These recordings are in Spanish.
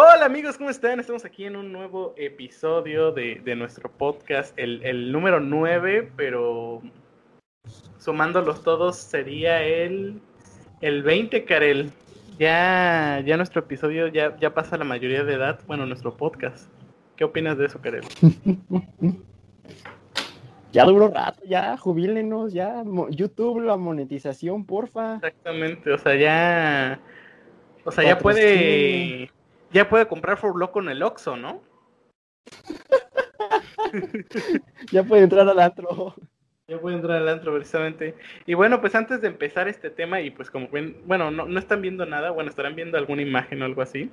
Hola amigos, ¿cómo están? Estamos aquí en un nuevo episodio de, nuestro podcast, el, número 9, pero sumándolos todos sería el, el 20, Karel. Ya, ya nuestro episodio ya, ya pasa la mayoría de edad, bueno, nuestro podcast. ¿Qué opinas de eso, Karel? ya duró rato, ya, jubílenos, ya, YouTube, la monetización, porfa. Exactamente, o sea, ya, o sea, ya puede ya puede comprar For Loco en el Oxxo, ¿no? ya puede entrar al antro. Ya puede entrar al antro, precisamente. Y bueno, pues antes de empezar este tema, y pues como ven, bueno, no, no están viendo nada, bueno, estarán viendo alguna imagen o algo así,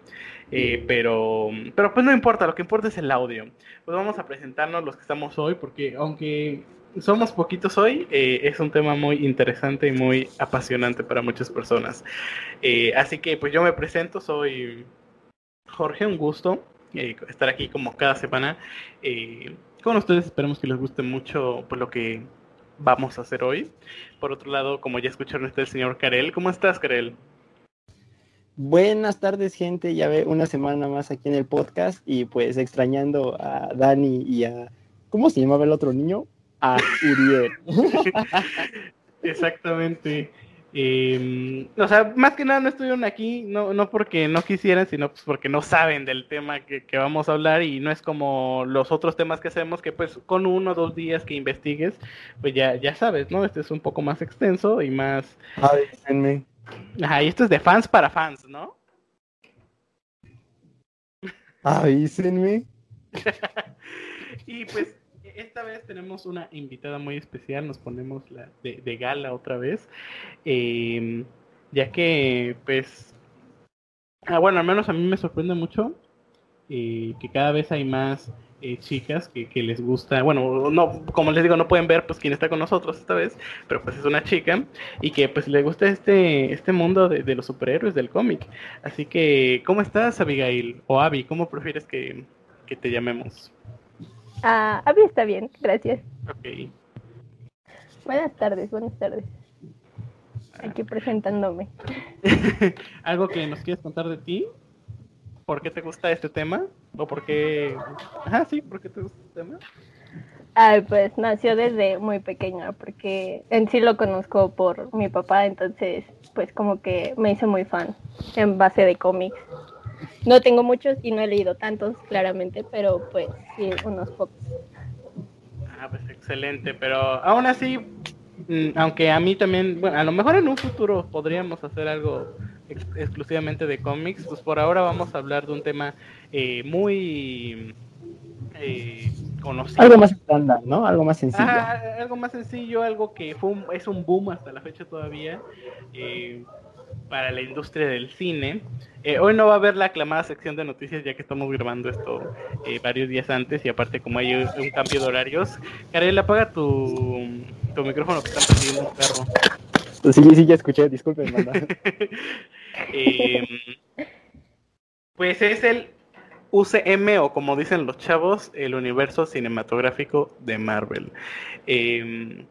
eh, pero, pero pues no importa, lo que importa es el audio. Pues vamos a presentarnos los que estamos hoy, porque aunque somos poquitos hoy, eh, es un tema muy interesante y muy apasionante para muchas personas. Eh, así que pues yo me presento, soy Jorge, un gusto eh, estar aquí como cada semana eh, con ustedes. Esperemos que les guste mucho pues, lo que vamos a hacer hoy. Por otro lado, como ya escucharon, está el señor Karel. ¿Cómo estás, Karel? Buenas tardes, gente. Ya ve una semana más aquí en el podcast y pues extrañando a Dani y a... ¿Cómo se llamaba el otro niño? A Uriel. Exactamente. Eh, o sea, más que nada no estuvieron aquí, no, no porque no quisieran, sino pues porque no saben del tema que, vamos a hablar y no es como los otros temas que hacemos que pues con uno o dos días que investigues, pues ya, ya sabes, ¿no? Este es un poco más extenso y más... Avísenme. Ajá, y esto es de fans para fans, ¿no? Avísenme. y pues esta vez tenemos una invitada muy especial, nos ponemos la de, gala otra vez, em, ya que pues, ah, bueno, al menos a mí me sorprende mucho eh, que cada vez hay más eh, chicas que, les gusta, bueno, no, como les digo, no pueden ver pues quién está con nosotros esta vez, pero pues es una chica y que pues le gusta este, este mundo de, los superhéroes del cómic. Así que, ¿cómo estás, Abigail? O Abby, ¿cómo prefieres que, que te llamemos? Ah, a mí está bien, gracias. Ok. Buenas tardes, buenas tardes. Aquí presentándome. ¿Algo que nos quieres contar de ti? ¿Por qué te gusta este tema? ¿O por qué...? Ajá, sí, ¿por qué te gusta este tema? Ay, pues nació desde muy pequeña, porque en sí lo conozco por mi papá, entonces pues como que me hice muy fan en base de cómics. No tengo muchos y no he leído tantos, claramente, pero pues sí, unos pocos. Ah, pues excelente, pero aún así, mm, aunque a mí también, bueno, a lo mejor en un futuro podríamos hacer algo exclusivamente de cómics, pues por ahora vamos a hablar de un tema eh, muy eh, conocido. Algo más estándar, ¿no? Algo más sencillo. algo más sencillo, algo que fue es un boom hasta la fecha todavía. Eh, para la industria del cine. Eh, hoy no va a haber la aclamada sección de noticias ya que estamos grabando esto eh, varios días antes y aparte como hay un cambio de horarios. Karel, apaga tu, tu micrófono que está prendiendo un perro. Sí, sí, ya escuché, disculpen, em, pues es el UCM o como dicen los chavos, el universo cinematográfico de Marvel. Eh,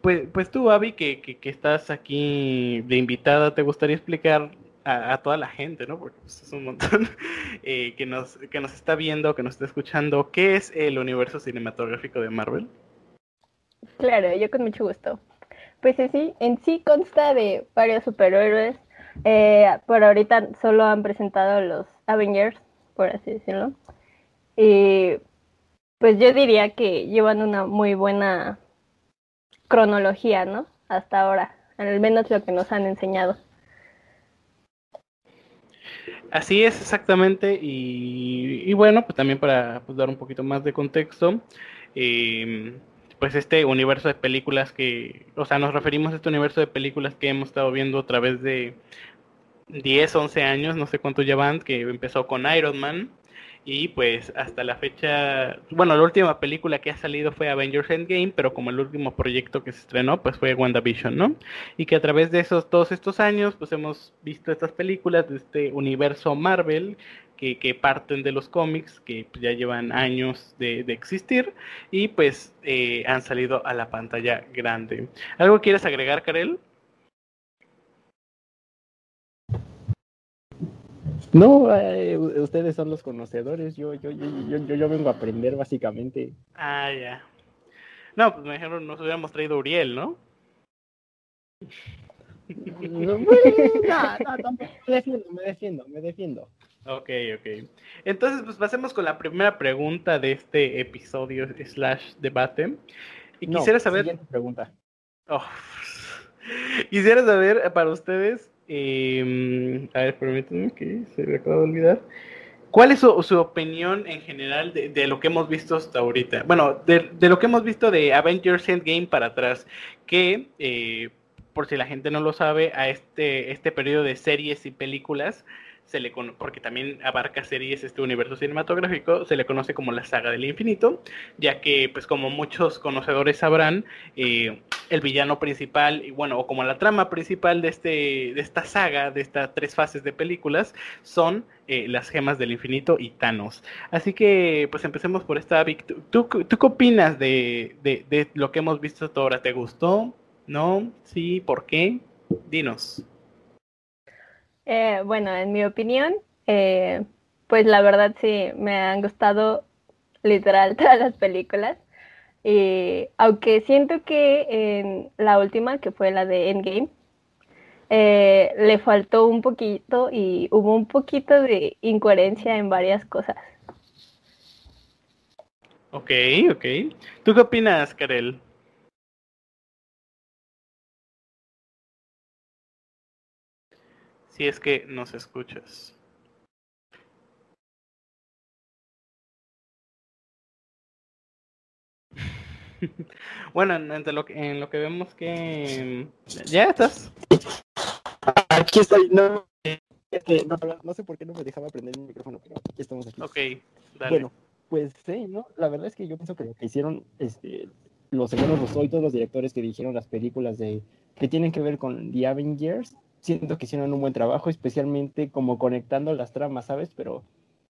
pues, pues tú, Abby, que, que, estás aquí de invitada, ¿te gustaría explicar a, toda la gente, ¿no? Porque pues, es un montón eh, que, nos, que nos está viendo, que nos está escuchando, ¿qué es el universo cinematográfico de Marvel? Claro, yo con mucho gusto. Pues sí, en sí consta de varios superhéroes. Eh, por ahorita solo han presentado los Avengers, por así decirlo. Y pues yo diría que llevan una muy buena cronología, ¿no? Hasta ahora, al menos lo que nos han enseñado. Así es, exactamente. Y, bueno, pues también para pues, dar un poquito más de contexto, em, pues este universo de películas que, o sea, nos referimos a este universo de películas que hemos estado viendo a través de 10, 11 años, no sé cuánto llevan, que empezó con Iron Man, y pues hasta la fecha, bueno, la última película que ha salido fue Avengers Endgame, pero como el último proyecto que se estrenó, pues fue WandaVision, ¿no? Y que a través de esos todos estos años, pues hemos visto estas películas de este universo Marvel que, parten de los cómics, que ya llevan años de, de existir y pues eh, han salido a la pantalla grande. ¿Algo quieres agregar, Karel? No, eh, ustedes son los conocedores, yo, yo, yo, yo, yo, vengo a aprender básicamente. Ah, ya. No, pues me dijeron nos hubiéramos traído Uriel, ¿no? no, no, no, me defiendo, me defiendo, me defiendo. Ok, ok. Entonces, pues pasemos con la primera pregunta de este episodio slash debate. Y quisiera saber... Siguiente pregunta. Oh. Quisiera saber para ustedes, eh, a ver, permítanme que se me acaba de olvidar. ¿Cuál es su, opinión en general de, de, lo que hemos visto hasta ahorita? Bueno, de, de, lo que hemos visto de Avengers Endgame para atrás, que, eh, por si la gente no lo sabe, a este, este periodo de series y películas se le porque también abarca series este universo cinematográfico, se le conoce como la saga del infinito, ya que, pues como muchos conocedores sabrán, eh, el villano principal, y bueno, o como la trama principal de, este, de esta saga, de estas tres fases de películas, son eh, las gemas del infinito y Thanos. Así que, pues empecemos por esta, ¿Tú, tú, qué opinas de, de, de lo que hemos visto hasta ahora? ¿Te gustó? ¿No? ¿Sí? ¿Por qué? Dinos. Eh, bueno, en mi opinión, eh, pues la verdad sí, me han gustado literal todas las películas. Y aunque siento que en la última, que fue la de Endgame, eh, le faltó un poquito y hubo un poquito de incoherencia en varias cosas. Ok, ok. ¿Tú qué opinas, Karel? Si es que nos escuchas. bueno, en, lo, que, en lo que vemos que... ¿Ya estás? Aquí estoy, no, no, sé por qué no me dejaba prender el micrófono, pero aquí estamos aquí. Ok, dale. Bueno, pues sí, ¿no? La verdad es que yo pienso que lo que hicieron este, los hermanos Rousseau y todos los directores que dirigieron las películas de que tienen que ver con The Avengers siento que hicieron un buen trabajo, especialmente como conectando las tramas, ¿sabes? Pero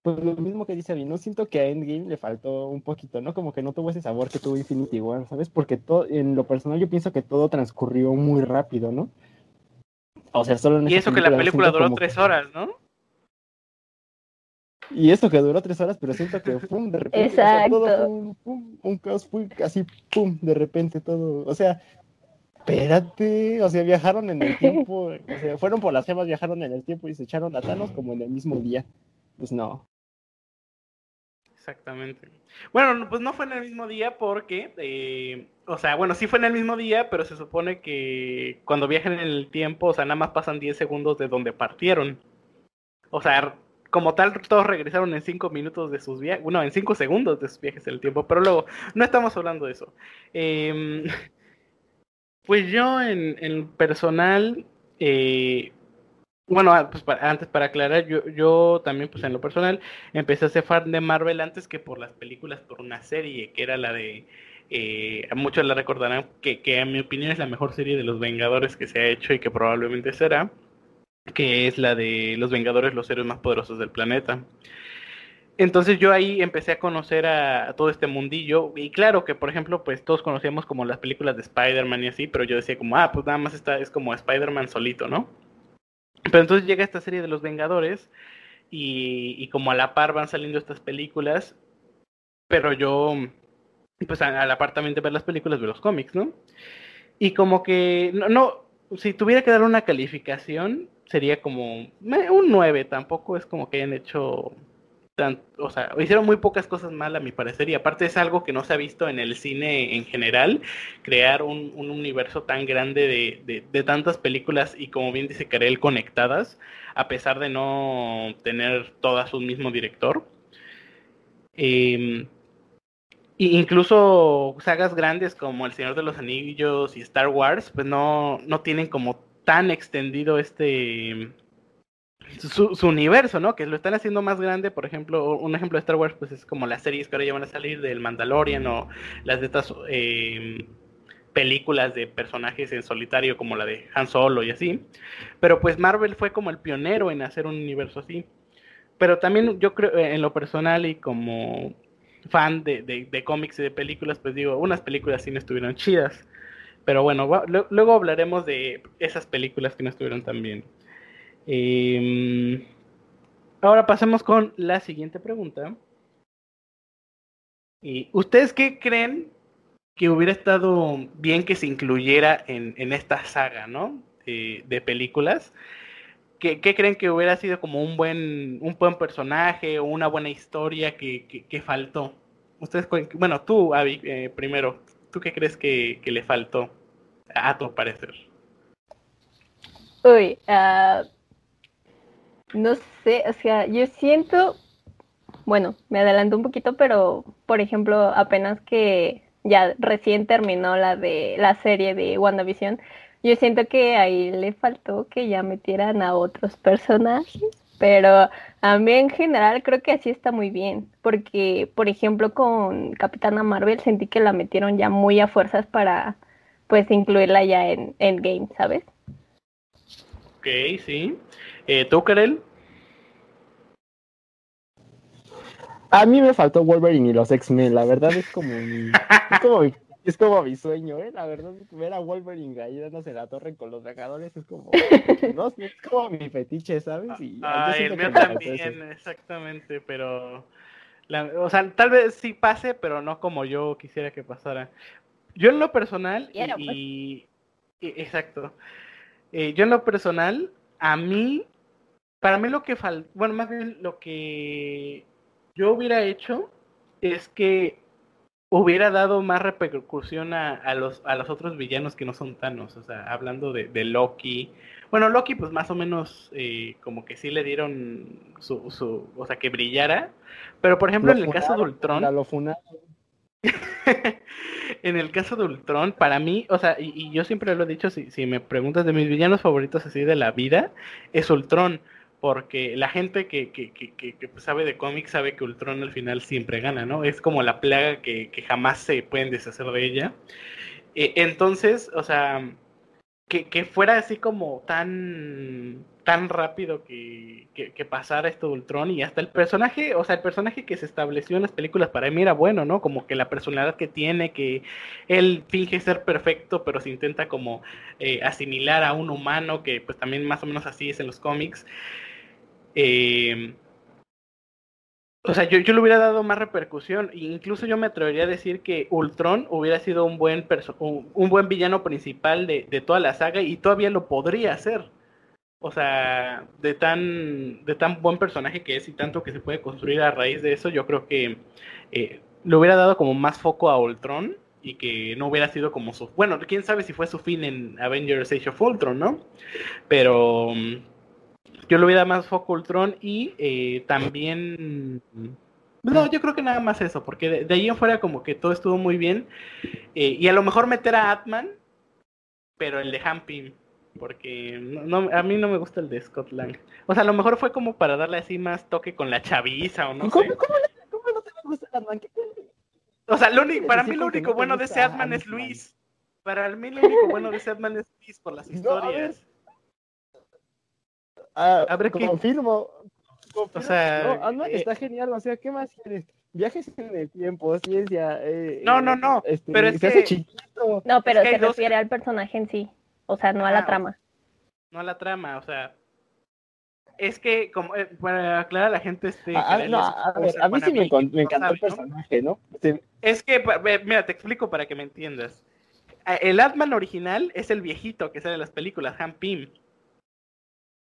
pues lo mismo que dice Abby, no siento que a Endgame le faltó un poquito, ¿no? Como que no tuvo ese sabor que tuvo Infinity War, ¿sabes? Porque todo, en lo personal yo pienso que todo transcurrió muy rápido, ¿no? O sea, solo en Y eso que la película duró tres horas, ¿no? Y eso que duró tres horas, pero siento que pum, de repente Exacto. todo un caos fue así, pum, de repente todo. O sea, espérate, o sea, viajaron en el tiempo, o sea, fueron por las gemas, viajaron en el tiempo y se echaron a Thanos como en el mismo día. Pues no. Exactamente. Bueno, pues no fue en el mismo día porque, eh, o sea, bueno, sí fue en el mismo día, pero se supone que cuando viajan en el tiempo, o sea, nada más pasan 10 segundos de donde partieron. O sea, como tal, todos regresaron en 5 minutos de sus viajes, bueno, en 5 segundos de sus viajes en el tiempo, pero luego, no estamos hablando de eso. Eh, Pues yo en, en personal, eh, bueno, ah, pues antes para aclarar, yo, yo también pues en lo personal empecé a ser fan de Marvel antes que por las películas, por una serie que era la de, eh, muchos la recordarán que, que en mi opinión es la mejor serie de los Vengadores que se ha hecho y que probablemente será, que es la de los Vengadores, los héroes más poderosos del planeta. Entonces yo ahí empecé a conocer a, todo este mundillo y claro que por ejemplo pues todos conocíamos como las películas de Spider-Man y así, pero yo decía como, ah, pues nada más está, es como Spider-Man solito, ¿no? Pero entonces llega esta serie de los Vengadores y, y, como a la par van saliendo estas películas, pero yo pues a, a la par también de ver las películas de los cómics, ¿no? Y como que, no, no, si tuviera que dar una calificación sería como un 9, tampoco es como que hayan hecho o sea, hicieron muy pocas cosas mal a mi parecer y aparte es algo que no se ha visto en el cine en general, crear un, un universo tan grande de, de, tantas películas y como bien dice Karel, conectadas, a pesar de no tener todas un mismo director. Eh, incluso sagas grandes como El Señor de los Anillos y Star Wars, pues no, no tienen como tan extendido este su, universo, ¿no? Que lo están haciendo más grande, por ejemplo, un ejemplo de Star Wars, pues es como las series que ahora ya van a salir del Mandalorian o las de estas eh, películas de personajes en solitario como la de Han Solo y así. Pero pues Marvel fue como el pionero en hacer un universo así. Pero también yo creo, en lo personal y como fan de, de, de cómics y de películas, pues digo, unas películas sí no estuvieron chidas. Pero bueno, luego hablaremos de esas películas que no estuvieron tan bien. Eh, ahora pasemos con la siguiente pregunta. ¿Y ustedes qué creen que hubiera estado bien que se incluyera en, en esta saga, ¿no? De, películas. ¿Qué, ¿Qué, creen que hubiera sido como un buen, un buen personaje o una buena historia que, que, faltó? Ustedes, bueno, tú, Avi, eh, primero, ¿tú qué crees que, le faltó a tu parecer? Uy, uh, no sé, o sea, yo siento, bueno, me adelanto un poquito, pero por ejemplo, apenas que ya recién terminó la de la serie de WandaVision, yo siento que ahí le faltó que ya metieran a otros personajes, pero a mí en general creo que así está muy bien, porque por ejemplo con Capitana Marvel sentí que la metieron ya muy a fuerzas para pues incluirla ya en Endgame, ¿sabes? Ok, sí. Eh, ¿Tú, Karel? A mí me faltó Wolverine y los X-Men, la verdad es como mi, es como mi, es como mi sueño, ¿eh? La verdad, ver a Wolverine ahí dándose la torre con los Vengadores es como, no es como mi fetiche, ¿sabes? Y, ah, el mío también, exactamente, pero, o sea, tal vez sí pase, pero no como yo quisiera que pasara. Yo en lo personal, y, pues. exacto, eh, yo en lo personal, a mí, para mí lo que falta, bueno, más bien lo que yo hubiera hecho es que hubiera dado más repercusión a, los, a los otros villanos que no son Thanos. O sea, hablando de, Loki. Bueno, Loki, pues más o menos eh, como que sí le dieron su, su. O sea, que brillara. Pero por ejemplo, en el caso de Ultron. en el caso de Ultron, para mí, o sea, y, yo siempre lo he dicho, si, me preguntas de mis villanos favoritos así de la vida, es Ultron porque la gente que, sabe de cómics sabe que Ultron al final siempre gana, ¿no? Es como la plaga que, jamás se pueden deshacer de ella. E, entonces, o sea, que, fuera así como tan tan rápido que, que, pasara esto de Ultron y hasta el personaje, o sea, el personaje que se estableció en las películas para mí era bueno, ¿no? Como que la personalidad que tiene, que él finge ser perfecto, pero se intenta como eh, asimilar a un humano, que pues también más o menos así es en los cómics. Eh, o sea, yo, yo, le hubiera dado más repercusión. Incluso yo me atrevería a decir que Ultron hubiera sido un buen, un, buen villano principal de, de, toda la saga y todavía lo podría hacer. O sea, de tan, de tan buen personaje que es y tanto que se puede construir a raíz de eso, yo creo que eh, le hubiera dado como más foco a Ultron y que no hubiera sido como su... Bueno, quién sabe si fue su fin en Avengers Age of Ultron, ¿no? Pero yo le hubiera más foco Ultron y eh, también... No, yo creo que nada más eso, porque de, ahí en fuera como que todo estuvo muy bien. Eh, y a lo mejor meter a Atman, pero el de Hamping, porque no, a mí no me gusta el de Scott Lang. O sea, a lo mejor fue como para darle así más toque con la chaviza o no ¿Cómo, sé. ¿cómo, no te gusta Atman? O sea, lo para mí lo único bueno de ese Atman es Luis. Para mí lo único bueno de ese Atman es Luis por las historias. Ah, confirmo. O sea, no, eh, está genial, o sea, ¿qué más quieres? Viajes en el tiempo, ciencia. Eh, no, no, no. Este, pero es que... chiquito. No, pero se refiere al personaje en sí, o sea, no a la trama. No a la trama, o sea, es que, como eh, para aclarar a la gente, este. Ah, no, a, ver, a mí sí me, encantó el personaje, ¿no? Es que, mira, te explico para que me entiendas. El Atman original es el viejito que sale en las películas, Han Pym.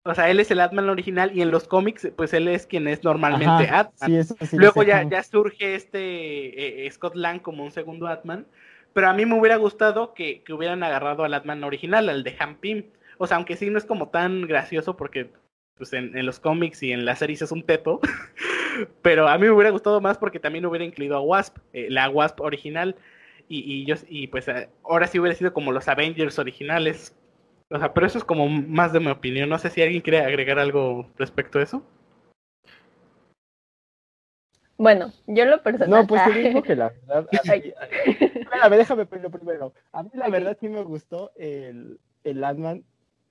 O sea, él es el Atman original y en los cómics, pues él es quien es normalmente Atman. Luego ya, ya surge este eh, Scott Lang como un segundo Atman. Pero a mí me hubiera gustado que, hubieran agarrado al Atman original, al de Han. O sea, aunque sí no es como tan gracioso porque pues en, los cómics y en las series es un teto. pero a mí me hubiera gustado más porque también hubiera incluido a Wasp, eh, la Wasp original. Y, y, yo, y pues eh, ahora sí hubiera sido como los Avengers originales. O sea, pero eso es como más de mi opinión. No sé si alguien quiere agregar algo respecto a eso. Bueno, yo lo personal. No, pues te digo que la verdad. Espérame, déjame primero. A mí la verdad sí me gustó el, el Landman.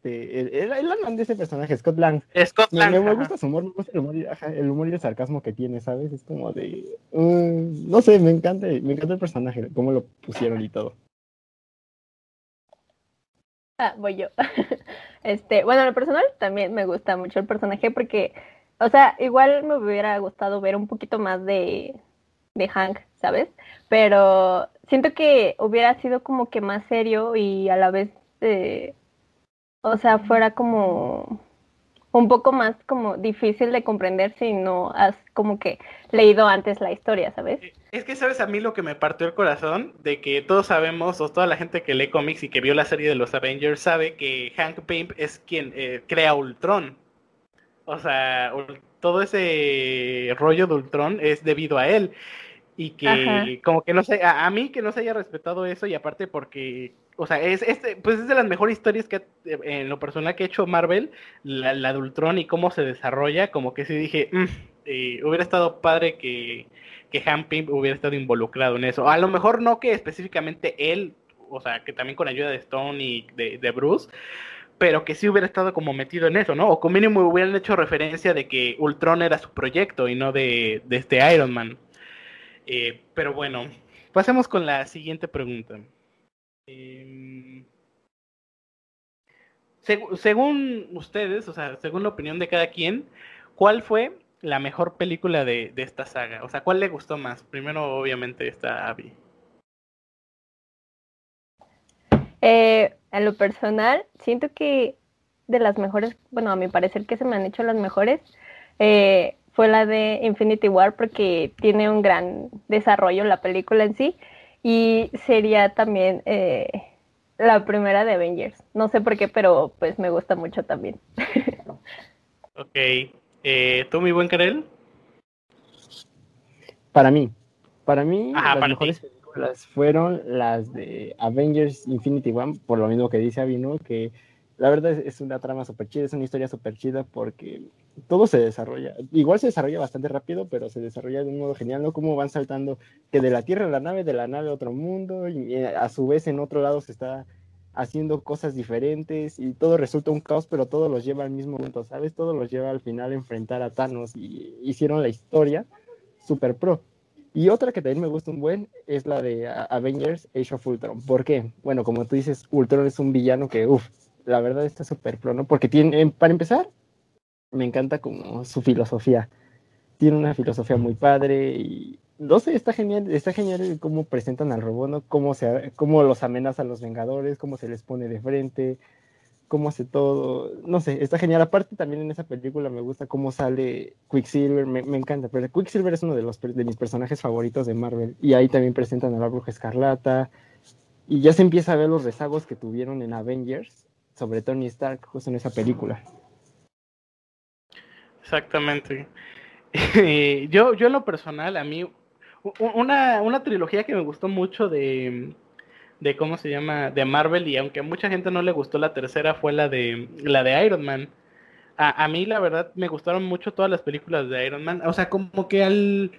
el, el, Landman de ese personaje, Scott Lang. Scott Lang. Me, gusta su humor, me gusta el humor, el humor y el sarcasmo que tiene, ¿sabes? Es como de. Uh, no sé, me encanta, me encanta el personaje, cómo lo pusieron y todo. Ah, voy yo. Este, bueno, lo personal también me gusta mucho el personaje porque o sea, igual me hubiera gustado ver un poquito más de, de Hank, ¿sabes? Pero siento que hubiera sido como que más serio y a la vez, eh, o sea, fuera como un poco más como difícil de comprender si no has como que leído antes la historia, ¿sabes? Es que sabes a mí lo que me partió el corazón de que todos sabemos, o toda la gente que lee cómics y que vio la serie de los Avengers sabe que Hank Pym es quien eh, crea Ultron. O sea, todo ese rollo de Ultron es debido a él y que como que no sé, a, mí que no se haya respetado eso y aparte porque, o sea, es, pues es de las mejores historias que en lo personal que ha hecho Marvel, la, la de Ultron y cómo se desarrolla, como que sí dije, mm, eh, hubiera estado padre que, que Han Pym hubiera estado involucrado en eso. A lo mejor no que específicamente él, o sea, que también con ayuda de Stone y de, de Bruce, pero que sí hubiera estado como metido en eso, ¿no? O como mínimo hubieran hecho referencia de que Ultron era su proyecto y no de, de este Iron Man. Eh, pero bueno, pasemos con la siguiente pregunta. Em, según ustedes, o sea, según la opinión de cada quien, ¿cuál fue la mejor película de, esta saga? O sea, ¿cuál le gustó más? Primero, obviamente, está Abby. Eh, en lo personal, siento que de las mejores, bueno, a mi parecer que se me han hecho las mejores, eh, fue la de Infinity War porque tiene un gran desarrollo la película en sí y sería también eh, la primera de Avengers. No sé por qué, pero pues me gusta mucho también. ok. Eh, ¿Tú, mi buen Karel? Para mí. Para mí, las mejores películas fueron las de Avengers Infinity War, por lo mismo que dice Avino, que la verdad es, una trama súper chida, es una historia súper chida porque todo se desarrolla. Igual se desarrolla bastante rápido, pero se desarrolla de un modo genial, ¿no? Cómo van saltando que de la Tierra a la nave, de la nave a otro mundo, y a su vez en otro lado se está haciendo cosas diferentes y todo resulta un caos, pero todo los lleva al mismo punto, ¿sabes? Todo los lleva al final a enfrentar a Thanos y hicieron la historia super pro. Y otra que también me gusta un buen es la de Avengers Age of Ultron. ¿Por qué? Bueno, como tú dices, Ultron es un villano que, uff, la verdad está súper pro. Porque tiene, em, para empezar, me encanta como su filosofía. Tiene una filosofía muy padre y no sé, está genial, está genial cómo presentan al robot. Cómo, se, cómo los amenazan los Vengadores, cómo se les pone de frente, cómo hace todo. No sé, está genial. Aparte, también en esa película me gusta cómo sale Quicksilver, me, encanta. Pero Quicksilver es uno de, los, de mis personajes favoritos de Marvel. Y ahí también presentan a la Bruja Escarlata. Y ya se empieza a ver los rezagos que tuvieron en Avengers sobre Tony Stark justo en esa película. Exactamente. yo, yo en lo personal, a mí, una, una trilogía que me gustó mucho de, de cómo se llama, de Marvel, y aunque a mucha gente no le gustó la tercera, fue la de la de Iron Man. A, a, mí, la verdad, me gustaron mucho todas las películas de Iron Man. O sea, como que al,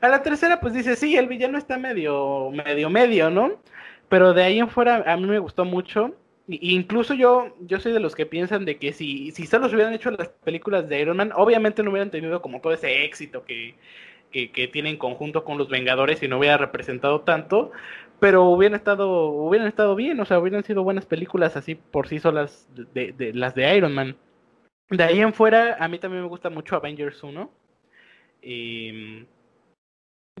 a la tercera, pues dice, sí, el villano está medio, medio, medio, ¿no? Pero de ahí en fuera, a mí me gustó mucho. Incluso yo, yo soy de los que piensan de que si, si solo se hubieran hecho las películas de Iron Man, obviamente no hubieran tenido como todo ese éxito que, que, que tiene en conjunto con los Vengadores y no hubiera representado tanto, pero hubieran estado, hubieran estado bien, o sea, hubieran sido buenas películas así por sí solas de, las de Iron Man. De ahí en fuera, a mí también me gusta mucho Avengers 1. Em,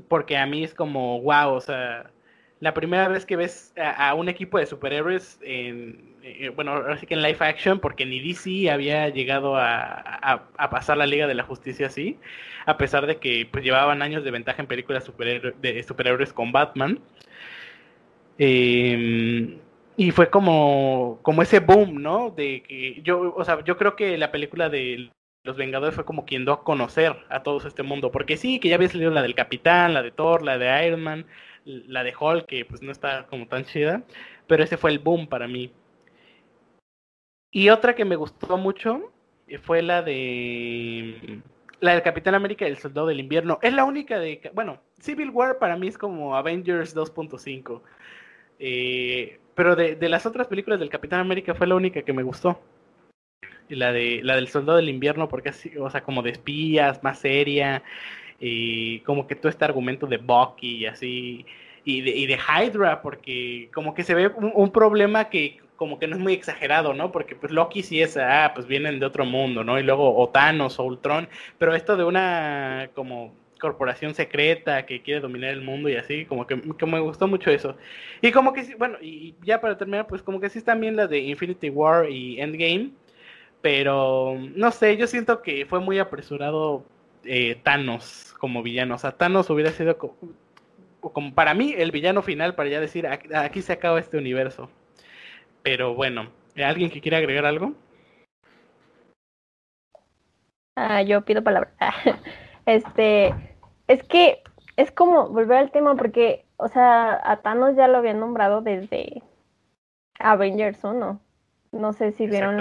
porque a mí es como, wow, o sea, la primera vez que ves a, un equipo de superhéroes en, eh, bueno, ahora sí que en live action, porque ni DC había llegado a, pasar la Liga de la Justicia así, a pesar de que pues llevaban años de ventaja en películas de superhéroes con Batman. Em, y fue como, como ese boom, ¿no? De que yo, o sea, yo creo que la película de los Vengadores fue como quien dio a conocer a todos este mundo, porque sí, que ya había salido la del Capitán, la de Thor, la de Iron Man, la de Hulk, que pues no está como tan chida, pero ese fue el boom para mí. Y otra que me gustó mucho eh, fue la de la del Capitán América y el Soldado del Invierno. Es la única de, bueno, Civil War para mí es como Avengers 2.5. Eh, pero de, de, las otras películas del Capitán América fue la única que me gustó. La de la del Soldado del Invierno porque así, o sea, como de espías, más seria y como que todo este argumento de Bucky y así, y de, y de Hydra, porque como que se ve un, problema que como que no es muy exagerado, ¿no? Porque pues Loki sí es, ah, pues vienen de otro mundo, ¿no? Y luego o Thanos o Ultron, pero esto de una como corporación secreta que quiere dominar el mundo y así, como que, me gustó mucho eso. Y como que bueno, y ya para terminar, pues como que sí están bien las de Infinity War y Endgame, pero no sé, yo siento que fue muy apresurado eh, Thanos como villano. O sea, Thanos hubiera sido como, como, para mí el villano final para ya decir aquí se acaba este universo. Pero bueno, ¿alguien que quiera agregar algo? Ah, yo pido palabra. este, es que es como volver al tema porque, o sea, a Thanos ya lo habían nombrado desde Avengers 1. No sé si vieron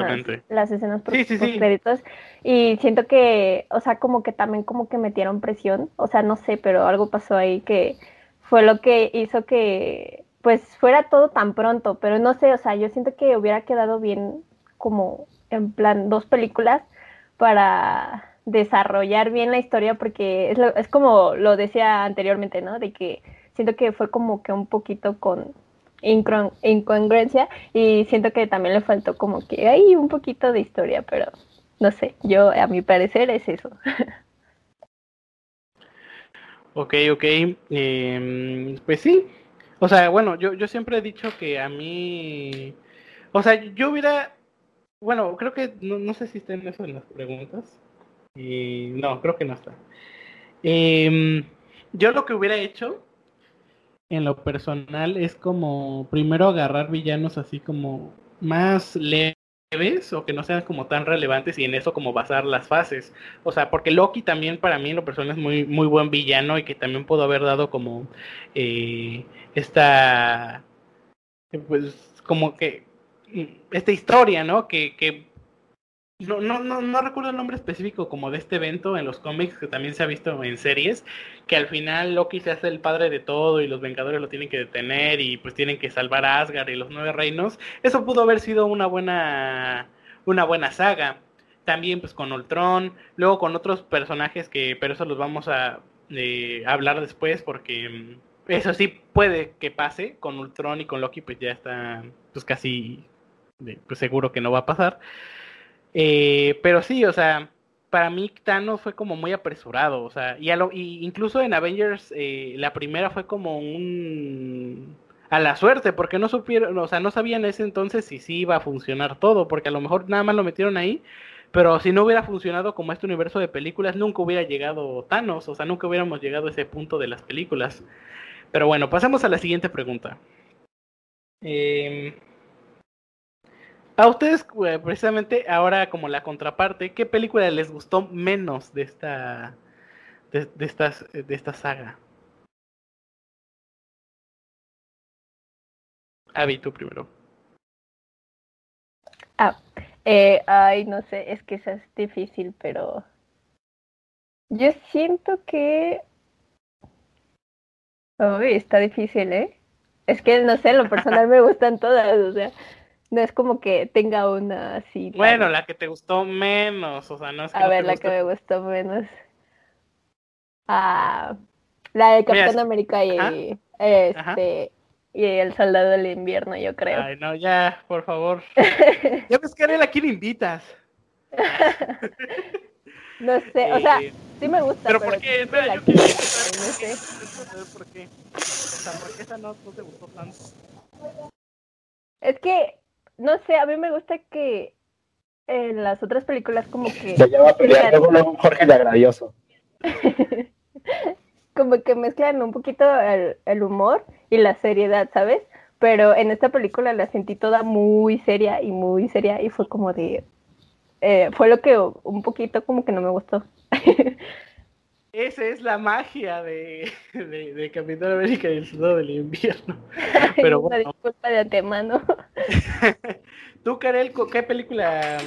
las, escenas por, créditos. Y siento que, o sea, como que también como que metieron presión. O sea, no sé, pero algo pasó ahí que fue lo que hizo que pues fuera todo tan pronto. Pero no sé, o sea, yo siento que hubiera quedado bien como en plan dos películas para desarrollar bien la historia porque es, es como lo decía anteriormente, ¿no? De que siento que fue como que un poquito con incongruencia y siento que también le faltó como que hay un poquito de historia, pero no sé, yo a mi parecer es eso. Ok, ok, em, pues sí, o sea, bueno, yo, yo siempre he dicho que a mí, o sea, yo hubiera, bueno, creo que no, no sé si está en eso en las preguntas, y no, creo que no está. Em, yo lo que hubiera hecho en lo personal es como primero agarrar villanos así como más leves o que no sean como tan relevantes y en eso como basar las fases. O sea, porque Loki también para mí en lo personal es muy, muy buen villano y que también pudo haber dado como eh, esta, pues como que esta historia, ¿no? Que no, no, no, no recuerdo el nombre específico como de este evento en los cómics que también se ha visto en series, que al final Loki se hace el padre de todo y los Vengadores lo tienen que detener y pues tienen que salvar a Asgard y los nueve reinos. Eso pudo haber sido una buena, una buena saga. También pues con Ultron, luego con otros personajes que, pero eso los vamos a eh, hablar después porque mm, eso sí puede que pase con Ultron y con Loki pues ya está pues casi pues seguro que no va a pasar. Eh, pero sí, o sea, para mí Thanos fue como muy apresurado, o sea, y, y incluso en Avengers eh, la primera fue como un a la suerte, porque no supieron, o sea, no sabían en ese entonces si sí iba a funcionar todo, porque a lo mejor nada más lo metieron ahí, pero si no hubiera funcionado como este universo de películas, nunca hubiera llegado Thanos, o sea, nunca hubiéramos llegado a ese punto de las películas. Pero bueno, pasamos a la siguiente pregunta. Eh, a ustedes, precisamente ahora como la contraparte, ¿qué película les gustó menos de esta de, estas, de esta saga? Avi, tú primero. Ah, eh, ay, no sé, es que eso es difícil, pero yo siento que... Uy, está difícil, ¿eh? Es que, no sé, lo personal me gustan todas, o sea... No es como que tenga una así. Bueno, la que te gustó menos, o sea, no es que A ver, la que me gustó menos. Ah, la de Capitán América y este y el Soldado del Invierno, yo creo. Ay, no, ya, por favor. ya ves que a quién invitas. no sé, o sea, sí me gusta. Pero, ¿por qué? Espera, yo quiero saber por qué. O sea, ¿por qué esa no, no te gustó tanto? Es que no sé, a mí me gusta que en las otras películas como que... Se llama con Jorge el Agradioso. como que mezclan un poquito el, humor y la seriedad, ¿sabes? Pero en esta película la sentí toda muy seria y muy seria y fue como de... Eh, fue lo que un poquito como que no me gustó. Esa es la magia de, de, Capitán América y el Soldado del Invierno. Pero bueno. disculpa de antemano. Tú, Karel, ¿qué película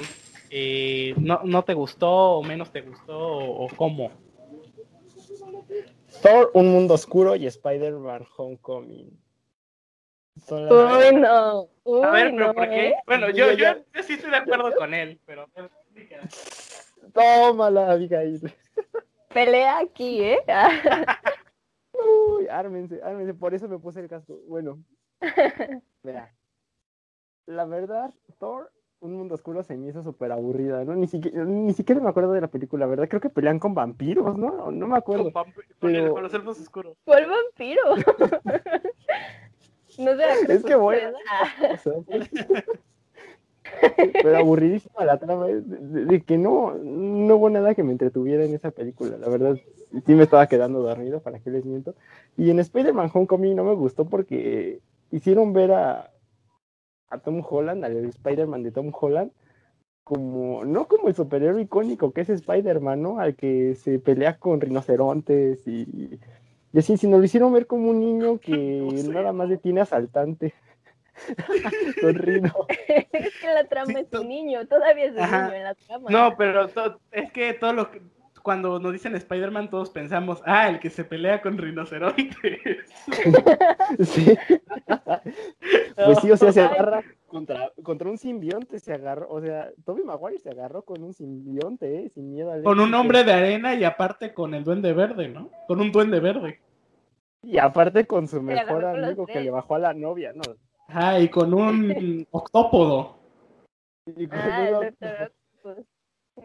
eh, no, no, te gustó o menos te gustó o, cómo? Thor, Un Mundo Oscuro y Spider-Man Homecoming. Uy, no. a ver, pero ¿por qué? ¿eh? Bueno, yo, yo, yo, sí estoy de acuerdo con él, pero... Tómala, Abigail pelea aquí, ¿eh? Uy, ármense, ármense, por eso me puse el casco. Bueno, la verdad, Thor, Un Mundo Oscuro se me hizo súper aburrida, ¿no? Ni siquiera, ni siquiera me acuerdo de la película, ¿verdad? Creo que pelean con vampiros, ¿no? No me acuerdo. Con, Pero- con los elfos oscuros. ¿Cuál vampiro? no la Es que voy- O sea, pero aburridísima la trama, ¿eh? de, de- de que no, no hubo nada que me entretuviera en esa película, la verdad, sí me estaba quedando dormido, para qué les miento. Y en Spider-Man Homecoming no me gustó porque hicieron ver a, a Tom Holland, al Spider-Man de Tom Holland, como, no como el superhéroe icónico que es Spider-Man, ¿no? Al que se pelea con rinocerontes y, y así, sino lo hicieron ver como un niño que No sé. nada más detiene asaltante. con rino. es que la trama Sí, es un niño, todavía es un Ajá. niño en la trama. No, pero es que todo lo que. Cuando nos dicen Spider-Man, todos pensamos, ah, el que se pelea con rinocerontes. Sí. Pues sí, o sea, se agarra contra, contra un simbionte, se agarró, o sea, Toby Maguire se agarró con un simbionte, ¿eh? Sin miedo al con un hombre de arena y aparte con el duende verde, ¿no? Con un duende verde. Y aparte con su mejor los amigo que le bajó a la novia, ¿no? Ah, y con un octópodo. Y, con- Ah, Doctor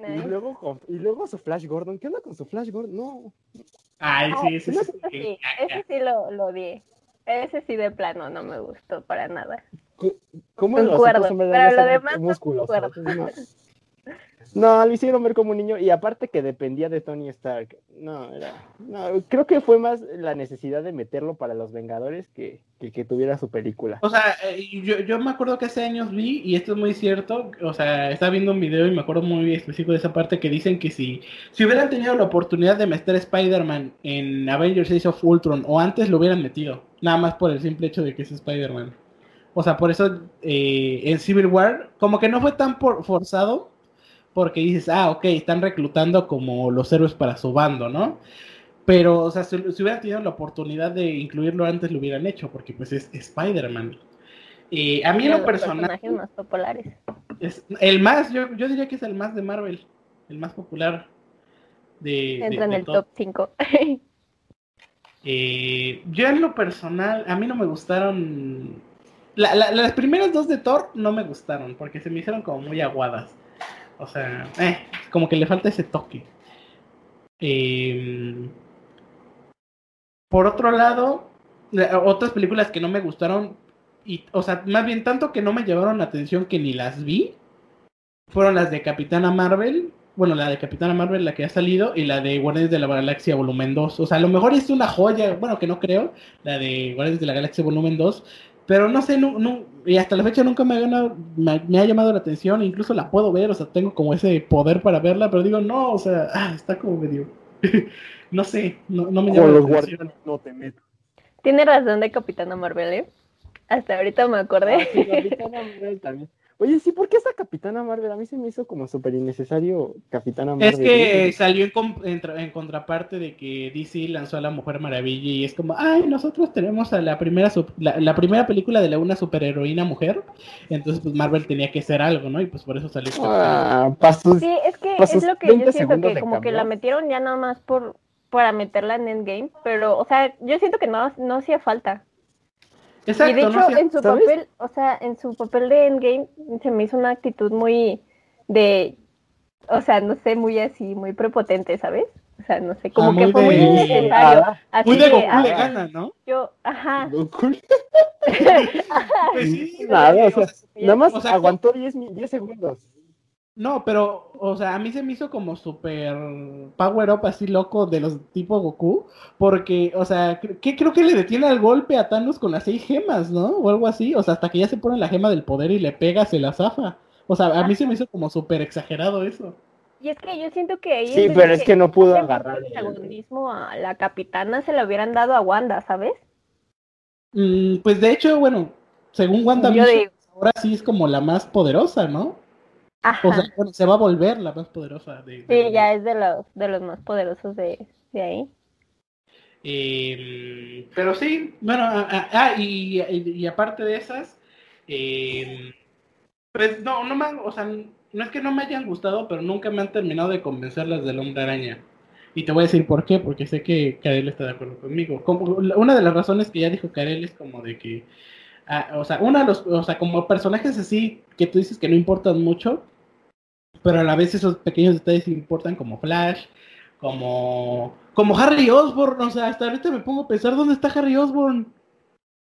y luego con- y luego su Flash Gordon, ¿qué onda con su Flash Gordon? No, Ay, sí, ese Ese sí. sí, ese sí lo, lo odié. Ese sí de plano no me gustó para nada. ¿cómo Concuerdo, los pero lo demás no concuerdo. No. Lo hicieron ver como un niño y aparte que dependía de Tony Stark. No, era, no, creo que fue más la necesidad de meterlo para los Vengadores que, que, que tuviera su película. O sea, eh, yo, yo me acuerdo que hace años vi, y esto es muy cierto, o sea, estaba viendo un video y me acuerdo muy específico de esa parte que dicen que si, si hubieran tenido la oportunidad de meter Spider-Man en Avengers Age of Ultron o antes lo hubieran metido, nada más por el simple hecho de que es Spider-Man. O sea, por eso eh, en Civil War, como que no fue tan por- forzado, porque dices, ah, ok, están reclutando como los héroes para su bando, ¿no? Pero, o sea, si, si hubieran tenido la oportunidad de incluirlo antes, lo hubieran hecho, porque pues es Spider-Man. Eh, a mí en lo personal, personajes más populares. es el más, yo, yo diría que es el más de Marvel, el más popular de, de- Entra en de el todo. top 5. Eh, yo en lo personal, a mí no me gustaron. la- la- las primeras dos de Thor no me gustaron, porque se me hicieron como muy aguadas. O sea, eh, como que le falta ese toque. Eh, por otro lado, la- otras películas que no me gustaron, y, o sea, más bien tanto que no me llevaron la atención que ni las vi, fueron las de Capitana Marvel. Bueno, la de Capitana Marvel, la que ha salido, y la de Guardianes de la Galaxia Volumen 2. O sea, a lo mejor es una joya, bueno, que no creo, la de Guardianes de la Galaxia Volumen 2, pero no sé, no, no- y hasta la fecha nunca me ha, ganado, me, me ha llamado la atención, incluso la puedo ver, o sea, tengo como ese poder para verla, pero digo, no, o sea, ah, está como medio, no sé, no, no me llama la los atención. guardianes no te meto. Tiene razón de Capitana Marvel, ¿eh? Hasta ahorita me acordé. Ah, sí, Capitana Marvel también. Oye, sí, ¿por qué esa Capitana Marvel? A mí se me hizo como súper innecesario Capitana Marvel. Es que ¿eh? salió en, com- en en contraparte de que DC lanzó a la Mujer Maravilla y es como, ay, nosotros tenemos a la primera la, la primera película de la una superheroína mujer, entonces pues Marvel tenía que hacer algo, ¿no? Y pues por eso salió. esta Ah, Sí, es que es lo que yo 20 siento que como que la metieron ya nada más por para meterla en Endgame, pero o sea, yo siento que no, no hacía falta. Exacto, y de hecho, en su ¿sabes? papel, o sea, en su papel de Endgame se me hizo una actitud muy de, o sea, no sé, muy así, muy prepotente, ¿sabes? O sea, no sé, como Ah, que muy fue muy de- innecesario. Ah, Así Muy de Goku ah, le gana, ¿no? yo, ajá. Goku. Pues sí, Nada, o sea, Nada más o sea, aguantó 10, mi- 10 segundos. No, pero, o sea, a mí se me hizo como super power up así loco de los tipo Goku, porque, o sea, que creo que le detiene al golpe a Thanos con las seis gemas, ¿no? O algo así, o sea, hasta que ya se pone la gema del poder y le pega, se la zafa. O sea, a mí se me hizo como súper exagerado eso. Y es que yo siento que ahí Sí, pero es que no pudo agarrar. mucho protagonismo a la capitana se lo hubieran dado a Wanda, ¿sabes? Mm, pues de hecho, bueno, según digo, ahora sí es como la más poderosa, ¿no? Ajá. O sea, bueno, se va a volver la más poderosa de... de- Sí, ya es de los, de los más poderosos de, de ahí. Eh, pero sí, bueno, ah, ah, ah, y, y- y aparte de esas, eh, pues no, no me han- o sea, no es que no me hayan gustado, pero nunca me han terminado de convencer las del Hombre Araña. Y te voy a decir por qué, porque sé que Karel está de acuerdo conmigo. Como, una de las razones que ya dijo Karel es como de que o sea, una de los, o sea, como personajes así que tú dices que no importan mucho, pero a la vez esos pequeños detalles importan como Flash, como como Harry Osborn, o sea, hasta ahorita me pongo a pensar dónde está Harry Osborn.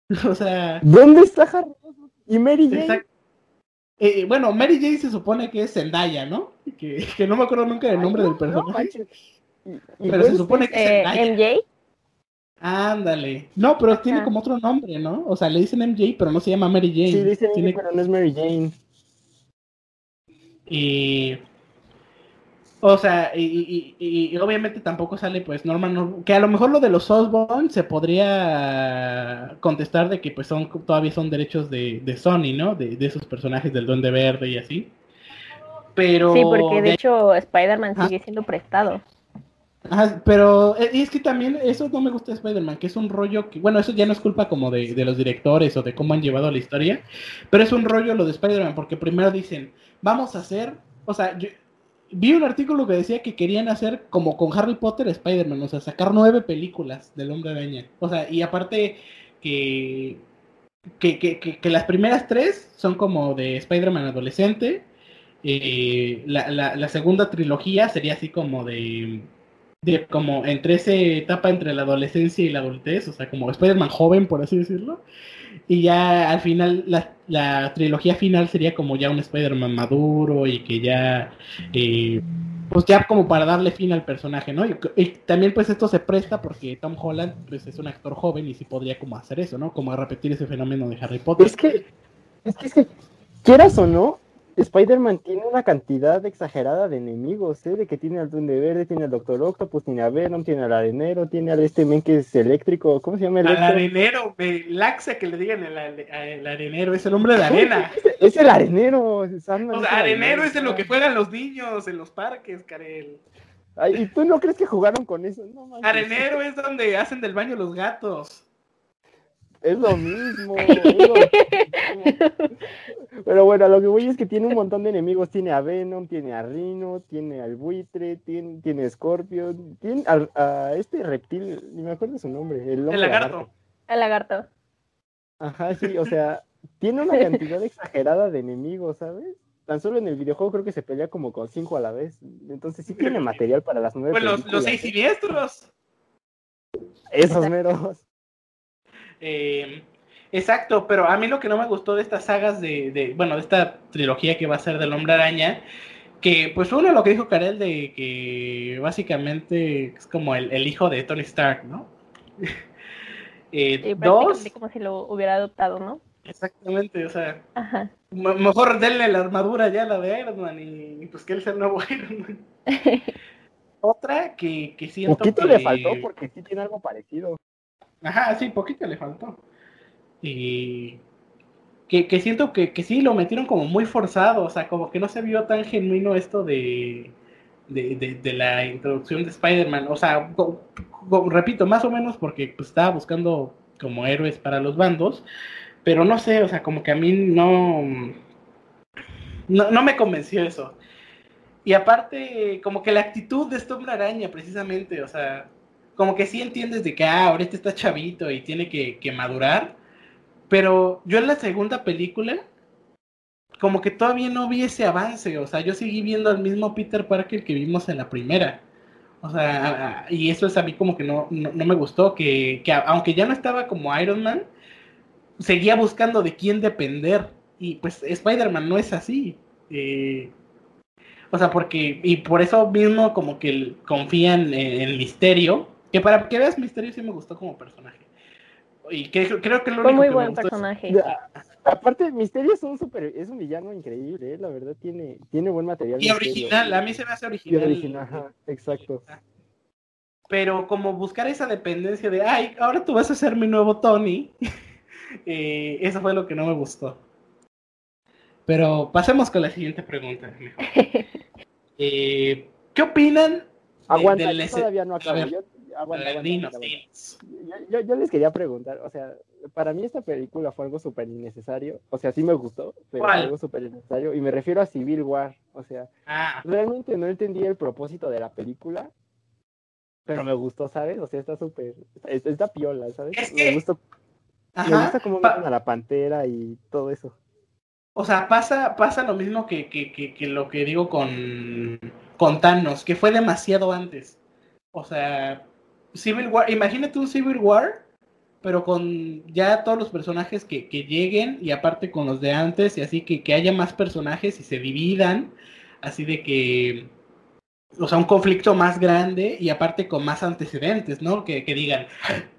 o sea, ¿dónde está Harry Osborn? ¿Y Mary Jane? Eh, bueno, Mary Jane se supone que es Zendaya, ¿no? Que, que no me acuerdo nunca del nombre del personaje. pero se supone que es eh, Zendaya. ¿MJ? Ándale. No, pero tiene como otro nombre, ¿no? O sea, le dicen MJ, pero no se llama Mary Jane. Sí, dicen tiene... pero no es Mary Jane. Y o sea, y, y, obviamente tampoco sale pues Norman, que a lo mejor lo de los Osborn se podría contestar de que pues son todavía son derechos de, de Sony, ¿no? De, de, esos personajes del Duende Verde y así. Pero... Sí, porque de, hecho Spider-Man sigue siendo prestado. Ajá, pero eh, es que también eso no me gusta de Spider-Man, que es un rollo que, bueno, eso ya no es culpa como de, de los directores o de cómo han llevado la historia, pero es un rollo lo de Spider-Man, porque primero dicen, vamos a hacer, o sea, yo, vi un artículo que decía que querían hacer como con Harry Potter Spider-Man, o sea, sacar nueve películas del Hombre Araña. O sea, y aparte que, que, que, que las primeras tres son como de Spider-Man adolescente. Eh, la, la, segunda trilogía sería así como de, de como entre esa etapa entre la adolescencia y la adultez, o sea, como Spider-Man joven, por así decirlo. Y ya al final, la, la trilogía final sería como ya un Spider-Man maduro y que ya, eh, pues ya como para darle fin al personaje, ¿no? Y, también pues esto se presta porque Tom Holland pues es un actor joven y sí podría como hacer eso, ¿no? Como repetir ese fenómeno de Harry Potter. Es que, es que, es que quieras o no, Spider-Man tiene una cantidad exagerada de enemigos, ¿eh? De que tiene al Duende Verde, tiene al Doctor Octopus, tiene a Venom, tiene al Arenero, tiene al este men que es eléctrico, ¿cómo se llama? El al Arenero, me laxa que le digan el, el, Arenero, es el hombre de arena. es el Arenero. o sea, Arenero es en lo que juegan los niños en los parques, Karel. Ay, ¿y tú no crees que jugaron con eso? No, Arenero es donde hacen del baño los gatos. Es lo mismo. Pero bueno, lo que voy es que tiene un montón de enemigos. Tiene a Venom, tiene a Rhino, tiene al buitre, tiene, tiene a Scorpio, tiene a, este reptil, ni me acuerdo su nombre. El, lagarto. El lagarto. Ajá, sí, o sea, tiene una cantidad exagerada de enemigos, ¿sabes? Tan solo en el videojuego creo que se pelea como con cinco a la vez. Entonces sí tiene material para las nueve. Pues los, los seis siniestros. Esos meros. Eh, exacto, pero a mí lo que no me gustó de estas sagas de, bueno, de esta trilogía que va a ser del Hombre Araña, que pues uno lo que dijo Karel de que básicamente es como el, hijo de Tony Stark, ¿no? eh, dos, como si lo hubiera adoptado, ¿no? Exactamente, o sea, mejor denle la armadura ya a la de Iron Man y, pues que él sea el nuevo Iron Man. Otra que, que siento Poquito le faltó porque sí tiene algo parecido. Ajá, sí, poquito le faltó. Y que, que siento que, que, sí lo metieron como muy forzado, o sea, como que no se vio tan genuino esto de, de, de, la introducción de Spider-Man. O sea, repito, más o menos porque pues, estaba buscando como héroes para los bandos, pero no sé, o sea, como que a mí no, no, no me convenció eso. Y aparte, como que la actitud de esta araña, precisamente, o sea, como que sí entiendes de que, ah, ahorita está chavito y tiene que, madurar. Pero yo en la segunda película, como que todavía no vi ese avance. O sea, yo seguí viendo al mismo Peter Parker que vimos en la primera. O sea, y eso es a mí como que no, no, me gustó. Que, que, aunque ya no estaba como Iron Man, seguía buscando de quién depender. Y pues Spider-Man no es así. Eh, o sea, porque, y por eso mismo como que confían en el misterio que para que veas Misterio sí me gustó como personaje. Y que, creo que lo Fue muy buen personaje. Aparte, Misterio es un super, es un villano increíble, ¿eh? la verdad tiene, tiene buen material. Y original, a mí se me hace original. Y original, exacto. Pero como buscar esa dependencia de, ay, ahora tú vas a ser mi nuevo Tony, eh, eso fue lo que no me gustó. Pero pasemos con la siguiente pregunta. Eh, ¿Qué opinan? Aguanta, todavía no acabo. Yo, les quería preguntar, o sea, para mí esta película fue algo súper innecesario, o sea, sí me gustó, pero fue algo súper innecesario, y me refiero a Civil War, o sea, ah. realmente no entendí el propósito de la película, pero me gustó, ¿sabes? O sea, está súper, está, piola, ¿sabes? Es que, Me gusta cómo meten a la pantera y todo eso. O sea, pasa, pasa lo mismo que, que, que, que, lo que digo con, con Thanos, que fue demasiado antes. O sea, Civil War, imagínate un Civil War, pero con ya todos los personajes que, que lleguen y aparte con los de antes y así que, que haya más personajes y se dividan, así de que o sea, un conflicto más grande y aparte con más antecedentes, ¿no? Que, que digan,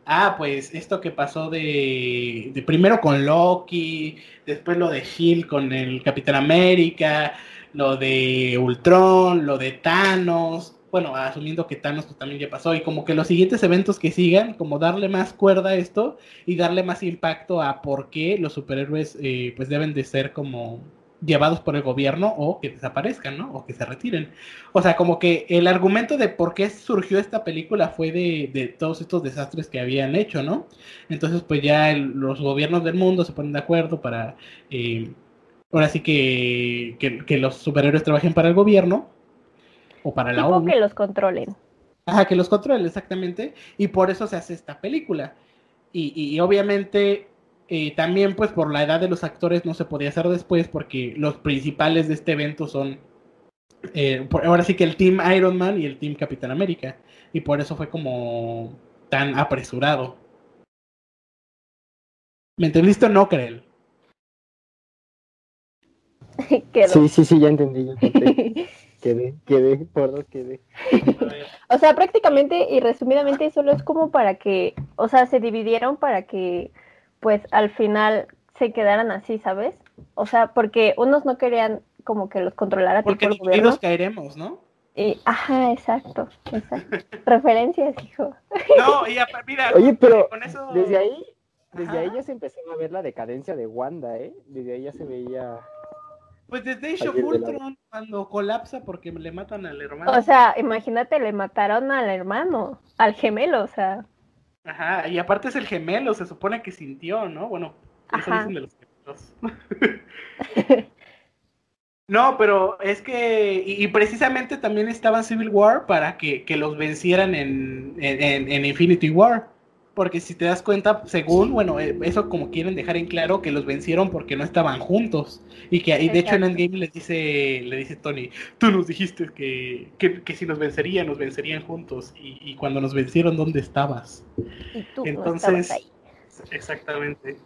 ah, pues esto que pasó de, de, primero con Loki, después lo de Shield con el Capitán América, lo de Ultron, lo de Thanos, bueno, asumiendo que Thanos pues, también ya pasó, y como que los siguientes eventos que sigan, como darle más cuerda a esto y darle más impacto a por qué los superhéroes eh, pues deben de ser como llevados por el gobierno o que desaparezcan, ¿no? O que se retiren. O sea, como que el argumento de por qué surgió esta película fue de, de todos estos desastres que habían hecho, ¿no? Entonces, pues ya los gobiernos del mundo se ponen de acuerdo para, eh, ahora sí que, que, los superhéroes trabajen para el gobierno o para la ONU. que los controlen. Ajá, que los controlen, exactamente. Y por eso se hace esta película. Y, y, y obviamente eh, también pues por la edad de los actores no se podía hacer después porque los principales de este evento son eh, por, ahora sí que el Team Iron Man y el Team Capitán América y por eso fue como tan apresurado. ¿Me entendiste o no, Krell? sí, sí, sí, ya entendí. Ya entendí. quedé, quedé, por dos quedé. O sea, prácticamente y resumidamente solo es como para que, o sea, se dividieron para que pues al final se quedaran así, ¿sabes? O sea, porque unos no querían como que los controlara porque tipo el gobierno. caeremos, ¿no? Y, ajá, exacto, exacto. Referencias, hijo. No, y mira, Oye, pero con eso... desde ahí, desde ahí ya se empezó a ver la decadencia de Wanda, ¿eh? Desde ahí ya se veía. Pues desde Age of Ultron, cuando colapsa porque le matan al hermano. O sea, imagínate, le mataron al hermano, al gemelo, o sea. Ajá, y aparte es el gemelo, se supone que sintió, ¿no? Bueno, eso dicen de los gemelos. no, pero es que, y, y, precisamente también estaba Civil War para que, que los vencieran en, en, en, Infinity War. Porque si te das cuenta, según, bueno, eh, eso como quieren dejar en claro que los vencieron porque no estaban juntos. Y que y de hecho en Endgame les dice, le dice Tony, tú nos dijiste que, que, que si nos vencerían, nos vencerían juntos. Y, y, cuando nos vencieron, ¿dónde estabas? Y tú Entonces, no ahí. exactamente.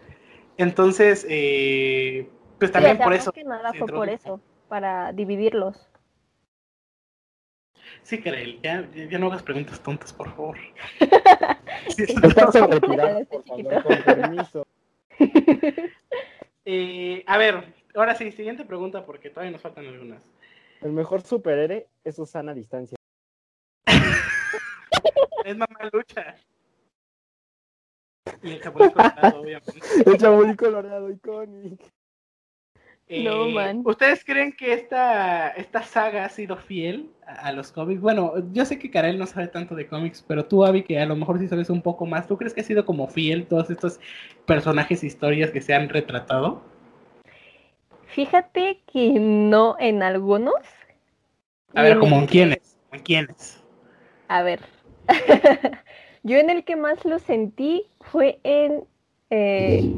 Entonces, eh, pues también por eso. Que nada fue por eso, para dividirlos. Sí, Karel, ya, ya no hagas preguntas tontas, por favor. sí, Estás retirado, por favor, con permiso. eh, a ver, ahora sí, siguiente pregunta porque todavía nos faltan algunas. El mejor superhéroe es Susana a distancia. es mamá lucha. Y el chapulín colorado, obviamente. El chapulín colorado, icónico. Eh, no, man. ¿Ustedes creen que esta, esta saga ha sido fiel a, a, los cómics? Bueno, yo sé que Karel no sabe tanto de cómics, pero tú, Abby, que a lo mejor sí sabes un poco más, ¿tú crees que ha sido como fiel todos estos personajes e historias que se han retratado? Fíjate que no en algunos. A ver, ¿como en quiénes? ¿En quiénes? A ver. yo en el que más lo sentí fue en... Eh,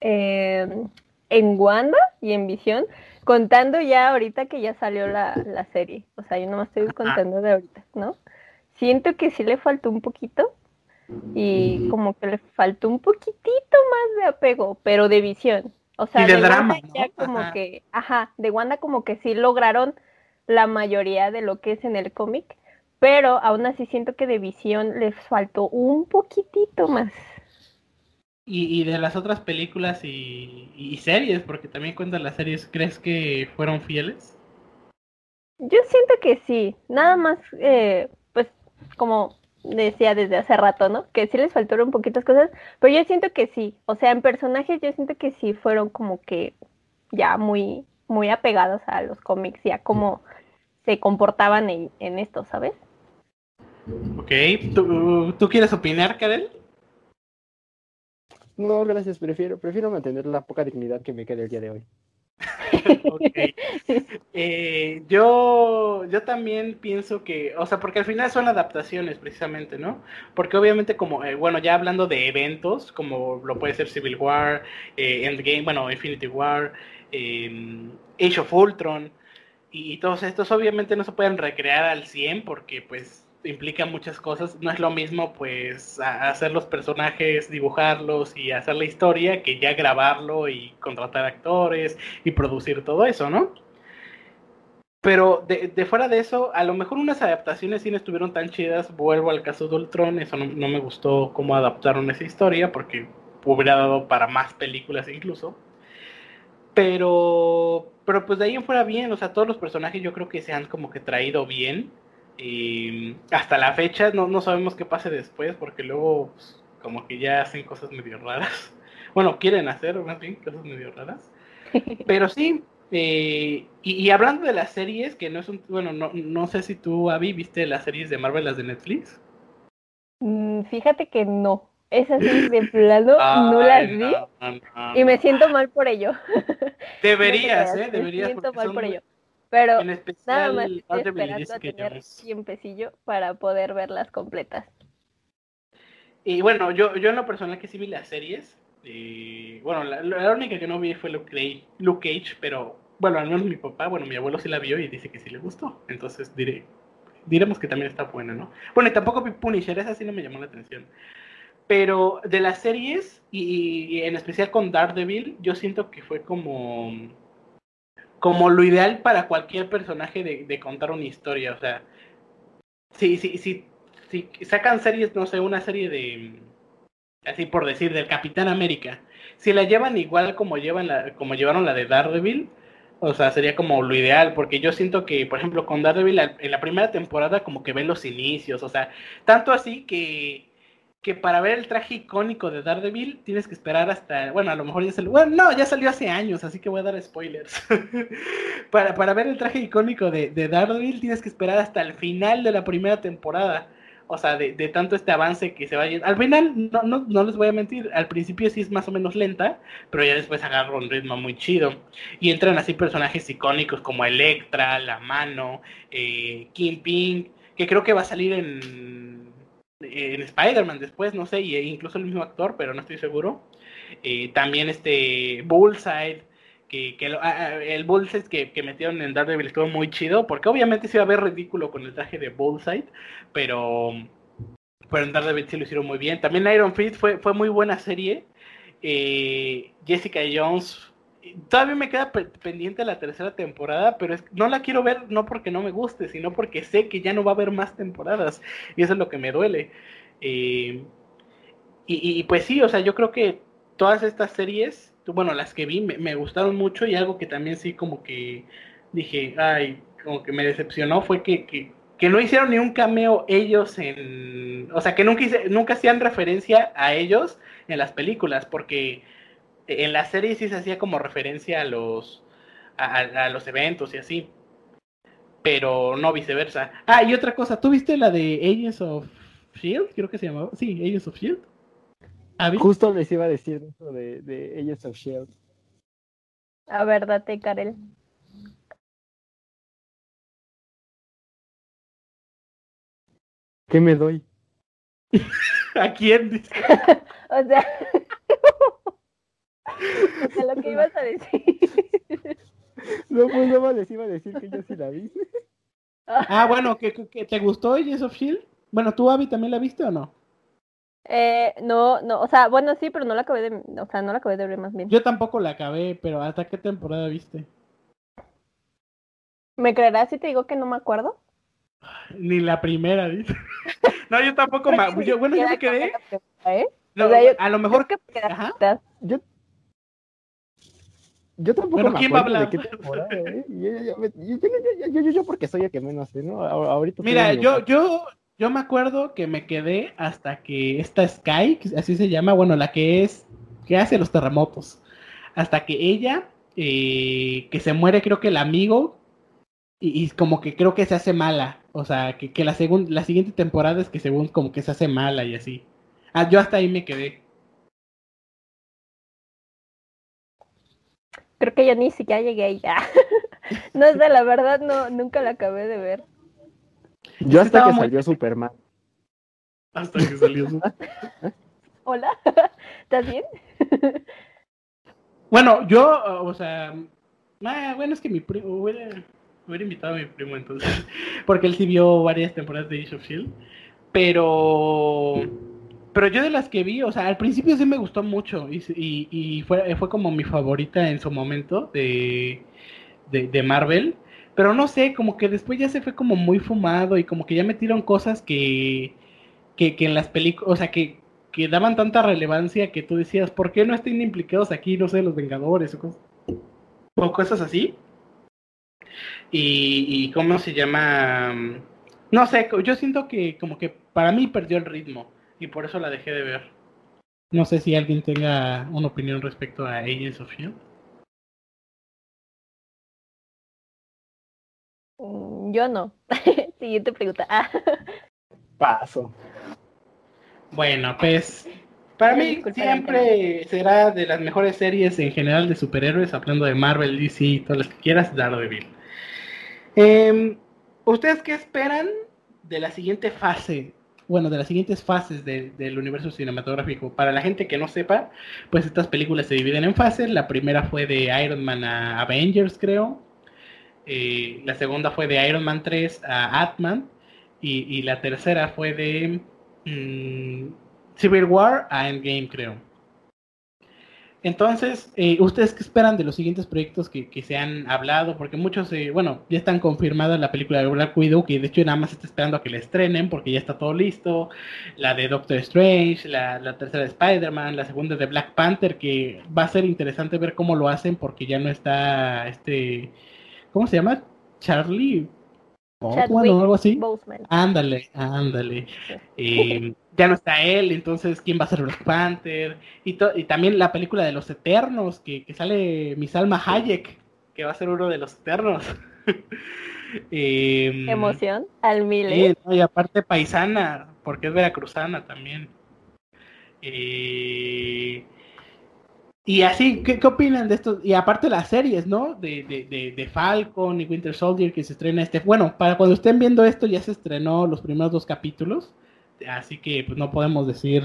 eh, en Wanda y en Visión, contando ya ahorita que ya salió la, la serie. O sea, yo no me estoy contando de ahorita, ¿no? Siento que sí le faltó un poquito y como que le faltó un poquitito más de apego, pero de visión. O sea, y de, de drama, Wanda ya como ajá. que, ajá, de Wanda como que sí lograron la mayoría de lo que es en el cómic, pero aún así siento que de visión les faltó un poquitito más. Y, y, de las otras películas y, y, series, porque también cuentan las series, ¿crees que fueron fieles? Yo siento que sí, nada más, eh, pues como decía desde hace rato, ¿no? Que sí les faltaron poquitas cosas, pero yo siento que sí, o sea, en personajes yo siento que sí fueron como que ya muy, muy apegados a los cómics y a cómo se comportaban en, en esto, ¿sabes? Ok, ¿tú, ¿tú quieres opinar, Karel? No, gracias, prefiero, prefiero mantener la poca dignidad que me queda el día de hoy. Eh, yo, yo también pienso que, o sea, porque al final son adaptaciones precisamente, ¿no? Porque obviamente como, eh, bueno, ya hablando de eventos, como lo puede ser Civil War, eh, Endgame, bueno, Infinity War, em, Age of Ultron, y, y, todos estos obviamente no se pueden recrear al 100 porque pues implica muchas cosas. No es lo mismo, pues, hacer los personajes, dibujarlos y hacer la historia que ya grabarlo y contratar actores y producir todo eso, ¿no? Pero de, fuera de eso, a lo mejor unas adaptaciones sí no estuvieron tan chidas. Vuelvo al caso de Ultron, eso no, no me gustó cómo adaptaron esa historia porque hubiera dado para más películas incluso. Pero, pero pues de ahí en fuera bien, o sea, todos los personajes yo creo que se han como que traído bien y hasta la fecha no, no sabemos qué pase después, porque luego pues, como que ya hacen cosas medio raras. Bueno, quieren hacer más bien cosas medio raras. Pero sí, eh, y, hablando de las series, que no es un... Bueno, no, no sé si tú, Abby, viste las series de Marvel, las de Netflix. Mm, fíjate que no. Esas series de plano no las vi y me siento mal por ello. Deberías, ¿eh? Deberías. Me siento mal por ello. Pero nada más estoy esperando a tener tiempecillo para poder verlas completas. Y bueno, yo, yo en lo personal que sí vi las series. Y, bueno, la, única que no vi fue Luke Cage, Luke Cage, pero bueno, al menos mi papá, bueno, mi abuelo sí la vio y dice que sí le gustó. Entonces diré, diremos que también está buena, ¿no? Bueno, y tampoco vi Punisher, esa sí no me llamó la atención. Pero de las series, y en especial con Daredevil, yo siento que fue como como lo ideal para cualquier personaje de, contar una historia. O sea, si, si, si, si sacan series, no sé, una serie de, así por decir, del Capitán América, si la llevan igual como, llevan la, como llevaron la de Daredevil, o sea, sería como lo ideal, porque yo siento que, por ejemplo, con Daredevil en la primera temporada como que ven los inicios, o sea, tanto así que que para ver el traje icónico de Daredevil tienes que esperar hasta, bueno, a lo mejor ya salió, bueno, no, ya salió hace años, así que voy a dar spoilers. para, para, ver el traje icónico de, de, Daredevil tienes que esperar hasta el final de la primera temporada. O sea, de, de tanto este avance que se va Al final, no, no, no, les voy a mentir, al principio sí es más o menos lenta, pero ya después agarra un ritmo muy chido. Y entran así personajes icónicos como Electra, La Mano, eh, Kingpin, que creo que va a salir en en Spider-Man después, no sé, y e incluso el mismo actor, pero no estoy seguro. Eh, también este Bullseye, que, que el Bullseye que, que, metieron en Daredevil estuvo muy chido, porque obviamente se iba a ver ridículo con el traje de Bullseye, pero, pero en Daredevil sí lo hicieron muy bien. También Iron Fist fue, fue muy buena serie. Eh, Jessica Jones todavía me queda pendiente la tercera temporada, pero es, no la quiero ver no porque no me guste, sino porque sé que ya no va a haber más temporadas y eso es lo que me duele. Eh, y, pues sí, o sea, yo creo que todas estas series, bueno, las que vi me, gustaron mucho y algo que también sí como que dije, ay, como que me decepcionó fue que, que, que no hicieron ni un cameo ellos en, o sea, que nunca, nunca hacían referencia a ellos en las películas, porque en la serie sí se hacía como referencia a los, a, los eventos y así. Pero no viceversa. Ah, y otra cosa, ¿tú viste la de Agents of Shield? Creo que se llamaba. Sí, Agents of Shield. Justo les iba a decir eso de, de Agents of Shield. A ver, date, Karel. ¿Qué me doy? ¿A quién? o sea, a lo que ibas a decir. No, pues no les iba a decir que yo sí la vi. Ah, bueno, ¿que, te gustó Yes of Shield? Bueno, ¿tú, Abby, también la viste o no? Eh, no, no, o sea, bueno, sí, pero no la acabé de, o sea, no la acabé de ver más bien. Yo tampoco la acabé, pero ¿hasta qué temporada viste? ¿Me creerás si te digo que no me acuerdo? Ni la primera, dice. no, yo tampoco me... bueno, yo me quedé... ¿eh? a lo mejor... Que... Yo yo tampoco me acuerdo de qué temporada, ¿eh? Yo, yo, yo, porque soy el que menos sé, ¿no? Ahorita Mira, yo, yo, yo me acuerdo que me quedé hasta que esta Sky, así se llama, bueno, la que es, que hace los terremotos, hasta que ella, eh, que se muere creo que el amigo, y, como que creo que se hace mala, o sea, que, que la, la siguiente temporada es que según como que se hace mala y así. Ah, yo hasta ahí me quedé. Creo que yo ni siquiera llegué ahí. no sé, la verdad no, nunca la acabé de ver. Yo hasta que salió Superman. Hasta que salió Superman. Hola, ¿estás bien? bueno, yo, o sea, ah, bueno, es que mi primo, hubiera, hubiera, invitado a mi primo entonces, porque él sí vio varias temporadas de Age of Shield, pero, pero yo de las que vi, o sea, al principio sí me gustó mucho y, y, fue, fue como mi favorita en su momento de, de, Marvel. Pero no sé, como que después ya se fue como muy fumado y como que ya metieron cosas que, que, que en las películas, o sea, que, que daban tanta relevancia que tú decías, ¿por qué no están implicados aquí, no sé, los Vengadores o cosas, o cosas así? Y, y cómo se llama, no sé, yo siento que como que para mí perdió el ritmo y por eso la dejé de ver. No sé si alguien tenga una opinión respecto a Agents of Shield. Yo no. Siguiente pregunta. Ah. Paso. Bueno, pues para mí siempre será de las mejores series en general de superhéroes, hablando de Marvel, DC, todas las que quieras, Daredevil. Eh, ¿Ustedes qué esperan de la siguiente fase? Bueno, de las siguientes fases de, del universo cinematográfico. Para la gente que no sepa, pues estas películas se dividen en fases. La primera fue de Iron Man a Avengers, creo. Eh, la segunda fue de Iron Man 3 a Atman. Y, y la tercera fue de mmm, Civil War a Endgame, creo. Entonces, eh, ¿ustedes qué esperan de los siguientes proyectos que, que se han hablado? Porque muchos, eh, bueno, ya están confirmadas la película de Black Widow, que de hecho nada más está esperando a que la estrenen, porque ya está todo listo. La de Doctor Strange, la, la tercera de Spider-Man, la segunda de Black Panther, que va a ser interesante ver cómo lo hacen, porque ya no está este. ¿Cómo se llama? Charlie. O algo así. Boseman. Ándale, ándale. Eh, ya no está él, entonces ¿quién va a ser Black Panther? Y, y también la película de los Eternos, que, que sale Misalma Hayek, que va a ser uno de los Eternos. eh, Emoción al mil. No, y aparte paisana, porque es veracruzana también. Eh, y así, ¿qué, ¿qué, opinan de esto? Y aparte las series, ¿no? De, de, de, de, Falcon y Winter Soldier que se estrena este... Bueno, para cuando estén viendo esto ya se estrenó los primeros dos capítulos, así que pues no podemos decir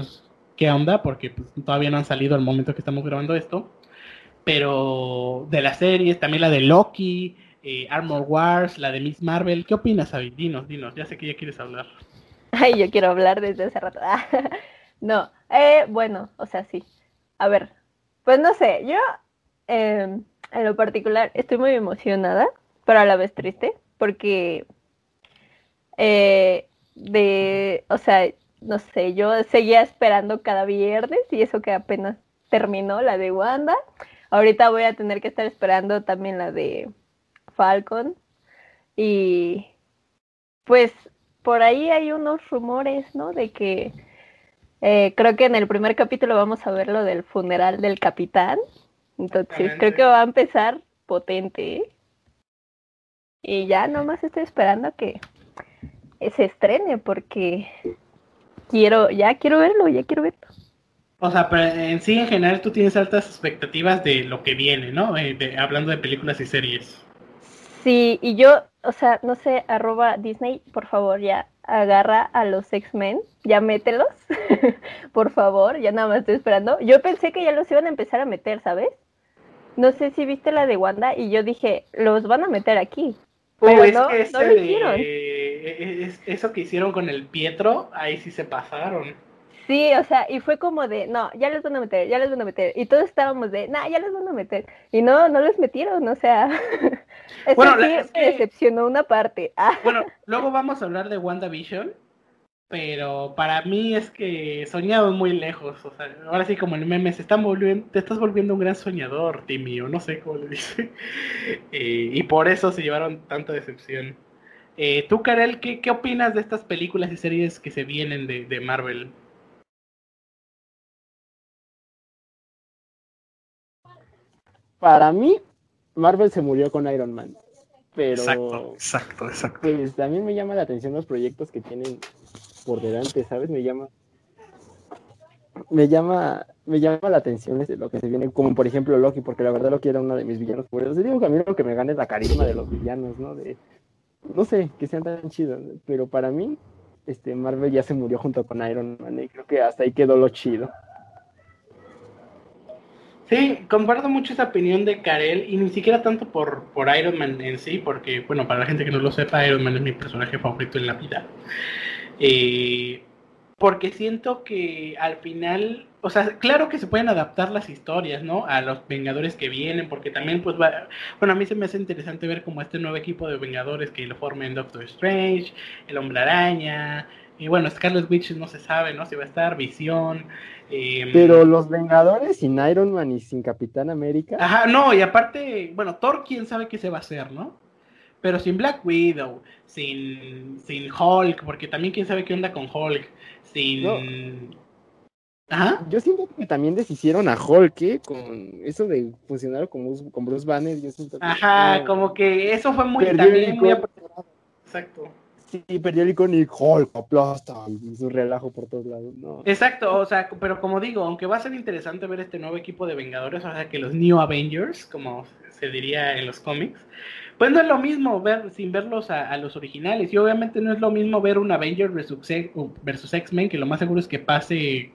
qué onda porque pues, todavía no han salido al momento que estamos grabando esto. Pero de las series, también la de Loki, eh, Armor Wars, la de Miss Marvel, ¿qué opinas, Abby? Dinos, dinos, ya sé que ya quieres hablar. Ay, yo quiero hablar desde hace rato. no, eh, bueno, o sea, sí. A ver, pues no sé, yo eh, en lo particular estoy muy emocionada, pero a la vez triste, porque eh, de, o sea, no sé, yo seguía esperando cada viernes y eso que apenas terminó la de Wanda. Ahorita voy a tener que estar esperando también la de Falcon. Y pues por ahí hay unos rumores, ¿no? De que eh, creo que en el primer capítulo vamos a ver lo del funeral del capitán. Entonces creo que va a empezar potente. ¿eh? Y ya nomás estoy esperando que se estrene porque quiero, ya quiero verlo, ya quiero verlo. O sea, pero en sí, en general, tú tienes altas expectativas de lo que viene, ¿no? Eh, de, hablando de películas y series. Sí, y yo, o sea, no sé, arroba Disney, por favor, ya agarra a los X-Men, ya mételos, por favor, ya nada más estoy esperando. Yo pensé que ya los iban a empezar a meter, ¿sabes? No sé si viste la de Wanda y yo dije, los van a meter aquí. Pero uh, es no, este no lo hicieron. De, es, eso que hicieron con el Pietro, ahí sí se pasaron. Sí, o sea, y fue como de, no, ya les van a meter, ya les van a meter. Y todos estábamos de, no, ya les van a meter. Y no, no los metieron, o sea. Eso bueno, sí la, es que, decepcionó una parte. Ah. Bueno, luego vamos a hablar de WandaVision. Pero para mí es que soñado muy lejos. O sea, ahora sí, como el meme, se están volviendo, te estás volviendo un gran soñador, Timmy, o no sé cómo le dice. Eh, y por eso se llevaron tanta decepción. Eh, Tú, Karel, ¿qué, ¿qué, opinas de estas películas y series que se vienen de, de Marvel? Para mí, Marvel se murió con Iron Man. Pero exacto, exacto, exacto. Pues también me llama la atención los proyectos que tienen por delante, ¿sabes? Me llama me llama me llama la atención es lo que se viene, como por ejemplo Loki, porque la verdad Loki era uno de mis villanos por eso. Digo que a mí lo que me gane es la carisma de los villanos, ¿no? De, no sé, que sean tan chidos, pero para mí, este, Marvel ya se murió junto con Iron Man y creo que hasta ahí quedó lo chido. Sí, comparto mucho esa opinión de Karel y ni siquiera tanto por, por Iron Man en sí, porque, bueno, para la gente que no lo sepa, Iron Man es mi personaje favorito en la vida. Eh, porque siento que al final, o sea, claro que se pueden adaptar las historias, ¿no? A los Vengadores que vienen, porque también, pues, va, bueno, a mí se me hace interesante ver como este nuevo equipo de Vengadores que lo formen Doctor Strange, el Hombre Araña, y bueno, Scarlet Witch no se sabe, ¿no? Si va a estar, Visión. Em, Pero los Vengadores sin Iron Man y sin Capitán América. Ajá, no, y aparte, bueno, Thor, quién sabe qué se va a hacer, ¿no? Pero sin Black Widow, sin, sin Hulk, porque también quién sabe qué onda con Hulk, sin... Ajá. Yo siento que también deshicieron a Hulk, ¿eh? Con eso de funcionar con, con Bruce Banner. Yo siento Ajá, como que eso fue muy, también muy Exacto. Sí, perdió el icónico Hulk, aplasta, y su relajo por todos lados. No. Exacto, o sea, pero como digo, aunque va a ser interesante ver este nuevo equipo de Vengadores, o sea, que los New Avengers, como se diría en los cómics, pues no es lo mismo ver sin verlos a, los originales. Y obviamente no es lo mismo ver un Avengers versus X-Men, que lo más seguro es que pase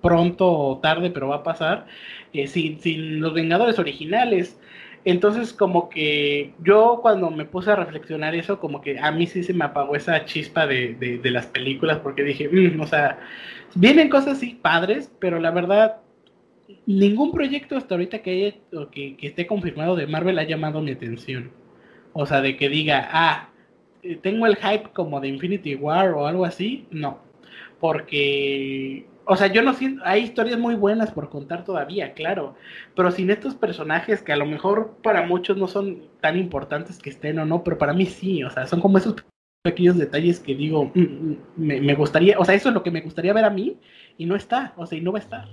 pronto o tarde, pero va a pasar, eh, sin, sin los Vengadores originales. Entonces, como que yo cuando me puse a reflexionar eso, como que a mí sí se me apagó esa chispa de, de, las películas, porque dije, mm, o sea, vienen cosas así padres, pero la verdad, ningún proyecto hasta ahorita que, haya, que, que esté confirmado de Marvel ha llamado mi atención. O sea, de que diga, ah, eh, tengo el hype como de Infinity War o algo así, no. Porque o sea, yo no siento, hay historias muy buenas por contar todavía, claro, pero sin estos personajes que a lo mejor para muchos no son tan importantes que estén o no, pero para mí sí, o sea, son como esos pequeños detalles que digo, mm, mm, me, gustaría, o sea, eso es lo que me gustaría ver a mí y no está, o sea, y no va a estar.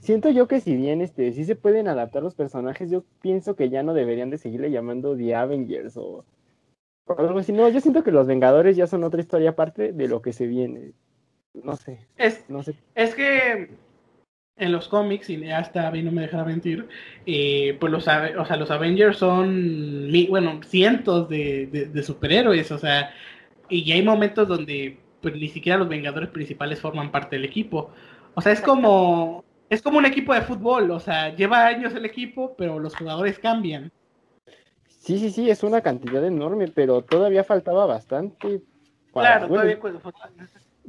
Siento yo que si bien este sí se pueden adaptar los personajes, yo pienso que ya no deberían de seguirle llamando The Avengers o, o algo así. No, yo siento que los Vengadores ya son otra historia aparte de lo que se viene no sé. Es, no sé. es que en los cómics, y hasta a mí no me dejará mentir, eh, pues los, o sea, los Avengers son, bueno, cientos de, de, superhéroes, o sea, y hay momentos donde pues ni siquiera los Vengadores principales forman parte del equipo. O sea, es como, es como un equipo de fútbol, o sea, lleva años el equipo, pero los jugadores cambian. Sí, sí, sí, es una cantidad enorme, pero todavía faltaba bastante. claro, todavía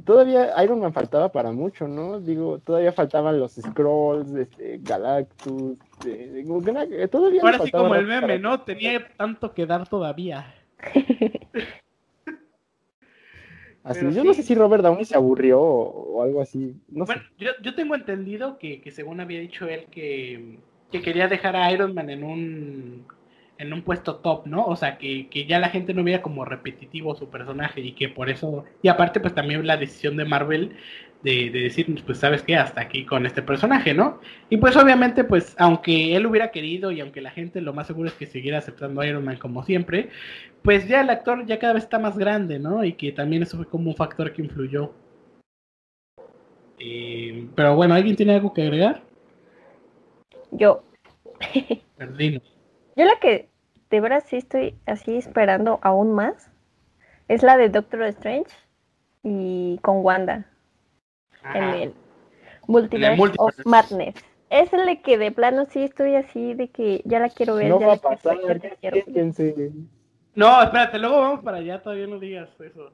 todavía Iron Man faltaba para mucho, ¿no? Digo, todavía faltaban los Scrolls, este, Galactus, eh, todavía Ahora sí como el meme, ¿no? Tenía tanto que dar todavía. así, yo no sé si Robert Downey se aburrió o, algo así. No bueno, Yo, yo, tengo entendido que, que, según había dicho él que, que quería dejar a Iron Man en un en un puesto top, ¿no? O sea, que, que, ya la gente no veía como repetitivo su personaje y que por eso, y aparte pues también la decisión de Marvel de, de decir, pues sabes qué, hasta aquí con este personaje, ¿no? Y pues obviamente pues aunque él hubiera querido y aunque la gente lo más seguro es que siguiera aceptando a Iron Man como siempre, pues ya el actor ya cada vez está más grande, ¿no? Y que también eso fue como un factor que influyó. Eh, pero bueno, ¿alguien tiene algo que agregar? Yo. Perdino. Yo la que de verdad sí estoy así esperando aún más es la de Doctor Strange y con Wanda en el Multiverse, of Madness. Es el de que de plano sí estoy así de que ya la quiero ver. No ya va a pasar, No, espérate, luego vamos para allá, todavía no digas eso.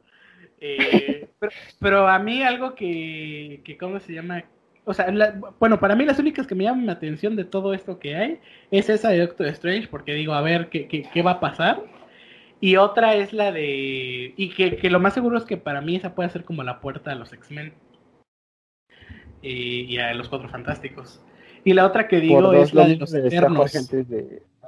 Eh, pero, pero, a mí algo que, que, ¿cómo se llama? o sea, bueno, para mí las únicas que me llaman la atención de todo esto que hay es esa de Doctor Strange, porque digo, a ver qué, qué, va a pasar. Y otra es la de. Y que, que, lo más seguro es que para mí esa puede ser como la puerta a los X-Men. Y, a los Cuatro Fantásticos. Y la otra que digo es la de los Eternos.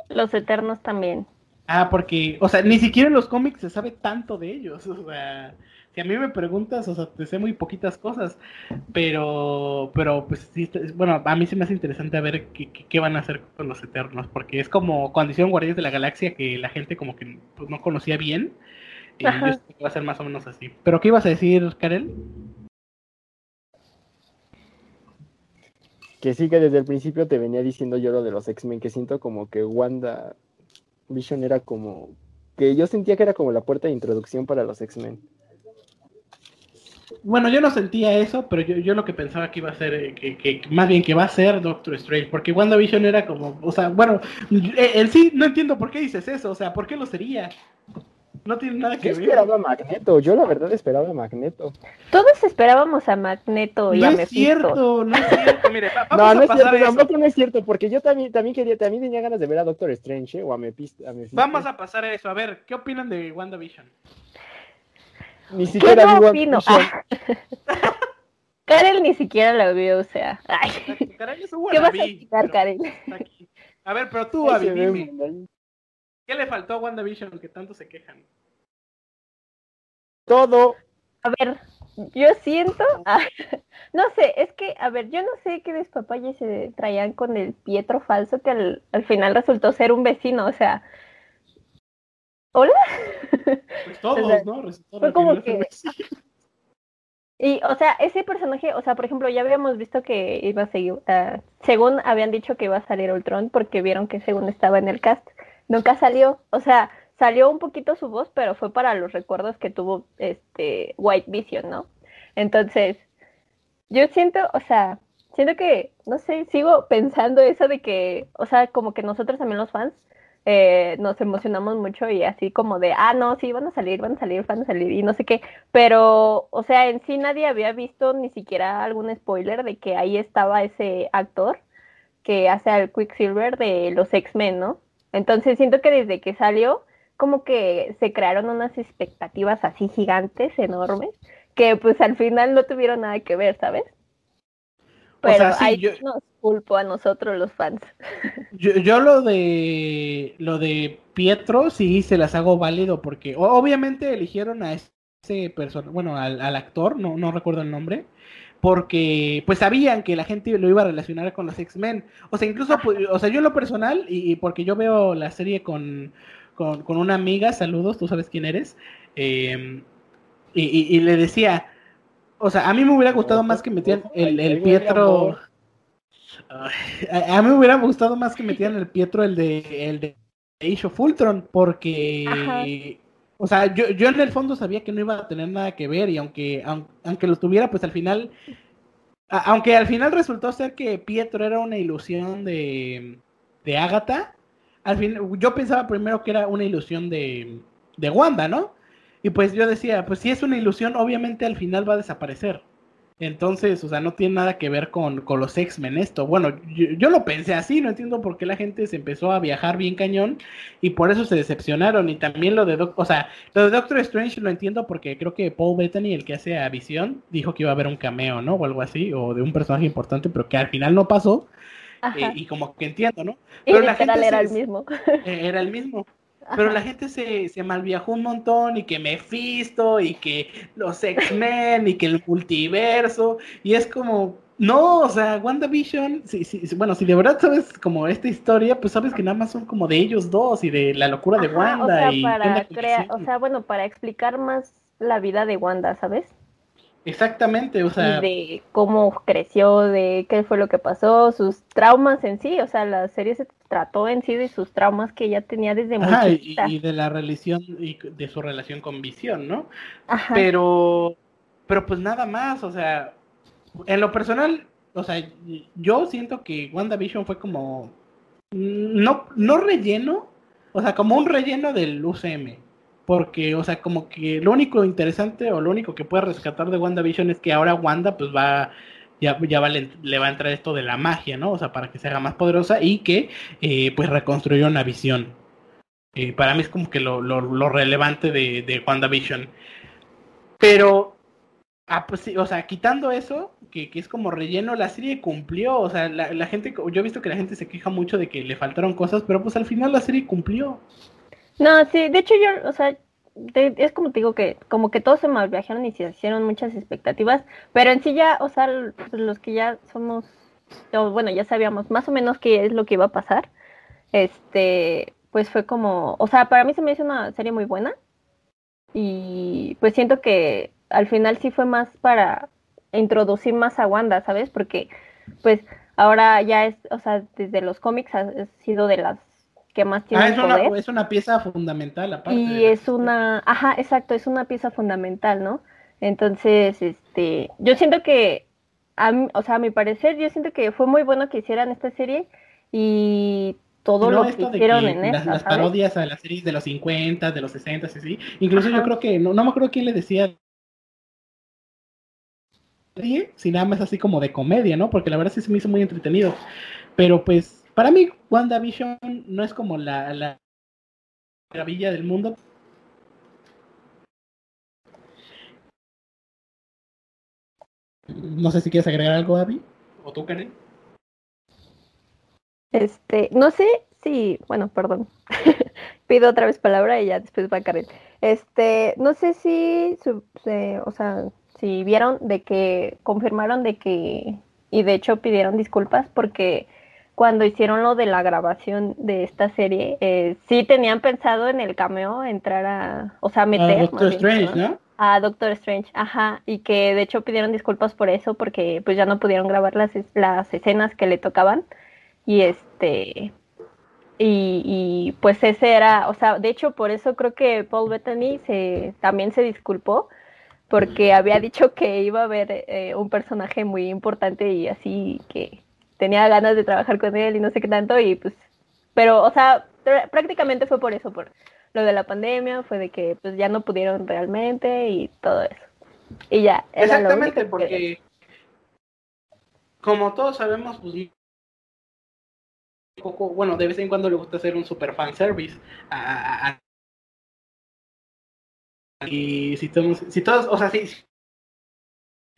Los Eternos también. Ah, porque, o sea, ni siquiera en los cómics se sabe tanto de ellos. O sea, si a mí me preguntas, o sea, te sé muy poquitas cosas, pero, pero pues sí, bueno, a mí sí me hace interesante a ver qué, van a hacer con los Eternos, porque es como cuando hicieron Guardianes de la Galaxia que la gente como que pues, no conocía bien, y yo va a ser más o menos así. ¿Pero qué ibas a decir, Karel? Que sí que desde el principio te venía diciendo yo lo de los X-Men, que siento como que Wanda Vision era como, que yo sentía que era como la puerta de introducción para los X-Men. Bueno, yo no sentía eso, pero yo, yo lo que pensaba que iba a ser, eh, que, más bien que va a ser Doctor Strange, porque WandaVision era como, o sea, bueno, en sí no entiendo por qué dices eso, o sea, ¿por qué lo sería? No tiene nada que yo ver. esperaba a Magneto, yo la verdad esperaba a Magneto. Todos esperábamos a Magneto y no a es Mephisto. cierto, no es cierto, mire, va- No, vamos no a es pasar cierto, tampoco no es cierto, porque yo también, también quería, también tenía ganas de ver a Doctor Strange, ¿eh? o a Mephisto. a Mephisto. Vamos a pasar a eso, a ver, ¿qué opinan de WandaVision? Ni Yo siquiera no vi opino. WandaVision. Ah. Karel ni siquiera la vio, o sea. Ay. ¿Qué vas a pero Karel? A ver, pero tú, Abby, dime, ¿qué le faltó a WandaVision que tanto se quejan? Todo. A ver, yo siento. ah, no sé, es que, a ver, yo no sé qué despapalles se traían con el Pietro falso que al, al final resultó ser un vecino, o sea. ¿Hola? Pues todos, O sea, ¿no? Resultó fue como que-. Y, o sea, ese personaje, o sea, por ejemplo, ya habíamos visto que iba a seguir, ah, según habían dicho que iba a salir Ultron, porque vieron que según estaba en el cast, nunca salió, o sea, salió un poquito su voz, pero fue para los recuerdos que tuvo este White Vision, ¿no? Entonces, yo siento, o sea, siento que, no sé, sigo pensando eso de que, o sea, como que nosotros también los fans eh, nos emocionamos mucho y así como de, ah, no, sí, van a salir, van a salir, van a salir y no sé qué, pero, o sea, en sí nadie había visto ni siquiera algún spoiler de que ahí estaba ese actor que hace al Quicksilver de los X-Men, ¿no? Entonces siento que desde que salió, como que se crearon unas expectativas así gigantes, enormes, que pues al final no tuvieron nada que ver, ¿sabes? O Pero sea, sí, ahí yo- nos culpo a nosotros los fans. Yo, yo lo de lo de Pietro sí se las hago válido porque o- obviamente eligieron a ese persona, bueno, al, al actor, no, no recuerdo el nombre, porque pues sabían que la gente lo iba a relacionar con los X-Men. O sea, incluso, pues, o sea, yo en lo personal, y, y porque yo veo la serie con, con, con una amiga, saludos, tú sabes quién eres, eh, y, y- y le decía, o sea, a mí me hubiera gustado más que metieran el, Pietro... A, a mí me hubiera gustado más que metieran el Pietro el de el de Age of Ultron, porque Ajá. O sea, yo, yo en el fondo sabía que no iba a tener nada que ver, y aunque, aun- aunque lo tuviera, pues al final, aunque al final resultó ser que Pietro era una ilusión de, de Agatha, al fin, yo pensaba primero que era una ilusión de, de Wanda, ¿no? Y pues yo decía, pues si es una ilusión, obviamente al final va a desaparecer. Entonces, o sea, no tiene nada que ver con, con los X-Men esto. Bueno, yo, yo lo pensé así, no entiendo por qué la gente se empezó a viajar bien cañón y por eso se decepcionaron. Y también lo de, Doc- o sea, lo de Doctor Strange lo entiendo porque creo que Paul Bettany, el que hace a Visión, dijo que iba a haber un cameo, ¿no? O algo así, o de un personaje importante, pero que al final no pasó. Eh, y como que entiendo, ¿no? y pero la literal gente era se- el mismo. Eh, era el mismo. Pero la gente se, se malviajó un montón y que Mephisto y que los X-Men y que el multiverso y es como, no, o sea, WandaVision, sí, sí, sí, bueno, si de verdad sabes como esta historia, pues sabes que nada más son como de ellos dos y de la locura de Wanda o sea, y para Visión. o sea, bueno, para explicar más la vida de Wanda, ¿sabes? Exactamente, o sea, y de cómo creció, de qué fue lo que pasó, sus traumas en sí, o sea, la serie se trató en sí de sus traumas que ella tenía desde muy ajá, y, y de la relación y de su relación con Visión, ¿no? Ajá. Pero, pero pues nada más, o sea, en lo personal, o sea, yo siento que WandaVision fue como, no, no relleno, o sea, como un relleno del UCM. Porque, o sea, como que lo único interesante o lo único que puede rescatar de WandaVision es que ahora Wanda pues va, ya, ya va, le, va a entrar esto de la magia, ¿no? O sea, para que se haga más poderosa y que eh, pues reconstruyó una visión. Eh, para mí es como que lo, lo, lo relevante de, de WandaVision. Pero, ah, pues o sea, quitando eso, que, que es como relleno, la serie cumplió. O sea, la, la gente, yo he visto que la gente se queja mucho de que le faltaron cosas, pero pues al final la serie cumplió. No, sí, de hecho yo, o sea, es como te digo que como que todos se malviajaron y se hicieron muchas expectativas, pero en sí ya, o sea, l- los que ya somos, bueno, ya sabíamos más o menos qué es lo que iba a pasar, este, pues fue como, o sea, para mí se me hizo una serie muy buena y pues siento que al final sí fue más para introducir más a Wanda, ¿sabes? Porque, pues, ahora ya es, o sea, desde los cómics ha sido de las que más tienen Ah, es poder. una, es una pieza fundamental aparte. Y es una, ajá, exacto, es una pieza fundamental, ¿no? Entonces, este, yo siento que, a o sea, a mi parecer, yo siento que fue muy bueno que hicieran esta serie y todo No, lo que hicieron que en las, esta, las ¿sabes? parodias a las series de los 50, de los 60, sí, sí. Incluso yo creo que, no, no me acuerdo quién le decía si nada más así como de comedia, ¿no? Porque la verdad sí se me hizo muy entretenido. Pero pues, para mí, WandaVision no es como la, la maravilla del mundo. No sé si quieres agregar algo, Abby. ¿O tú, Karen? Este, no sé si, bueno, perdón, pido otra vez palabra y ya después va Karen. Este, no sé si, se- o sea, si vieron de que confirmaron de que, y de hecho pidieron disculpas porque cuando hicieron lo de la grabación de esta serie, eh, sí tenían pensado en el cameo entrar a, o sea, meter Doctor más bien, Strange, ¿no? ¿no? a Doctor Strange, ajá, y que de hecho pidieron disculpas por eso porque pues ya no pudieron grabar las, las escenas que le tocaban y este y, y, pues ese era, o sea, de hecho por eso creo que Paul Bettany se también se disculpó porque había dicho que iba a haber eh, un personaje muy importante y así que tenía ganas de trabajar con él y no sé qué tanto y pues pero o sea, pr- prácticamente fue por eso, por lo de la pandemia, fue de que pues ya no pudieron realmente y todo eso. Y ya, era lo único Exactamente, que- porque como todos sabemos, pues Coco, bueno, de vez en cuando le gusta hacer un super fan service a, a- a- y si todos, si todos, o sea, si, si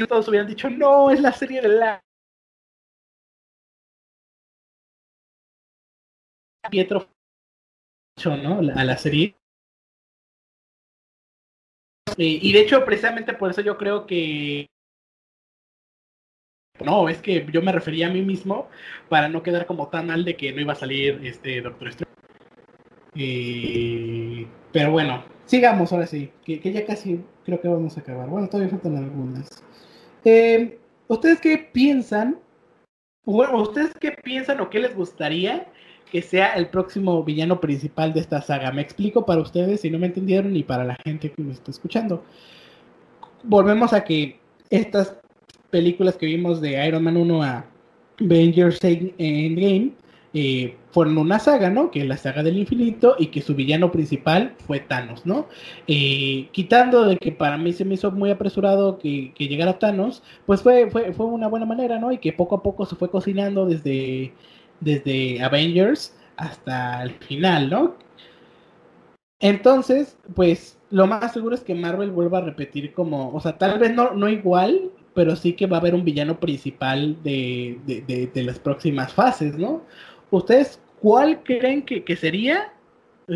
todos hubieran dicho no, es la serie de la Pietro ¿no? a la serie Eh, y de hecho, precisamente por eso yo creo que. No, es que yo me refería a mí mismo para no quedar como tan mal de que no iba a salir este Doctor Strange. Eh, pero bueno, sigamos ahora sí, que, ya casi creo que vamos a acabar. Bueno, todavía faltan algunas. Eh, ¿Ustedes qué piensan? Bueno, ¿ustedes qué piensan o qué les gustaría que sea el próximo villano principal de esta saga. Me explico para ustedes si no me entendieron y para la gente que me está escuchando. Volvemos a que estas películas que vimos de Iron Man 1 a Avengers Endgame eh, fueron una saga, ¿no? Que es la saga del infinito y que su villano principal fue Thanos, ¿no? Eh, quitando de que para mí se me hizo muy apresurado que, que llegara Thanos, pues fue, fue, fue una buena manera, ¿no? Y que poco a poco se fue cocinando desde desde Avengers hasta el final, ¿no? Entonces, pues lo más seguro es que Marvel vuelva a repetir como, o sea, tal vez no, no igual, pero sí que va a haber un villano principal de, de, de, de las próximas fases, ¿no? ¿Ustedes cuál creen que, que sería?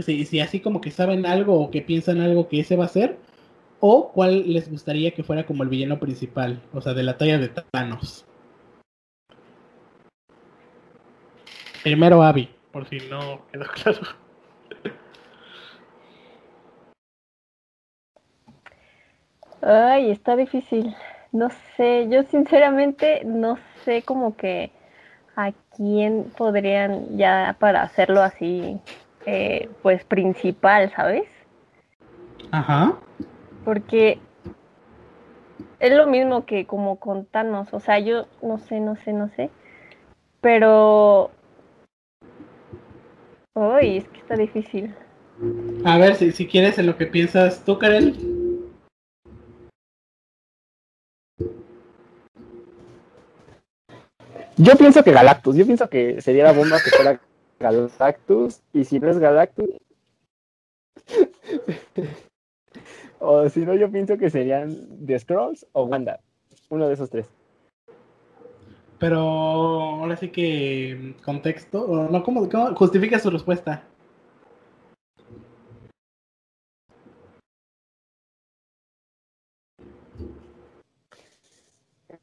Si, si, así como que saben algo o que piensan algo que ese va a ser, o cuál les gustaría que fuera como el villano principal, o sea, de la talla de Thanos. Primero Abby, por si no quedó claro. Ay, está difícil. No sé, yo sinceramente no sé como que a quién podrían ya para hacerlo así, eh, pues principal, ¿sabes? Ajá. Porque es lo mismo que como con Thanos, o sea, yo no sé, no sé, no sé, pero Uy, es que está difícil. A ver, si, si quieres en lo que piensas tú, Karen. Yo pienso que Galactus, yo pienso que sería la bomba que fuera Galactus, y si no es Galactus, o si no, yo pienso que serían The Scrolls o Wanda, uno de esos tres. Pero ahora sí que contexto, o no, ¿cómo, cómo justifica su respuesta?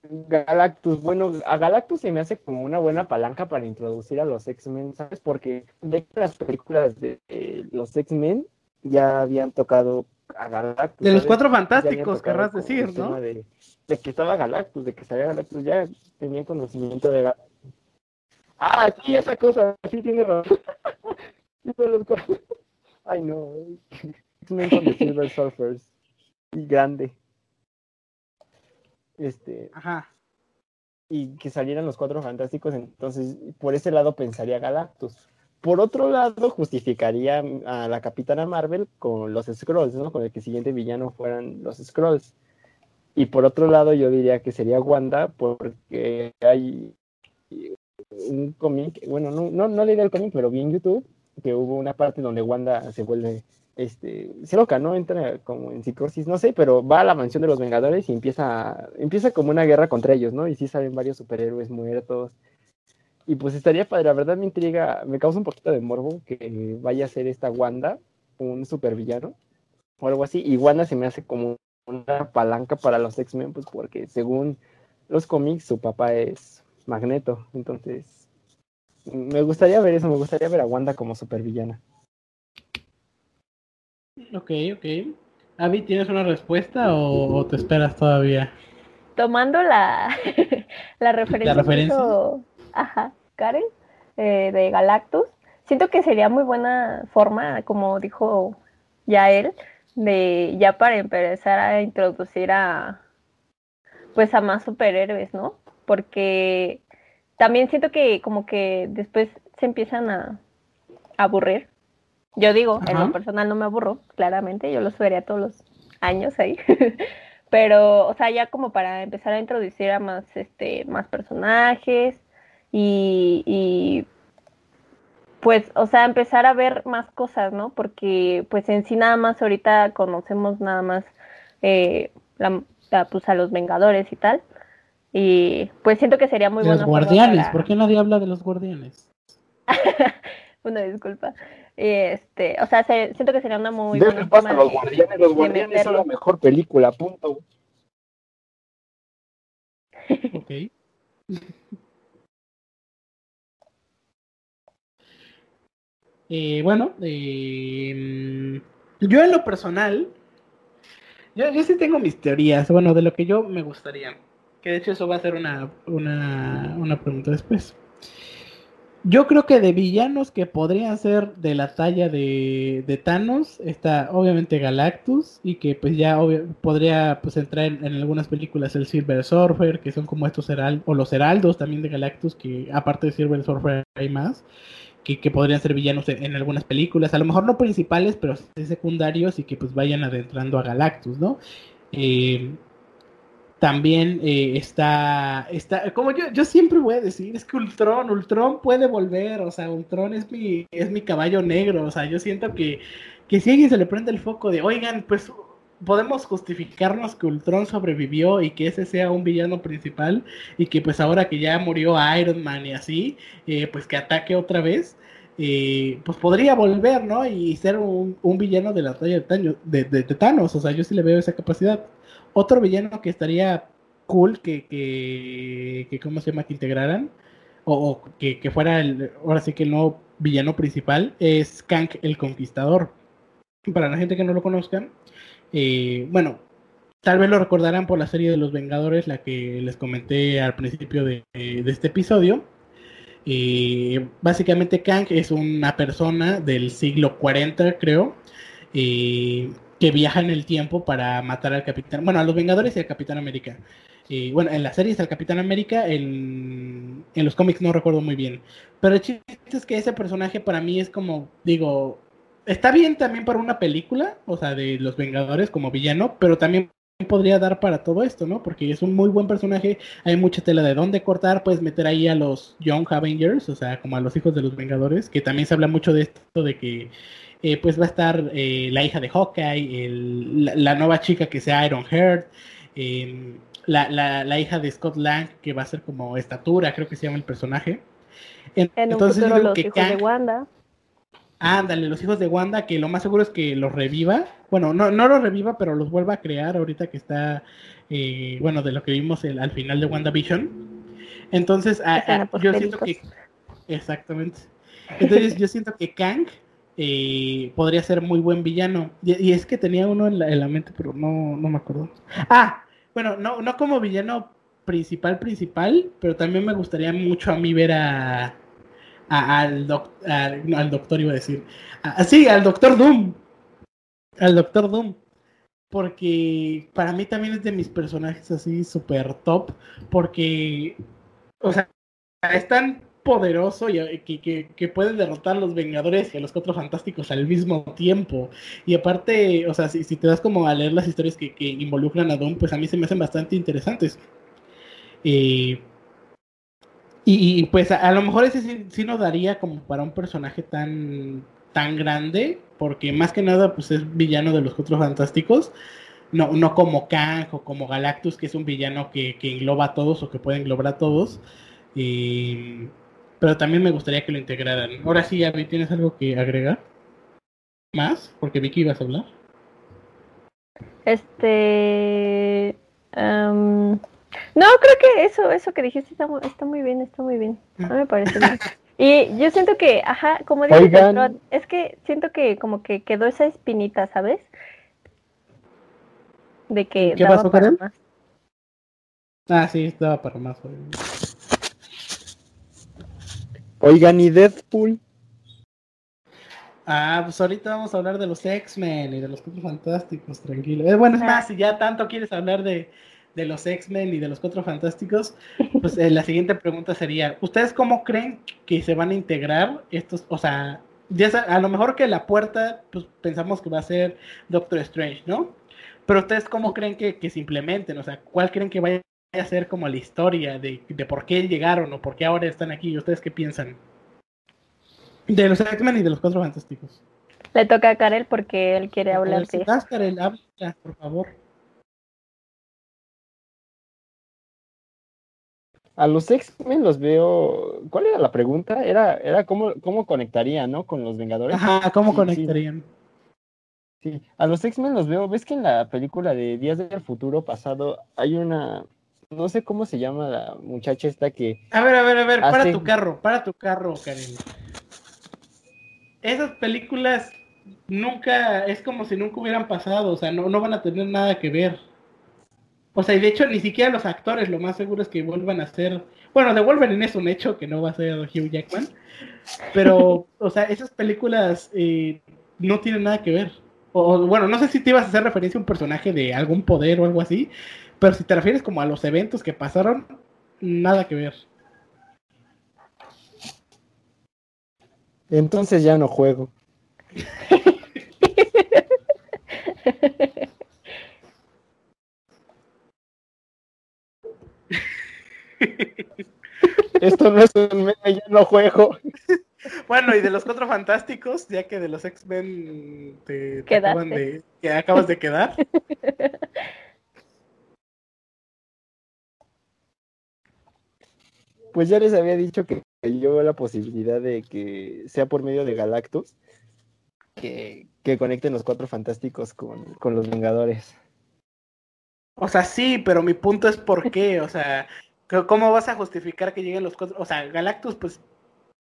Galactus, bueno, a Galactus se me hace como una buena palanca para introducir a los X-Men, ¿sabes? Porque de que las películas de eh, los X-Men ya habían tocado a Galactus. De los ¿sabes? cuatro fantásticos, querrás decir, ¿no? De, de que estaba Galactus, de que salía Galactus, ya tenían conocimiento de Ga- Ah, sí, esa cosa, sí tiene razón. Ay, no. X-Men con Silver Surfers. Y grande. Este. Ajá. Y que salieran los cuatro fantásticos, entonces por ese lado pensaría Galactus. Por otro lado, justificaría a la Capitana Marvel con los Scrolls, ¿no? Con el que el siguiente villano fueran los Scrolls. Y por otro lado, yo diría que sería Wanda, porque hay un cómic, bueno, no, no, no leí el cómic, pero vi en YouTube que hubo una parte donde Wanda se vuelve, este, se loca, ¿no? Entra como en psicosis, no sé, pero va a la mansión de los Vengadores y empieza, empieza como una guerra contra ellos, ¿no? Y sí salen varios superhéroes muertos. Y pues estaría padre, la verdad me intriga, me causa un poquito de morbo que vaya a ser esta Wanda un supervillano o algo así. Y Wanda se me hace como una palanca para los X-Men, pues porque según los cómics su papá es Magneto. Entonces, me gustaría ver eso, me gustaría ver a Wanda como supervillana. Ok, ok. Avi, ¿tienes una respuesta o, te esperas todavía? Tomando la, la referencia, ¿La referencia? ajá, Karen, eh, de Galactus, siento que sería muy buena forma, como dijo ya él, de ya para empezar a introducir a pues a más superhéroes, ¿no? Porque también siento que como que después se empiezan a, aburrir. Yo digo, en lo personal no me aburro, claramente, yo los vería todos los años ahí. Pero, o sea, ya como para empezar a introducir a más, este, más personajes y, y pues, o sea, empezar a ver más cosas, ¿no? Porque, pues, en sí nada más ahorita conocemos nada más, eh, la, pues, a los Vengadores y tal. Y, pues, siento que sería muy bueno. Los guardianes, ¿por qué nadie habla de los guardianes? una disculpa. Este, o sea, siento que sería una muy buena forma los guardianes, los guardianes son la mejor película, punto. ok. Eh, bueno, eh, yo en lo personal, yo, yo, sí tengo mis teorías, bueno, de lo que yo me gustaría. Que de hecho eso va a ser una, una, una pregunta después. Yo creo que de villanos que podrían ser de la talla de, de Thanos está obviamente Galactus y que pues ya podría pues entrar en, en, algunas películas el Silver Surfer que son como estos heraldos o los heraldos también de Galactus que aparte de Silver Surfer hay más que, podrían ser villanos en, algunas películas, a lo mejor no principales, pero secundarios y que pues vayan adentrando a Galactus, ¿no? Eh, también eh, está, está, como yo, yo siempre voy a decir, es que Ultron, Ultron puede volver, o sea, Ultron es mi, es mi caballo negro, o sea, yo siento que, que si alguien se le prende el foco de, oigan, pues podemos justificarnos que Ultron sobrevivió y que ese sea un villano principal y que pues ahora que ya murió Iron Man y así, eh, pues que ataque otra vez, eh, pues podría volver, ¿no? Y ser un, villano de la talla de, de, Thanos, o sea, yo sí le veo esa capacidad. Otro villano que estaría cool que, que, que ¿cómo se llama? Que integraran, o, que, que, fuera el, ahora sí que el nuevo villano principal, es Kang el Conquistador. Para la gente que no lo conozcan, eh, bueno, tal vez lo recordarán por la serie de los Vengadores, la que les comenté al principio de, este episodio. Básicamente Kang es una persona del siglo 40, creo, que viaja en el tiempo para matar al Capitán, bueno, a los Vengadores y al Capitán América. bueno, en la serie es al Capitán América, en, en los cómics no recuerdo muy bien. Pero el chiste es que ese personaje para mí es como, digo, está bien también para una película, o sea, de los Vengadores como villano, pero también podría dar para todo esto, ¿no? Porque es un muy buen personaje, hay mucha tela de dónde cortar, puedes meter ahí a los Young Avengers, o sea, como a los hijos de los Vengadores, que también se habla mucho de esto de que eh, pues va a estar eh, la hija de Hawkeye, la, nueva chica que sea Iron Heart, em, la, hija de Scott Lang, que va a ser como estatura, creo que se llama el personaje. Entonces, en los hijos de Wanda. Ándale, los hijos de Wanda, que lo más seguro es que los reviva. Bueno, no, no los reviva, pero los vuelva a crear ahorita que está, eh, bueno, de lo que vimos al final de WandaVision. Entonces, yo siento que... Exactamente. Entonces, yo siento que Kang eh, podría ser muy buen villano. Y, es que tenía uno en la, mente, pero no, no me acuerdo. Ah, bueno, no, no como villano principal, principal, pero también me gustaría mucho a mí ver a al, al, doctor, iba a decir. sí, al doctor Doom. Al doctor Doom. Porque para mí también es de mis personajes así super top. Porque, o sea, es tan poderoso y que, que, que, puede derrotar a los Vengadores y a los Cuatro Fantásticos al mismo tiempo. Y aparte, o sea, si, si te das como a leer las historias que, que, involucran a Doom, pues a mí se me hacen bastante interesantes. Eh, y, pues a, lo mejor ese sí, sí, nos daría como para un personaje tan, tan grande, porque más que nada pues es villano de los Cuatro Fantásticos, no, no como Kang o como Galactus, que es un villano que, que engloba a todos o que puede englobar a todos. pero también me gustaría que lo integraran. Ahora sí, Abby, ¿tienes algo que agregar? ¿Más? Porque Vicky ibas a hablar. Este... No, creo que eso, eso que dijiste está, está muy bien, está muy bien. A me parece bien. Y yo siento que, ajá, como dice es que siento que como que quedó esa espinita, ¿sabes? De que ¿Qué pasó, para Más. Ah, sí, estaba para más. Oigan, ¿y Deadpool? Ah, pues ahorita vamos a hablar de los X-Men y de los Cuatro Fantásticos, tranquilo. Eh, bueno, es más, si ya tanto quieres hablar de, de los X-Men y de los Cuatro Fantásticos, pues eh, la siguiente pregunta sería, ¿ustedes cómo creen que se van a integrar estos, o sea, ya a lo mejor que la puerta, pues pensamos que va a ser Doctor Strange, ¿no? Pero ustedes cómo creen que, que se implementen, o sea, ¿cuál creen que vaya a ser como la historia de, de por qué llegaron o por qué ahora están aquí? ¿Ustedes qué piensan? De los X-Men y de los Cuatro Fantásticos. Le toca a Karel porque él quiere hablar. Karel, habla, por favor. A los X-Men los veo. ¿Cuál era la pregunta? Era, era cómo, cómo conectarían, ¿no? Con los Vengadores. Ajá, ¿cómo conectarían? Sí. a los X-Men los veo. ¿Ves que en la película de Días del Futuro Pasado hay una. No sé cómo se llama la muchacha esta que. A ver, a ver, a ver, para tu carro, para tu carro, Karen. Esas películas nunca. Es como si nunca hubieran pasado, o sea, no, no van a tener nada que ver. O sea, y de hecho ni siquiera los actores, lo más seguro es que vuelvan a ser, bueno, de Wolverine es un hecho que no va a ser Hugh Jackman, pero, o sea, esas películas eh, no tienen nada que ver. O, bueno, no sé si te ibas a hacer referencia a un personaje de algún poder o algo así, pero si te refieres como a los eventos que pasaron, nada que ver. Entonces ya no juego. Esto no es un meme, ya no juego. Bueno, y de los cuatro fantásticos, ya que de los X-Men te, acaban de, que acabas de quedar. Pues ya les había dicho que yo veo la posibilidad de que sea por medio de Galactus que, que conecten los cuatro fantásticos con, con los Vengadores. O sea, sí, pero mi punto es por qué, o sea, ¿Cómo vas a justificar que lleguen los cuatro? O sea, Galactus, pues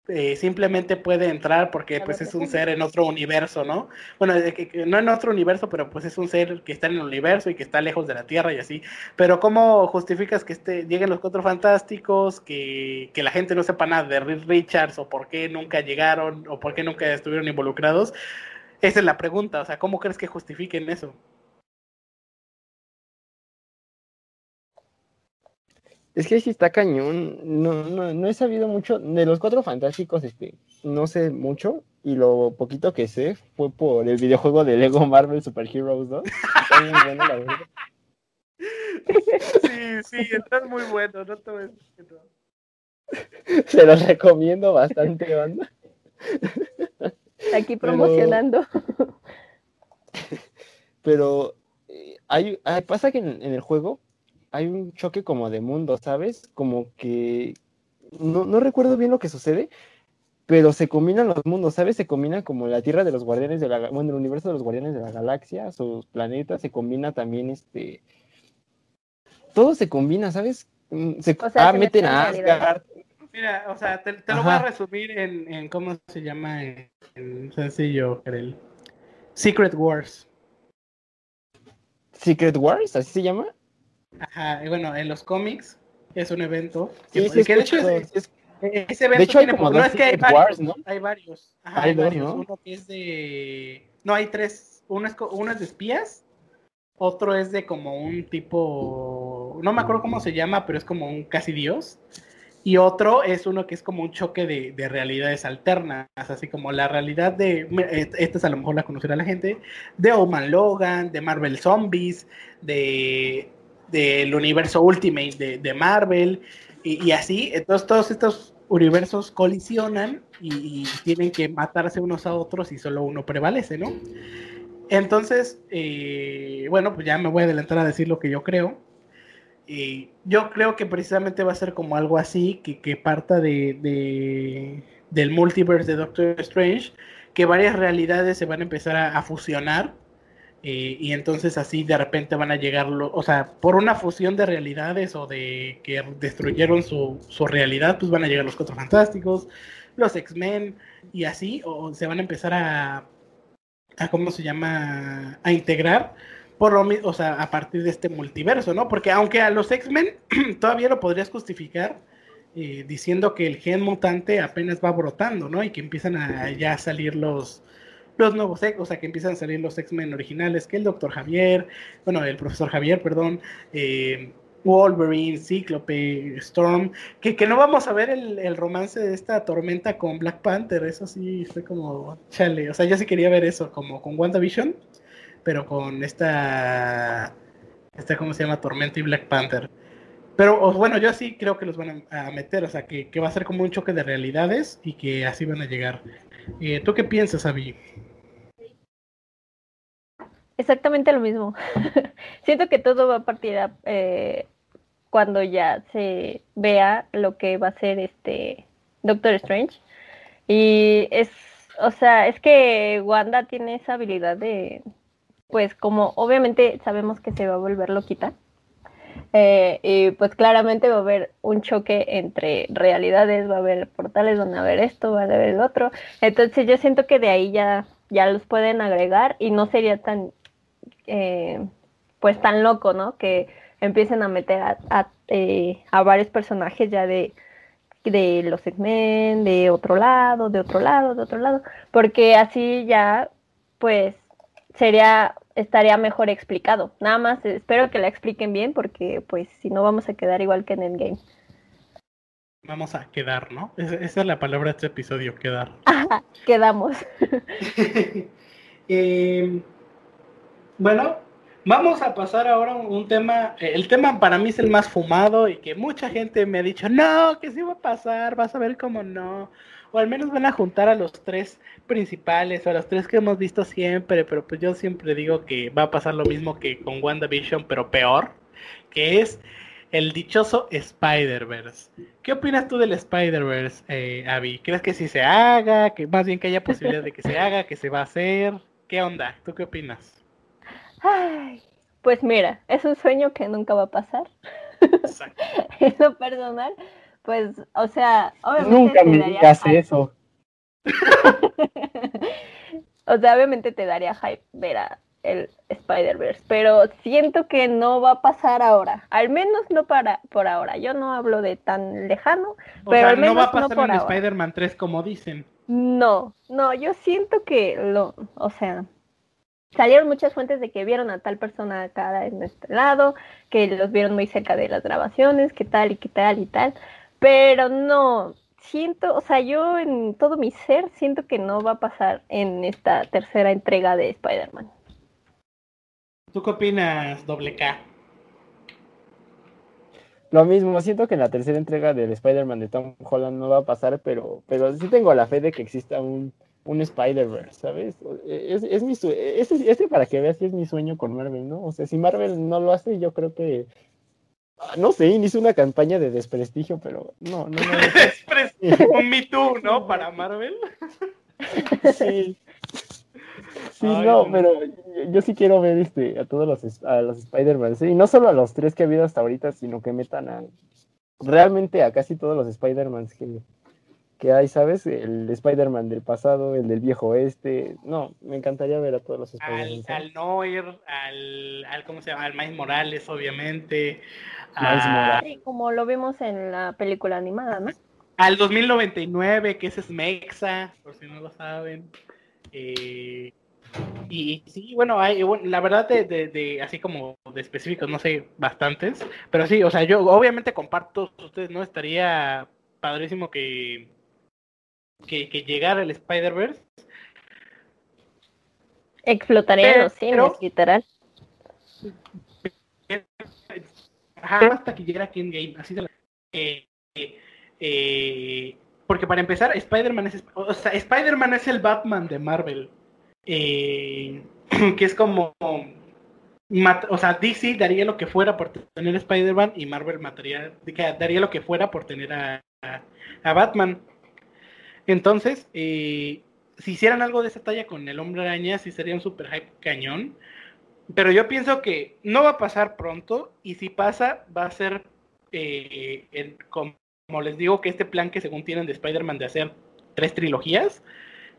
eh, simplemente puede entrar porque pues es un ser en otro universo, ¿no? Bueno, no en otro universo, pero pues es un ser que está en el universo y que está lejos de la Tierra y así. Pero ¿cómo justificas que este, lleguen los cuatro fantásticos, que, que la gente no sepa nada de Reed Richards o por qué nunca llegaron o por qué nunca estuvieron involucrados? Esa es la pregunta, o sea, ¿cómo crees que justifiquen eso? Es que sí está cañón. No, no, no he sabido mucho. De los cuatro fantásticos, este, no sé mucho. Y lo poquito que sé fue por el videojuego de Lego Marvel Super Heroes 2. Está bien bueno, la verdad. Sí, sí, está muy bueno, no te voy a decir Se los recomiendo bastante, banda. Aquí promocionando. Pero, eh, hay, pasa que en, el juego hay un choque como de mundo, ¿sabes? Como que no, no recuerdo bien lo que sucede, pero se combinan los mundos, ¿sabes? Se combina como la Tierra de los Guardianes de la bueno, el universo de los Guardianes de la Galaxia, sus planetas, se combina también este todo se combina, ¿sabes? Mm, se, ah, meten a Asgard. Mira, o sea, te, lo voy a resumir en, en cómo se llama en, en sencillo, el Secret Wars. Secret Wars, así se llama. Ajá, y bueno, en los cómics es un evento que, de hecho es, ese De hecho, hay como no es que hay varios, Wars, ¿no? Hay varios. Ajá, Hay varios. ¿no? Uno que es de. No, hay tres. Uno es, uno es de espías. Otro es de como un tipo. No me acuerdo cómo se llama, pero es como un casi dios. Y otro es uno que es como un choque de, de realidades alternas, así como la realidad de, mira, et- esta es a lo mejor la conocerá la gente, de Oman Logan, de Marvel Zombies, de del universo Ultimate de, de Marvel, y, así, entonces todos estos universos colisionan y, tienen que matarse unos a otros y solo uno prevalece, ¿no? Entonces, eh, bueno, pues ya me voy a adelantar a decir lo que yo creo. Y yo creo que precisamente va a ser como algo así, que, que parta de, de- del multiverse de Doctor Strange, que varias realidades se van a empezar a fusionar, eh, y entonces así de repente van a llegar, lo- o sea, por una fusión de realidades o de que destruyeron su, su realidad, pues van a llegar los Cuatro Fantásticos, los X-Men, y así, o se van a empezar a, a ¿cómo se llama? A integrar por lo mi- o sea, a partir de este multiverso, ¿no? Porque aunque a los X-Men todavía lo podrías justificar eh, diciendo que el gen mutante apenas va brotando, ¿no? Y que empiezan a ya salir los los nuevos o sea, que empiezan a salir los X-Men originales, que el Doctor Javier, bueno, el profesor Javier, perdón, eh, Wolverine, Cíclope, Storm, que, que no vamos a ver el, el romance de esta tormenta con Black Panther, eso sí fue como, chale, o sea, yo sí quería ver eso, como con WandaVision, pero con esta, esta ¿cómo se llama? Tormenta y Black Panther. Pero bueno, yo sí creo que los van a, a meter, o sea, que, que va a ser como un choque de realidades y que así van a llegar. Eh, ¿Tú qué piensas, Abby? Exactamente lo mismo. Siento que todo va a partir eh, cuando ya se vea lo que va a ser este Doctor Strange. Y es, o sea, es que Wanda tiene esa habilidad de, pues como obviamente sabemos que se va a volver loquita. Eh, y pues claramente va a haber un choque entre realidades, va a haber portales, van a haber esto, va a haber el otro. Entonces yo siento que de ahí ya, ya los pueden agregar y no sería tan eh, pues tan loco, ¿no? Que empiecen a meter a, a, eh, a varios personajes ya de, de los X-Men, de otro lado, de otro lado, de otro lado, porque así ya, pues, sería, estaría mejor explicado. Nada más espero que la expliquen bien, porque pues si no vamos a quedar igual que en Endgame. Vamos a quedar, ¿no? Esa, esa es la palabra de este episodio, quedar. Quedamos. Eh, bueno, vamos a pasar ahora a un tema. eh, El tema para mí es el más fumado y que mucha gente me ha dicho, no, que sí va a pasar, vas a ver cómo no. O al menos van a juntar a los tres principales o a los tres que hemos visto siempre, pero pues yo siempre digo que va a pasar lo mismo que con WandaVision, pero peor, que es el dichoso Spider-Verse. ¿Qué opinas tú del Spider-Verse, eh, Abby? ¿Crees que sí se haga? Que más bien que haya posibilidad de que se haga, que se va a hacer? ¿Qué onda? ¿Tú qué opinas? Ay, pues mira, es un sueño que nunca va a pasar. Exacto. En lo personal, pues, o sea, obviamente Nunca me digas hype. eso. o sea, obviamente te daría hype ver a el Spider-Verse, pero siento que no va a pasar ahora, al menos no para por ahora. Yo no hablo de tan lejano, O pero sea, al no menos va a no pasar por en. Spider-Man 3 como dicen. No, no, yo siento que lo, o sea, salieron muchas fuentes de que vieron a tal persona acá en este lado, que los vieron muy cerca de las grabaciones, que tal y que tal y tal, pero no, siento, o sea, yo en todo mi ser siento que no va a pasar en esta tercera entrega de Spider-Man. ¿Tú qué opinas, doble K? Lo mismo, siento que en la tercera entrega del Spider-Man de Tom Holland no va a pasar, pero, pero sí tengo la fe de que exista un, un Spider-Verse, ¿sabes? Es, es mi sue- este, este para que veas si es mi sueño con Marvel, ¿no? O sea, si Marvel no lo hace, yo creo que, no sé, inicio una campaña de desprestigio, pero no, no, no. Un Me Too, ¿no? Para Marvel. Sí. Sí, Ay, no, pero yo- yo sí quiero ver este, a todos los, a los Spider-Man, y no solo a los tres que ha habido hasta ahorita, sino que metan a realmente a casi todos los Spider-Man que, que hay, ¿sabes? El Spider-Man del pasado, el del viejo oeste, no, me encantaría ver a todos los Al, Spider-Man. ¿sabes? al Noir, al, al, ¿cómo se llama? Al Miles Morales, obviamente. Miles a- Morales. Sí, como lo vimos en la película animada, ¿no? al 2099, que ese es Mexa, por si no lo saben. Eh, y sí, bueno, hay, la verdad de, de, así como de específicos, no sé, bastantes, pero sí, o sea, yo obviamente comparto ustedes, ¿no? Estaría padrísimo que, que, llegara el Spider-Verse. Explotaría los cines, literal. Ajá, taquillera que en game, así de la... Eh, eh, porque para empezar, Spider-Man es, o sea, es el Batman de Marvel. Eh, que es como, o sea, DC daría lo que fuera por tener Spider-Man y Marvel mataría, daría lo que fuera por tener a, a, Batman. Entonces, eh, si hicieran algo de esa talla con el hombre araña, sí sería un super hype cañón. Pero yo pienso que no va a pasar pronto y si pasa va a ser, eh, como les digo, que este plan que según tienen de Spider-Man de hacer tres trilogías,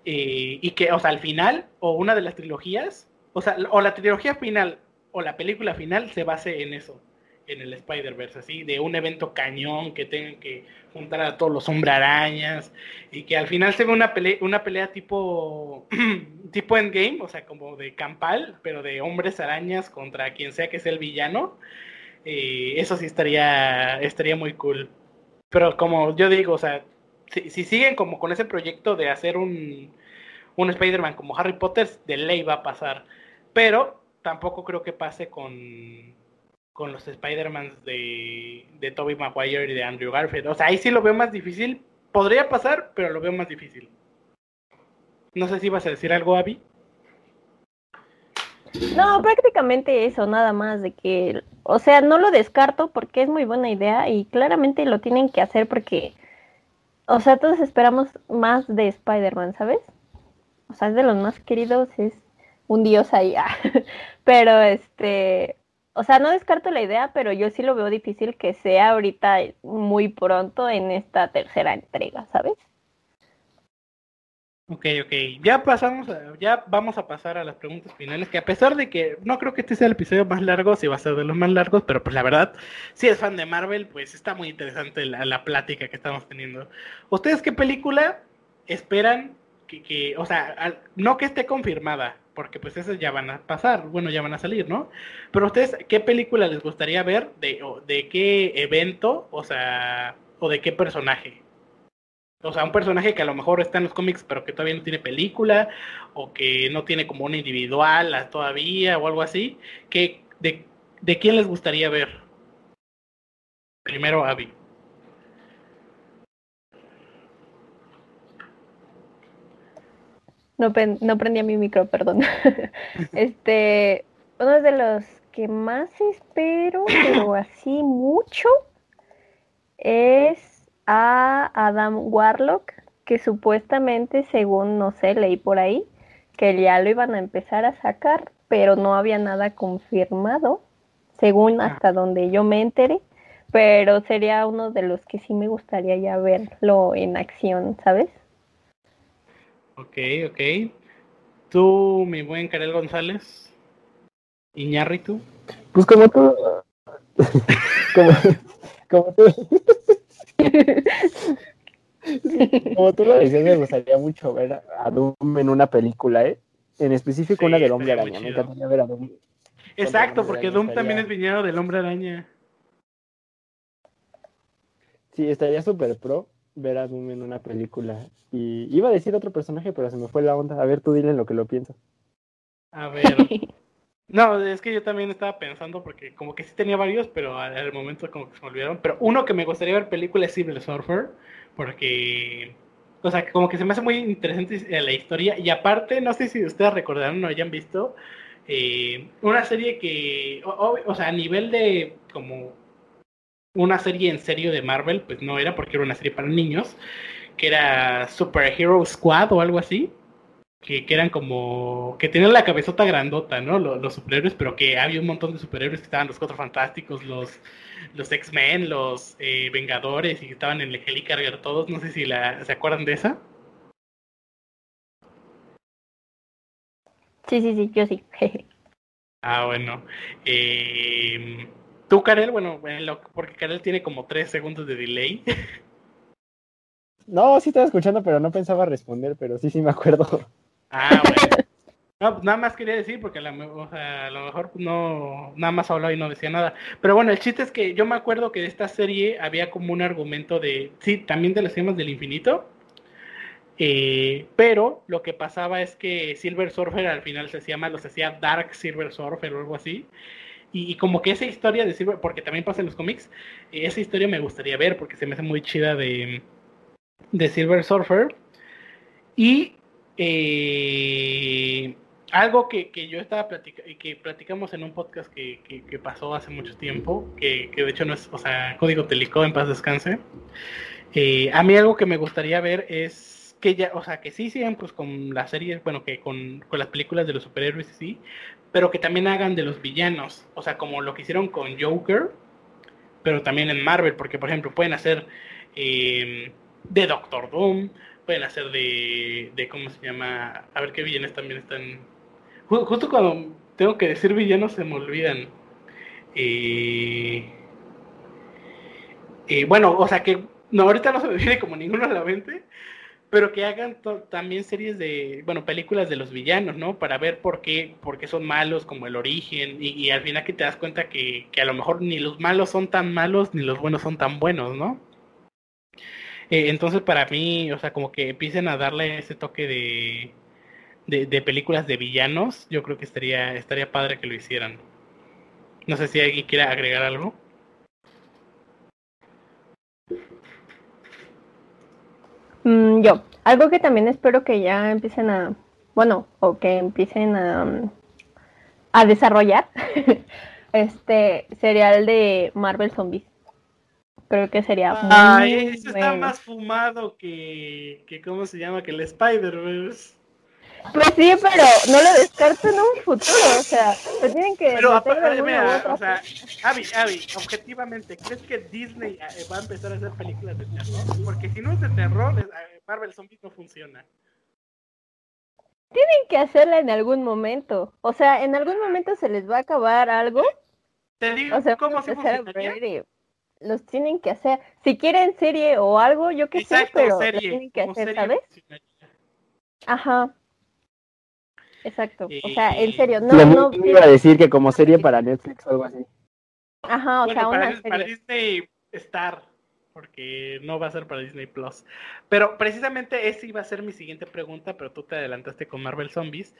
eh, y que, o sea, al final, o una de las trilogías, o sea, o la trilogía final o la película final se base en eso, en el Spider-Verse, así, de un evento cañón que tengan que juntar a todos los hombre arañas y que al final se ve una pelea, una pelea tipo, tipo Endgame, o sea, como de campal, pero de hombres arañas contra quien sea que sea el villano. Eso sí estaría, estaría muy cool. Pero como yo digo, o sea, si, siguen como con ese proyecto de hacer un, un Spider-Man como Harry Potter, de ley va a pasar. Pero tampoco creo que pase con, con los Spider-Man de, de Tobey Maguire y de Andrew Garfield. O sea, ahí sí lo veo más difícil. Podría pasar, pero lo veo más difícil. No sé si vas a decir algo, Abby. No, prácticamente eso, nada más de que, o sea, no lo descarto porque es muy buena idea y claramente lo tienen que hacer porque o sea, todos esperamos más de Spider-Man, ¿sabes? O sea, es de los más queridos, es un dios ahí. Ah. pero este, o sea, no descarto la idea, pero yo sí lo veo difícil que sea ahorita muy pronto en esta tercera entrega, ¿sabes? Ok, ok. Ya pasamos, ya vamos a pasar a las preguntas finales, que a pesar de que no creo que este sea el episodio más largo, sí va a ser de los más largos, pero pues la verdad, si es fan de Marvel, pues está muy interesante la, plática que estamos teniendo. ¿Ustedes qué película esperan que, que, o sea, no que esté confirmada, porque pues esas ya van a pasar, bueno, ya van a salir, ¿no? Pero ustedes, ¿qué película les gustaría ver? ¿De, de qué evento? O sea, o de qué personaje? O sea, un personaje que a lo mejor está en los cómics, pero que todavía no tiene película, o que no tiene como una individual todavía, o algo así. Que, de, ¿De quién les gustaría ver? Primero, Abby. No, no prendía mi micro, perdón. este, uno de los que más espero, pero así mucho, es a Adam Warlock, que supuestamente, según no sé, leí por ahí, que ya lo iban a empezar a sacar, pero no había nada confirmado, según ah. hasta donde yo me enteré, pero sería uno de los que sí me gustaría ya verlo en acción, ¿sabes? Ok, ok. Tú, mi buen Karel González, Iñárritu. Pues como tú, como, como tú. Como tú lo decías, me gustaría mucho ver a Doom en una película, ¿eh? En específico una del Hombre Araña. Me encantaría ver a Doom. Exacto, porque Doom también es viñado del Hombre Araña. Sí, estaría súper pro ver a Doom en una película. Y iba a decir otro personaje, pero se me fue la onda. A ver, tú dile lo que lo pienso. A ver. No, es que yo también estaba pensando porque como que sí tenía varios, pero al momento como que se me olvidaron. Pero uno que me gustaría ver película es Civil Surfer, porque, o sea, como que se me hace muy interesante la historia. Y aparte, no sé si ustedes recordaron o hayan visto, eh, una serie que, o, sea, a nivel de como una serie en serio de Marvel, pues no era porque era una serie para niños, que era Super Hero Squad o algo así que, eran como, que tenían la cabezota grandota, ¿no? Los, superhéroes, pero que había un montón de superhéroes que estaban los Cuatro Fantásticos, los, los X-Men, los eh, Vengadores y que estaban en el Helicarrier todos, no sé si la, se acuerdan de esa. Sí, sí, sí, yo sí. ah, bueno. Eh, Tú, Karel, bueno, porque Karel tiene como tres segundos de delay. No, sí estaba escuchando, pero no pensaba responder, pero sí, sí me acuerdo. Ah, bueno. No, pues nada más quería decir, porque a, la, o sea, a lo mejor no, nada más hablaba y no decía nada. Pero bueno, el chiste es que yo me acuerdo que de esta serie había como un argumento de, sí, también de las gemas del infinito. Eh, pero lo que pasaba es que Silver Surfer al final se hacía malo, se hacía Dark Silver Surfer o algo así. Y, como que esa historia de Silver, porque también pasa en los cómics, eh, esa historia me gustaría ver porque se me hace muy chida de, de Silver Surfer. Y eh, algo que, yo estaba platicando y que platicamos en un podcast que, pasó hace mucho tiempo, que, de hecho no es, o sea, Código Telicó, en paz descanse. Eh, a mí algo que me gustaría ver es que ya, o sea, que sí sigan pues con las series, bueno, que con, las películas de los superhéroes y sí, pero que también hagan de los villanos, o sea, como lo que hicieron con Joker, pero también en Marvel, porque por ejemplo pueden hacer eh, de Doctor Doom, pueden hacer de, de, ¿cómo se llama? A ver qué villanos también están justo cuando tengo que decir villanos se me olvidan. Eh, eh, bueno, o sea que no, ahorita no se me viene como ninguno a la mente, pero que hagan también series de, bueno, películas de los villanos, ¿no? Para ver por qué, por qué son malos, como el origen, y, al final que te das cuenta que, que, a lo mejor ni los malos son tan malos, ni los buenos son tan buenos, ¿no? Eh, entonces para mí, o sea, como que empiecen a darle ese toque de, de, películas de villanos, yo creo que estaría, estaría padre que lo hicieran. No sé si alguien quiere agregar algo. Mm, yo, algo que también espero que ya empiecen a, bueno, o que empiecen a, a desarrollar, este serial de Marvel Zombies. Creo que sería ah, eso está más fumado que, que, ¿cómo se llama? Que el Spider-Verse. Pues sí, pero no lo descarto en un futuro, o sea, se tienen que... Pero aparte, mira, o sea, Avi, Avi, objetivamente, ¿crees que Disney eh, va a empezar a hacer películas de terror? Porque si no es de terror, eh, Marvel Zombies no funciona. Tienen que hacerla en algún momento, o sea, en algún momento se les va a acabar algo. Te digo, ¿cómo se funcionaría? Los tienen que hacer, si quieren serie o algo, yo qué sé, pero serie, tienen que hacer, ¿sabes? Ajá. Exacto. O sea, en serio, no. no iba a decir que como serie para Netflix o algo así. Ajá, o sea, para, una para Disney Star, porque no va a ser para Disney Plus. Pero precisamente esa iba a ser mi siguiente pregunta, pero tú te adelantaste con Marvel Zombies.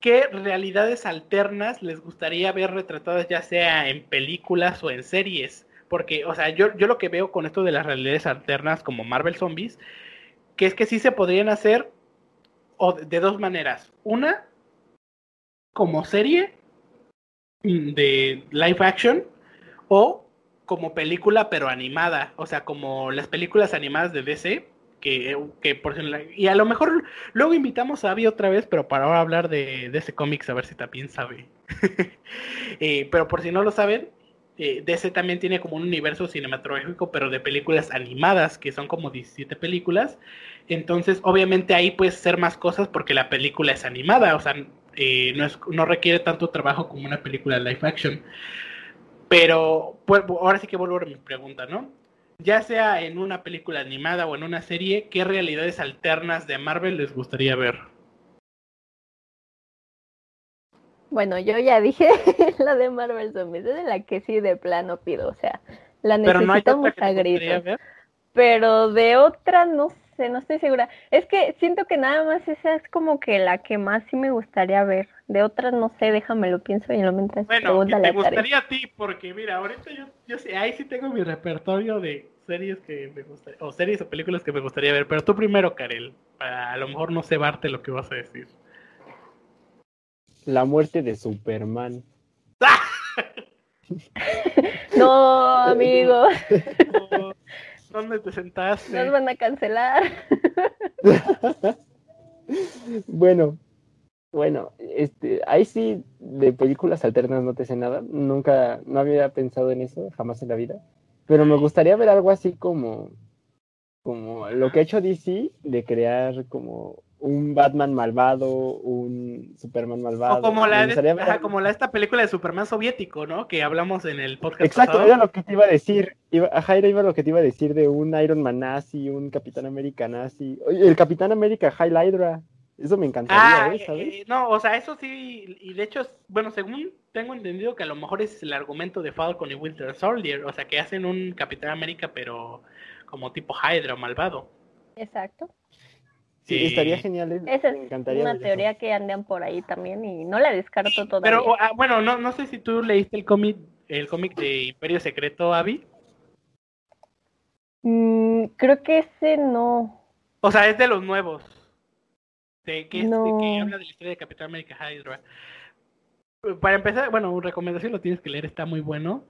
¿Qué realidades alternas les gustaría ver retratadas ya sea en películas o en series? Porque, o sea, yo, yo lo que veo con esto de las realidades alternas como Marvel Zombies, que es que sí se podrían hacer o de dos maneras. Una, como serie de live action o como película pero animada, o sea, como las películas animadas de DC, que, que por y a lo mejor luego invitamos a Abby otra vez, pero para ahora hablar de, de ese cómics, a ver si también sabe. Eh, pero por si no lo saben, eh, DC también tiene como un universo cinematográfico, pero de películas animadas, que son como 17 películas. Entonces, obviamente ahí puedes hacer más cosas porque la película es animada, o sea, eh, no, es, no requiere tanto trabajo como una película live action. Pero pues, ahora sí que vuelvo a mi pregunta, ¿no? Ya sea en una película animada o en una serie, ¿qué realidades alternas de Marvel les gustaría ver? Bueno, yo ya dije la de Marvel Zombies, es de la que sí de plano pido, o sea, la necesitamos a gritos. Pero de otra no sé, no estoy segura. Es que siento que nada más esa es como que la que más sí me gustaría ver. De otras no sé, déjame lo pienso y lo mientras Bueno, me gustaría a ti, porque mira, ahorita yo, yo sé, ahí sí tengo mi repertorio de series que me gustaría, o series o películas que me gustaría ver, pero tú primero, Karel, para a lo mejor no cebarte lo que vas a decir. La muerte de Superman. no, amigo. ¿Dónde te sentaste? Nos van a cancelar. bueno, bueno, este, ahí sí de películas alternas no te sé nada. Nunca, no había pensado en eso, jamás en la vida. Pero me gustaría ver algo así como, como lo que ha hecho DC de crear como un Batman malvado, un Superman malvado. O como la, de, ajá, como la esta película de Superman soviético, ¿no? Que hablamos en el podcast Exacto, pasado. era lo que te iba a decir. Iba, ajá, era iba lo que te iba a decir de un Iron Man nazi, un Capitán América nazi. Oye, el Capitán América High Hydra. Eso me encantaría, Ah, ¿eh? ¿sabes? eh, no, o sea, eso sí, y de hecho, es- bueno, según tengo entendido que a lo mejor es el argumento de Falcon y Winter Soldier, o sea, que hacen un Capitán América, pero como tipo Hydra, malvado. Exacto. Sí, estaría genial. ¿eh? Esa es encantaría una eso. teoría que andan por ahí también y no la descarto todavía. Pero, ah, bueno, no, no sé si tú leíste el cómic, el cómic de Imperio Secreto, Abby. Mm, creo que ese no. O sea, es de los nuevos. De, que, de habla de la historia de Capitán América Hydra. Para empezar, bueno, recomendación lo tienes que leer, está muy bueno.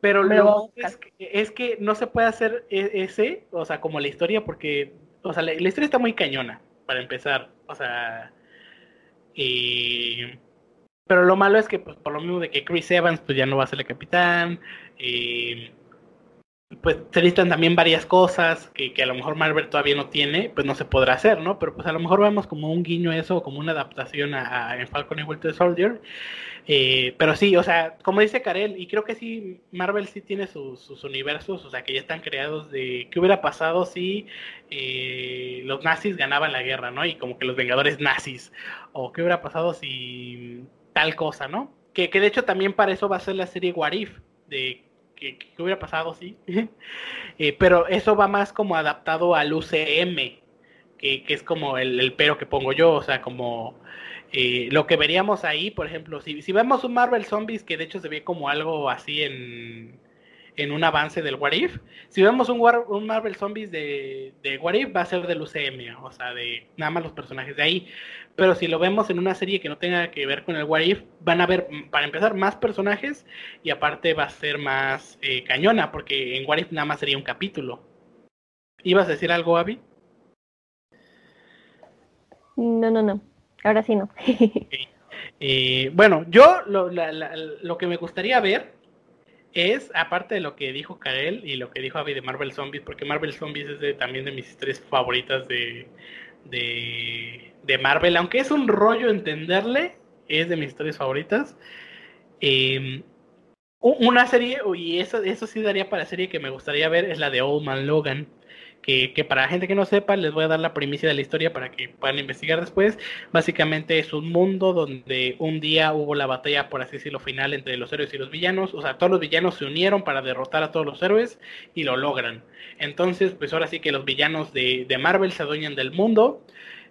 Pero Me lo es que, es que no se puede hacer e- ese, o sea, como la historia, porque, o sea, la, historia está muy cañona, para empezar. O sea, y... Pero lo malo es que, pues, por lo mismo de que Chris Evans, pues ya no va a ser el capitán. y pues se necesitan también varias cosas que, que a lo mejor Marvel todavía no tiene, pues no se podrá hacer, ¿no? Pero pues a lo mejor vemos como un guiño a eso, como una adaptación a, a Falcon y Winter Soldier. Eh, pero sí, o sea, como dice Karel, y creo que sí, Marvel sí tiene sus, sus universos, o sea, que ya están creados de qué hubiera pasado si eh, los nazis ganaban la guerra, ¿no? Y como que los Vengadores nazis, o qué hubiera pasado si tal cosa, ¿no? Que, que de hecho también para eso va a ser la serie What If, de que, que hubiera pasado, sí. Eh, pero eso va más como adaptado al UCM, que, que es como el, el pero que pongo yo, o sea, como eh, lo que veríamos ahí, por ejemplo, si, si vemos un Marvel Zombies, que de hecho se ve como algo así en, en un avance del What If, si vemos un, War- un Marvel Zombies de, de What If, va a ser del UCM, o sea, de nada más los personajes de ahí. Pero si lo vemos en una serie que no tenga que ver con el What If, van a haber, para empezar, más personajes y aparte va a ser más eh, cañona, porque en What If nada más sería un capítulo. ¿Ibas a decir algo, Abby? No, no, no. Ahora sí no. Eh, bueno, yo lo, la- la- lo que me gustaría ver es, aparte de lo que dijo Kael y lo que dijo Abby de Marvel Zombies, porque Marvel Zombies es también de mis historias favoritas de, de, de Marvel, aunque es un rollo entenderle, es de mis historias favoritas. U- una serie, y eso, eso sí daría para serie que me gustaría ver, es la de Old Man Logan. Que, para la gente que no sepa, les voy a dar la primicia de la historia para que puedan investigar después. Básicamente es un mundo donde un día hubo la batalla, por así decirlo, final entre los héroes y los villanos. O sea, todos los villanos se unieron para derrotar a todos los héroes y lo logran. Entonces, pues ahora sí que los villanos de, de Marvel se adueñan del mundo.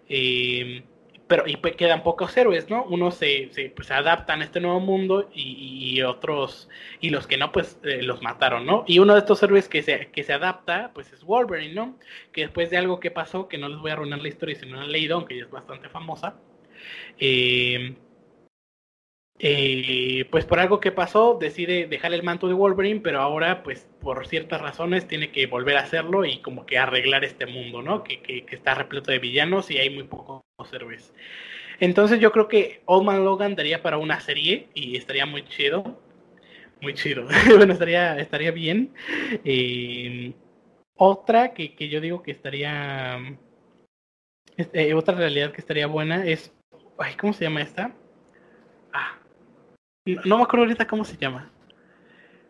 eh, pero y pues quedan pocos héroes, ¿no? Unos se, se, pues, adaptan a este nuevo mundo y, y otros, y los que no, pues eh, los mataron, ¿no? Y uno de estos héroes que se, que se adapta, pues es Wolverine, ¿no? Que después de algo que pasó, que no les voy a arruinar la historia si no la han leído, aunque ya es bastante famosa, eh, eh, pues por algo que pasó decide dejar el manto de Wolverine, pero ahora pues por ciertas razones tiene que volver a hacerlo y como que arreglar este mundo, ¿no? Que, que, está repleto de villanos y hay muy pocos héroes. Entonces yo creo que Old Man Logan daría para una serie y estaría muy chido. Muy chido. bueno, estaría, estaría bien. Eh, otra que, que, yo digo que estaría... Eh, otra realidad que estaría buena es... Ay, ¿Cómo se llama esta? No, me acuerdo ahorita cómo se llama.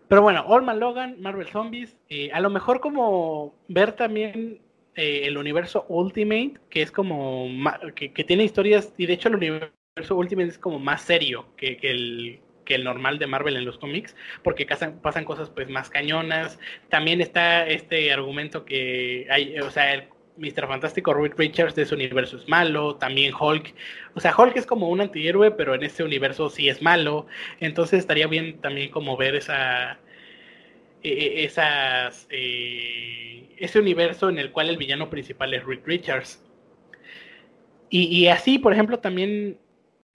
Pero bueno, Old Man Logan, Marvel Zombies, eh, a lo mejor como ver también eh, el universo Ultimate, que es como, que, que, tiene historias, y de hecho el universo Ultimate es como más serio que, que, el, que el normal de Marvel en los cómics, porque pasan, pasan cosas pues más cañonas. También está este argumento que hay, o sea, el, Mr. Fantástico Reed Richards de ese universo es malo, también Hulk, o sea, Hulk es como un antihéroe, pero en este universo sí es malo, entonces estaría bien también como ver esa, eh, esas, eh, ese universo en el cual el villano principal es Reed Richards. Y, y así, por ejemplo, también,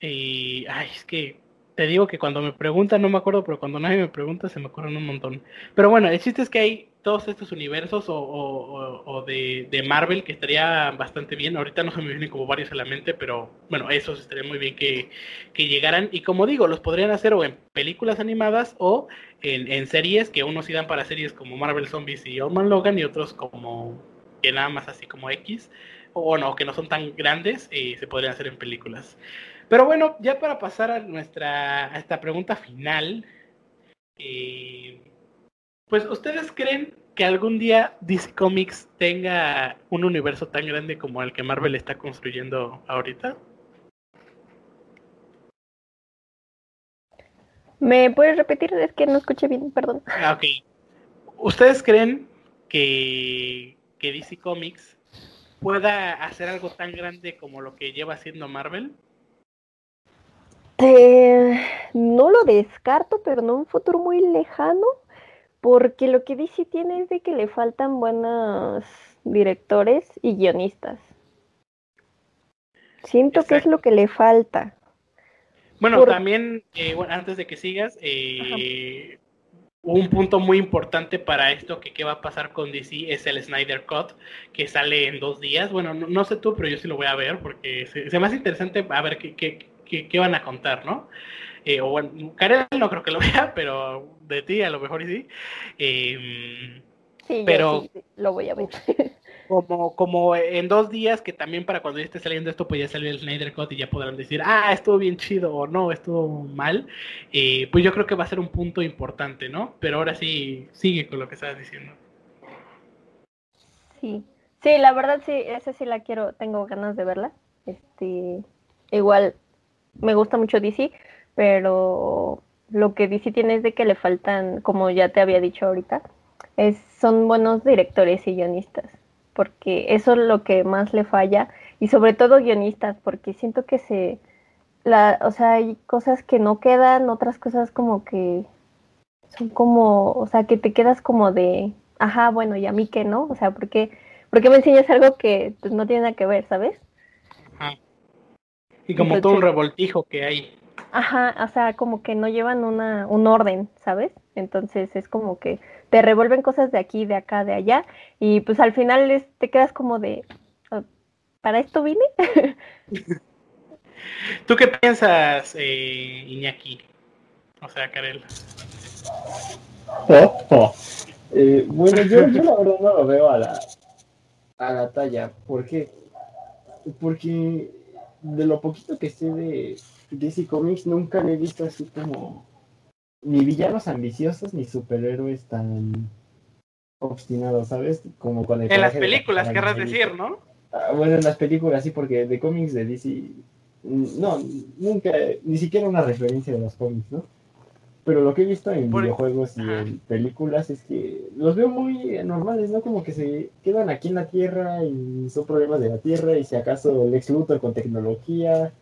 eh, ay, es que te digo que cuando me preguntan no me acuerdo, pero cuando nadie me pregunta se me acuerdan un montón. Pero bueno, el chiste es que hay todos estos universos o, o, de, Marvel que estaría bastante bien. Ahorita no se me vienen como varios a la mente, pero bueno, esos estaría muy bien que, que llegaran. Y como digo, los podrían hacer o en películas animadas o en, en series, que unos sí dan para series como Marvel Zombies y Old Man Logan y otros como que nada más así como X, o no, que no son tan grandes, eh, se podrían hacer en películas. Pero bueno, ya para pasar a nuestra a esta pregunta final, eh, pues ¿ustedes creen que algún día DC Comics tenga un universo tan grande como el que Marvel está construyendo ahorita? ¿Me puedes repetir? Es que no escuché bien, perdón. Ah, ok. ¿Ustedes creen que, que DC Comics pueda hacer algo tan grande como lo que lleva haciendo Marvel? Eh, no lo descarto, pero no un futuro muy lejano, porque lo que DC tiene es de que le faltan buenos directores y guionistas. Siento que es lo que le falta. Bueno, también, eh, antes de que sigas, eh, un punto muy importante para esto que qué va a pasar con DC es el Snyder Cut que sale en dos días. Bueno, no, sé tú, pero yo sí lo voy a ver porque se, me hace interesante a ver qué, qué, qué, van a contar, ¿no? Eh, o bueno, Karel no creo que lo vea, pero de ti a lo mejor sí. Eh, sí, pero sí, lo voy a ver. como, como en dos días, que también para cuando ya esté saliendo esto, pues ya salió el Snyder Cut y ya podrán decir, ah, estuvo bien chido o no, estuvo mal, eh, pues yo creo que va a ser un punto importante, ¿no? Pero ahora sí, sigue con lo que estabas diciendo. Sí, sí, la verdad sí, esa sí la quiero, tengo ganas de verla. Este, igual me gusta mucho DC, pero lo que DC tiene es de que le faltan, como ya te había dicho ahorita, es, son buenos directores y guionistas porque eso es lo que más le falla y sobre todo guionistas, porque siento que se, la, o sea, hay cosas que no quedan, otras cosas como que son como, o sea, que te quedas como de, ajá, bueno, y a mí que no, o sea, ¿por qué, me enseñas algo que pues, no tiene nada que ver, ¿sabes? Y como todo un revoltijo que hay. Ajá, o sea, como que no llevan una, un orden, ¿sabes? Entonces es como que te revuelven cosas de aquí, de acá, de allá, y pues al final te quedas como de, oh, ¿para esto vine? ¿Tú qué piensas, eh, Iñaki? O sea, Karel. Oh, oh. Eh, bueno, yo, yo, la verdad no lo veo a la, a la talla. ¿Por qué? Porque de lo poquito que sé de DC Comics nunca le he visto así como ni villanos ambiciosos ni superhéroes tan obstinados, ¿sabes? Como con el En las películas, querrás decir, ¿no? Ah, bueno, en las películas sí, porque de cómics de DC, mm, no, nunca, ni siquiera una referencia de los cómics, ¿no? Pero lo que he visto en videojuegos y en películas es que los veo muy normales, ¿no? Como que se quedan aquí en la Tierra y son problemas de la Tierra y si acaso el ex Luthor con tecnología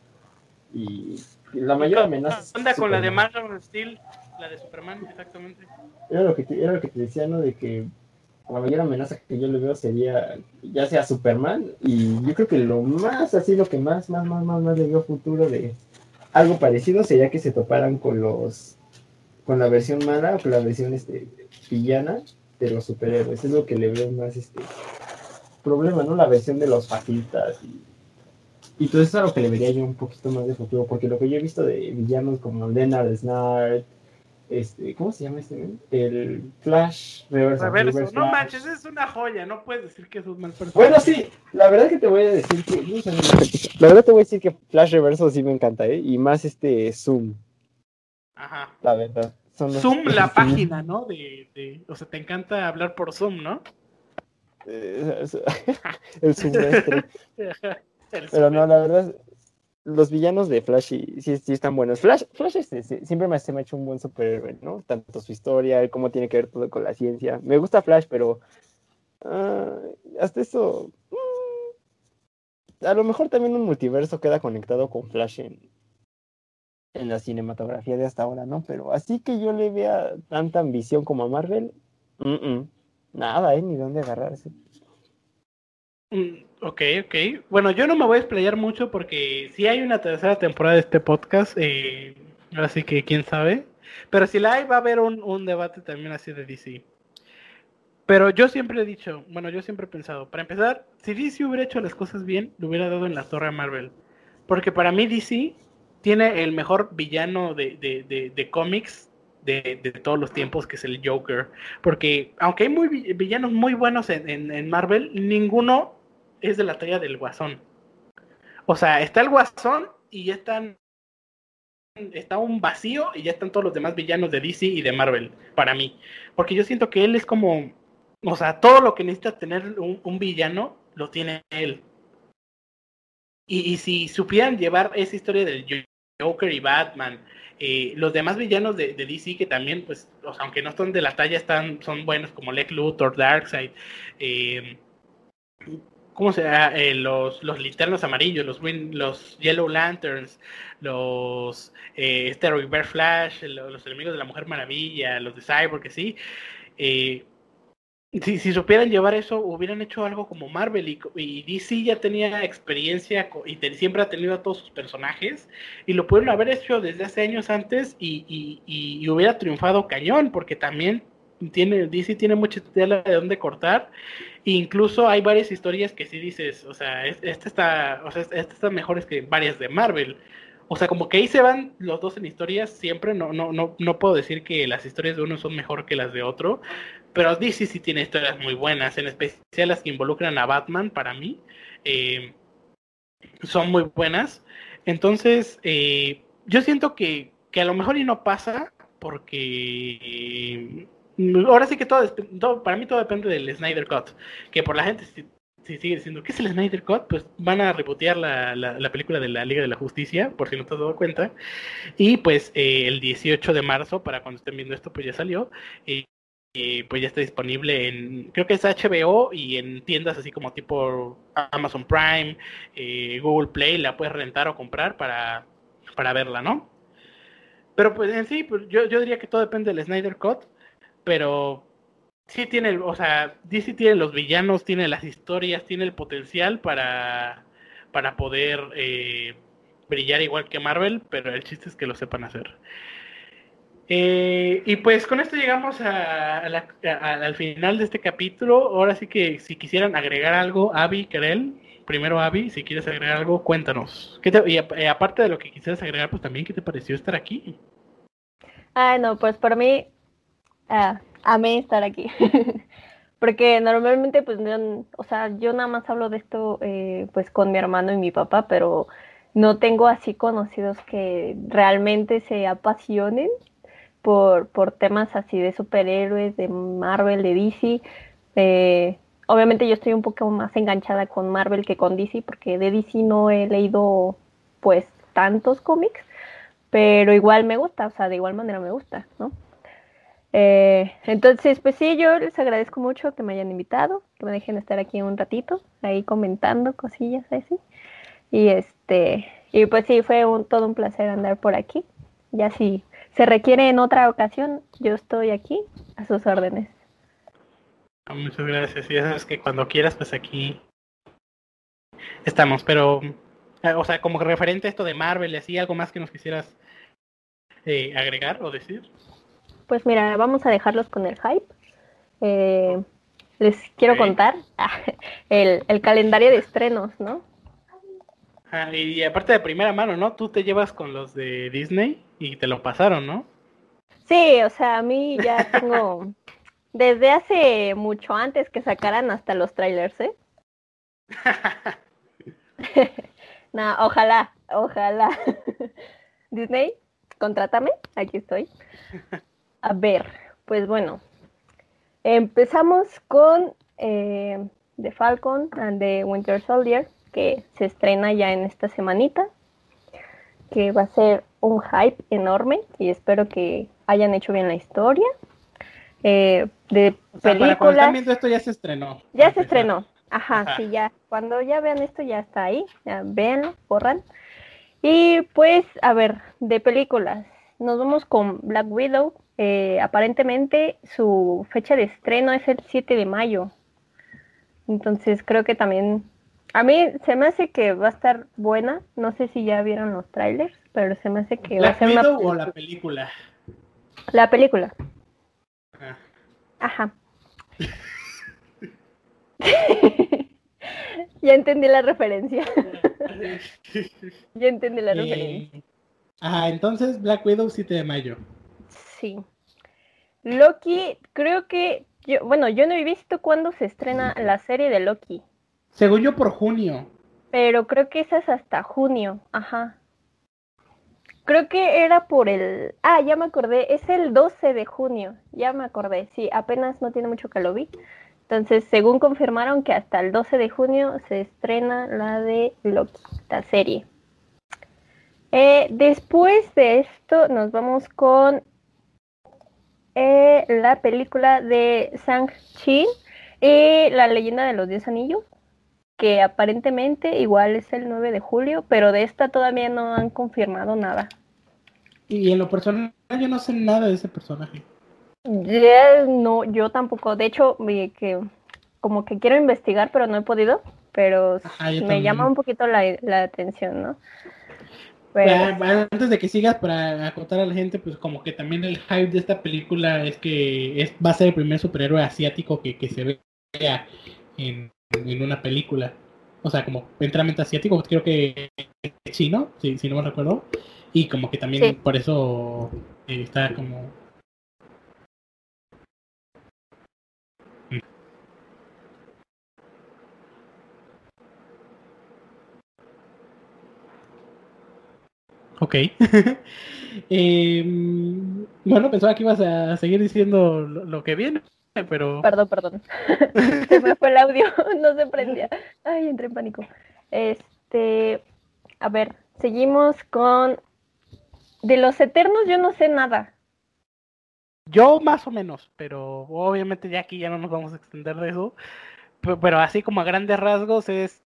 y la mayor amenaza... Anda con la de Marvel Steel la de Superman, exactamente. Era lo que te, era lo que te decía, ¿no? De que la mayor amenaza que yo le veo sería ya sea Superman y yo creo que lo más así lo que más más más más, más le veo futuro de algo parecido sería que se toparan con los con la versión mala o con la versión este villana de los superhéroes es lo que le veo más este problema no la versión de los fascistas y y todo eso es algo que le vería yo un poquito más de futuro porque lo que yo he visto de villanos como Leonard Snart este, ¿cómo se llama este? El Flash Reverso. Reverso. no manches, es una joya, no puedes decir que es un mal personaje. Bueno, sí, la verdad que te voy a decir que, la verdad te voy a decir que Flash Reverso sí me encanta, ¿eh? Y más este Zoom. Ajá. La verdad. Zoom, la página, ¿no? De, de, o sea, te encanta hablar por Zoom, ¿no? Eh, el Zoom Pero no, la verdad, los villanos de Flash sí, sí, están buenos. Flash, Flash este, siempre me, se me ha hecho un buen superhéroe, ¿no? Tanto su historia, cómo tiene que ver todo con la ciencia. Me gusta Flash, pero ah, hasta eso... Mm, a lo mejor también un multiverso queda conectado con Flash en, en la cinematografía de hasta ahora, ¿no? Pero así que yo le vea tanta ambición como a Marvel, nada, ¿eh? Ni dónde agarrarse. Mm, ok, ok. Bueno, yo no me voy a explayar mucho porque si hay una tercera temporada de este podcast, eh, así que quién sabe. Pero si la hay, va a haber un, debate también así de DC. Pero yo siempre he dicho, bueno, yo siempre he pensado, para empezar, si DC hubiera hecho las cosas bien, lo hubiera dado en la torre a Marvel. Porque para mí DC tiene el mejor villano de, de, de, cómics de, de, todos los tiempos, que es el Joker. Porque aunque hay muy villanos muy buenos en, en, Marvel, ninguno es de la talla del Guasón. O sea, está el Guasón y ya están está un vacío y ya están todos los demás villanos de DC y de Marvel, para mí. Porque yo siento que él es como, o sea, todo lo que necesita tener un, un villano, lo tiene él. Y, y, si supieran llevar esa historia del Joker y Batman, eh, los demás villanos de, DC que también, pues, aunque no son de la talla, están, son buenos como Lex Luthor, Darkseid, eh, ¿cómo se llama? Eh, los, los linternos amarillos, los, Yellow Lanterns, los eh, este River Flash, los, los, enemigos de la Mujer Maravilla, los de Cyborg, que sí. Si, si, supieran llevar eso, hubieran hecho algo como Marvel y, y DC ya tenía experiencia y siempre ha tenido a todos sus personajes y lo pudieron haber hecho desde hace años antes y, y, y hubiera triunfado cañón porque también tiene DC tiene mucha tela de dónde cortar e incluso hay varias historias que sí dices, o sea, esta está, o sea, esta está mejores que varias de Marvel. O sea, como que ahí se van los dos en historias siempre, no, no, no, no puedo decir que las historias de uno son mejor que las de otro, pero DC sí tiene historias muy buenas, en especial las que involucran a Batman, para mí, eh, son muy buenas. Entonces, eh, yo siento que, que, a lo mejor y no pasa, porque eh, ahora sí que todo, todo, para mí todo depende del Snyder Cut, que por la gente si, si sigue diciendo, ¿qué es el Snyder Cut? Pues van a rebotear la, la, la, película de la Liga de la Justicia, por si no te has dado cuenta, y pues eh, el 18 de marzo, para cuando estén viendo esto, pues ya salió, y y pues ya está disponible en, creo que es HBO y en tiendas así como tipo Amazon Prime, eh, Google Play, la puedes rentar o comprar para, para verla, ¿no? Pero pues en sí, pues yo, yo diría que todo depende del Snyder Cut, pero sí tiene, o sea, DC tiene los villanos, tiene las historias, tiene el potencial para, para poder eh, brillar igual que Marvel, pero el chiste es que lo sepan hacer. Eh, y pues con esto llegamos a, al final de este capítulo. Ahora sí que si quisieran agregar algo, Avi, Karel, primero Avi, si quieres agregar algo, cuéntanos. ¿Qué te, y, y, aparte de lo que quisieras agregar, pues también, ¿qué te pareció estar aquí? Ah, no, pues para mí, ah, amé estar aquí. Porque normalmente, pues, no, o sea, yo nada más hablo de esto, eh, pues, con mi hermano y mi papá, pero no tengo así conocidos que realmente se apasionen por, temas así de superhéroes, de Marvel, de DC. Obviamente yo estoy un poco más enganchada con Marvel que con DC, porque de DC no he leído pues tantos cómics, pero igual me gusta, o sea, de igual manera me gusta, ¿no? Eh, entonces, pues sí, yo les agradezco mucho que me hayan invitado, que me dejen estar aquí un ratito, ahí comentando cosillas así. Y este, y pues sí, fue todo un placer andar por aquí. Ya sí se requiere en otra ocasión, yo estoy aquí a sus órdenes. Muchas gracias. Y ya sabes que cuando quieras, pues aquí estamos. Pero, o sea, como referente a esto de Marvel así, ¿algo más que nos quisieras eh, agregar o decir? Pues mira, vamos a dejarlos con el hype. Eh, les quiero okay. contar el, el calendario de estrenos, ¿no? Y aparte de primera mano, ¿no? Tú te llevas con los de Disney y te lo pasaron, ¿no? Sí, o sea, a mí ya tengo desde hace mucho antes que sacaran hasta los trailers, ¿eh? no, ojalá, ojalá. Disney, contrátame, aquí estoy. A ver, pues bueno, empezamos con eh, The Falcon and the Winter Soldier que se estrena ya en esta semanita, que va a ser un hype enorme y espero que hayan hecho bien la historia. Eh, de o sea, películas. Para están viendo esto ya se estrenó. Ya se estrenó. Ajá, Ajá, sí, ya. Cuando ya vean esto ya está ahí. Ya véanlo, borran. Y pues, a ver, de películas. Nos vamos con Black Widow. Eh, aparentemente su fecha de estreno es el 7 de mayo. Entonces creo que también a mí se me hace que va a estar buena. No sé si ya vieron los trailers, pero se me hace que va a ser una. o la película? La película. Ah. Ajá. ya entendí la referencia. ya entendí la referencia. Ah, entonces Black Widow 7 de mayo. sí. Loki, creo que yo, bueno, yo no he visto cuándo se estrena la serie de Loki. Según yo por junio. Pero creo que esa es hasta junio, ajá. Creo que era por el... Ah, ya me acordé, es el 12 de junio, ya me acordé, sí, apenas no tiene mucho que lo vi. Entonces, según confirmaron que hasta el 12 de junio se estrena la de Loki, la serie. Eh, después de esto nos vamos con eh, la película de Shang-Chi y la leyenda de los 10 anillos, que aparentemente igual es el 9 de julio, pero de esta todavía no han confirmado nada. Y en lo personal yo no sé nada de ese personaje. no, yo tampoco. De hecho, que como que quiero investigar, pero no he podido. Pero me llama un poquito la, la atención, ¿no? Antes de que sigas, para acotar a la gente, pues como que también el hype de esta película es que es, va a ser el primer superhéroe asiático que, que se vea en, en, una película. O sea, como enteramente asiático, creo que chino, si, si no me recuerdo. Y como que también por eso eh, está como Ok. Em, bueno, pensaba que ibas a seguir diciendo lo, que viene, pero... Perdón, perdón. se me fue el audio, no se prendía. Ay, entré en pánico. Este, a ver, seguimos con... De los Eternos yo no sé nada. Yo más o menos, pero obviamente ya aquí ya no nos vamos a extender de eso. pero así como a grandes rasgos es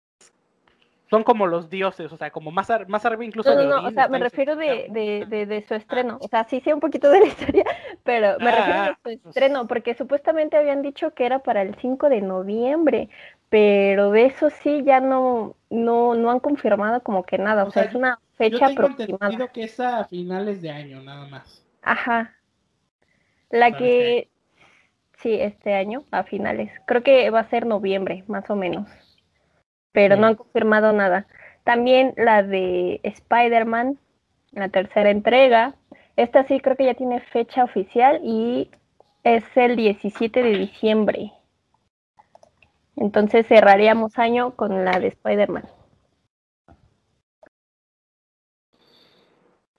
son como los dioses, o sea, como más, más arriba incluso. No, no, no, o sea, me refiero de, de, de, su estreno. O sea, sí sé un poquito de la historia, pero me refiero a su pues estreno, porque supuestamente habían dicho que era para el 5 de noviembre, pero de eso sí ya no, no, no han confirmado como que nada, o, sea, es una fecha yo tengo aproximada. que es a finales de año, nada más. Ajá. La que, sí, este año, a finales. Creo que va a ser noviembre, más o menos pero no han confirmado nada. También la de Spider-Man, la tercera entrega. Esta sí creo que ya tiene fecha oficial y es el 17 de diciembre. Entonces cerraríamos año con la de Spider-Man.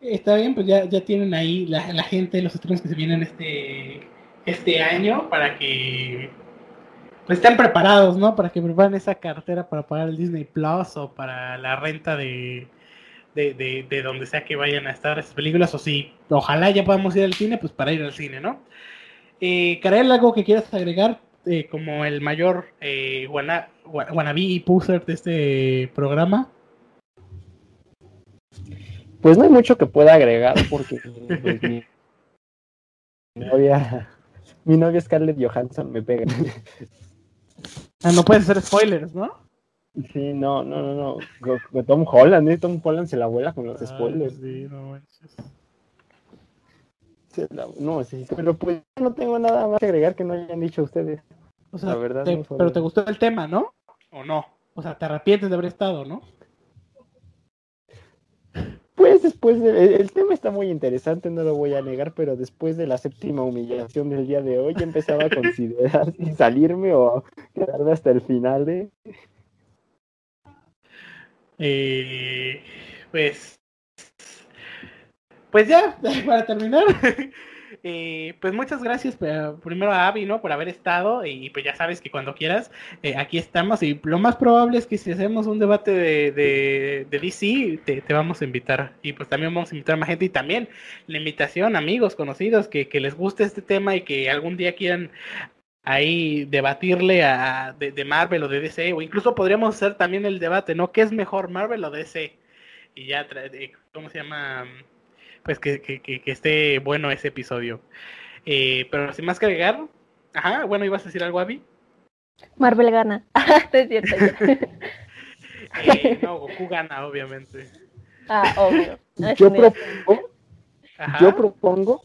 Está bien, pues ya, ya tienen ahí la, la gente, los estrenos que se vienen este, este año para que estén preparados, ¿no? Para que preparen esa cartera para pagar el Disney Plus o para la renta de, de, de, donde sea que vayan a estar esas películas, o si ojalá ya podamos ir al cine, pues para ir al cine, ¿no? Eh, ¿algo que quieras agregar eh, como el mayor eh, wannabe y puser de este programa? Pues no hay mucho que pueda agregar porque pues, mi, novia, mi novia Scarlett Johansson me pega. Ah, no puedes hacer spoilers, ¿no? Sí, no, no, no, no. Tom Holland, ¿eh? Tom Holland se la vuela con los spoilers. Sí, no manches. no, sí, pero pues no tengo nada más que agregar que no hayan dicho ustedes. O sea, la verdad, pero te gustó el tema, ¿no? ¿O no? O sea, te arrepientes de haber estado, ¿no? Pues después, el, tema está muy interesante, no lo voy a negar, pero después de la séptima humillación del día de hoy empezaba a considerar si salirme o quedarme hasta el final. ¿eh? Eh, pues, pues ya, para terminar, eh, pues muchas gracias eh, primero a Avi, ¿no? Por haber estado y pues ya sabes que cuando quieras, eh, aquí estamos y lo más probable es que si hacemos un debate de, de, DC, te, vamos a invitar y pues también vamos a invitar a más gente y también la invitación, amigos, conocidos, que, les guste este tema y que algún día quieran ahí debatirle a, de, Marvel o de DC, o incluso podríamos hacer también el debate, ¿no? ¿Qué es mejor, Marvel o DC? Y ya, ¿cómo se llama? Pues que, que, que, esté bueno ese episodio. Eh, pero sin más que agregar, ajá, bueno, ibas a decir algo, Abby. Marvel gana. es cierto. eh, no, Goku gana, obviamente. Ah, obvio. Yo propongo, yo propongo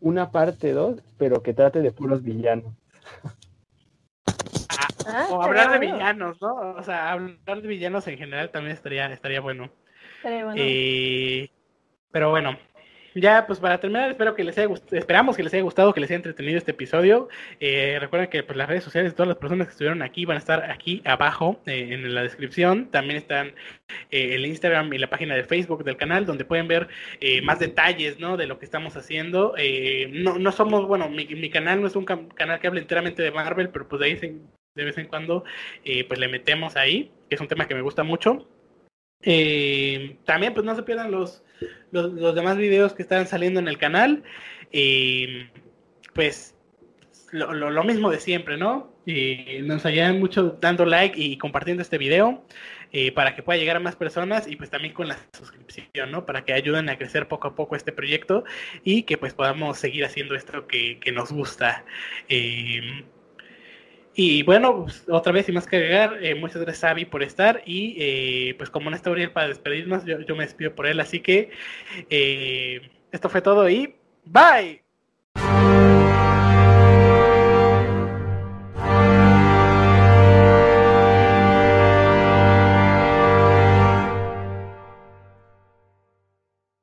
una parte 2, pero que trate de puros villanos. Ah, ah, o hablar de villanos, ¿no? O sea, hablar de villanos en general también estaría, estaría bueno. Estaría bueno. Eh, pero bueno, ya pues para terminar, espero que les haya esperamos que les haya gustado, que les haya entretenido este episodio. Eh, recuerden que pues, las redes sociales de todas las personas que estuvieron aquí van a estar aquí abajo eh, en la descripción. También están eh, el Instagram y la página de Facebook del canal, donde pueden ver más detalles ¿no? de lo que estamos haciendo. no, no somos, bueno, mi, mi canal no es un canal que hable enteramente de Marvel, pero pues de ahí de vez en cuando pues le metemos ahí, que es un tema que me gusta mucho. También pues no se pierdan los los, demás videos que están saliendo en el canal. Pues lo, mismo de siempre, ¿no? Nos ayudan mucho dando like y compartiendo este video eh, para que pueda llegar a más personas y pues también con la suscripción, ¿no? Para que ayuden a crecer poco a poco este proyecto y que pues podamos seguir haciendo esto que, nos gusta. Y bueno, otra vez, sin más que agregar, eh, muchas gracias Avi por estar. Y eh, pues como no está Uriel para despedirnos, yo, me despido por él. Así que eh, esto fue todo y bye.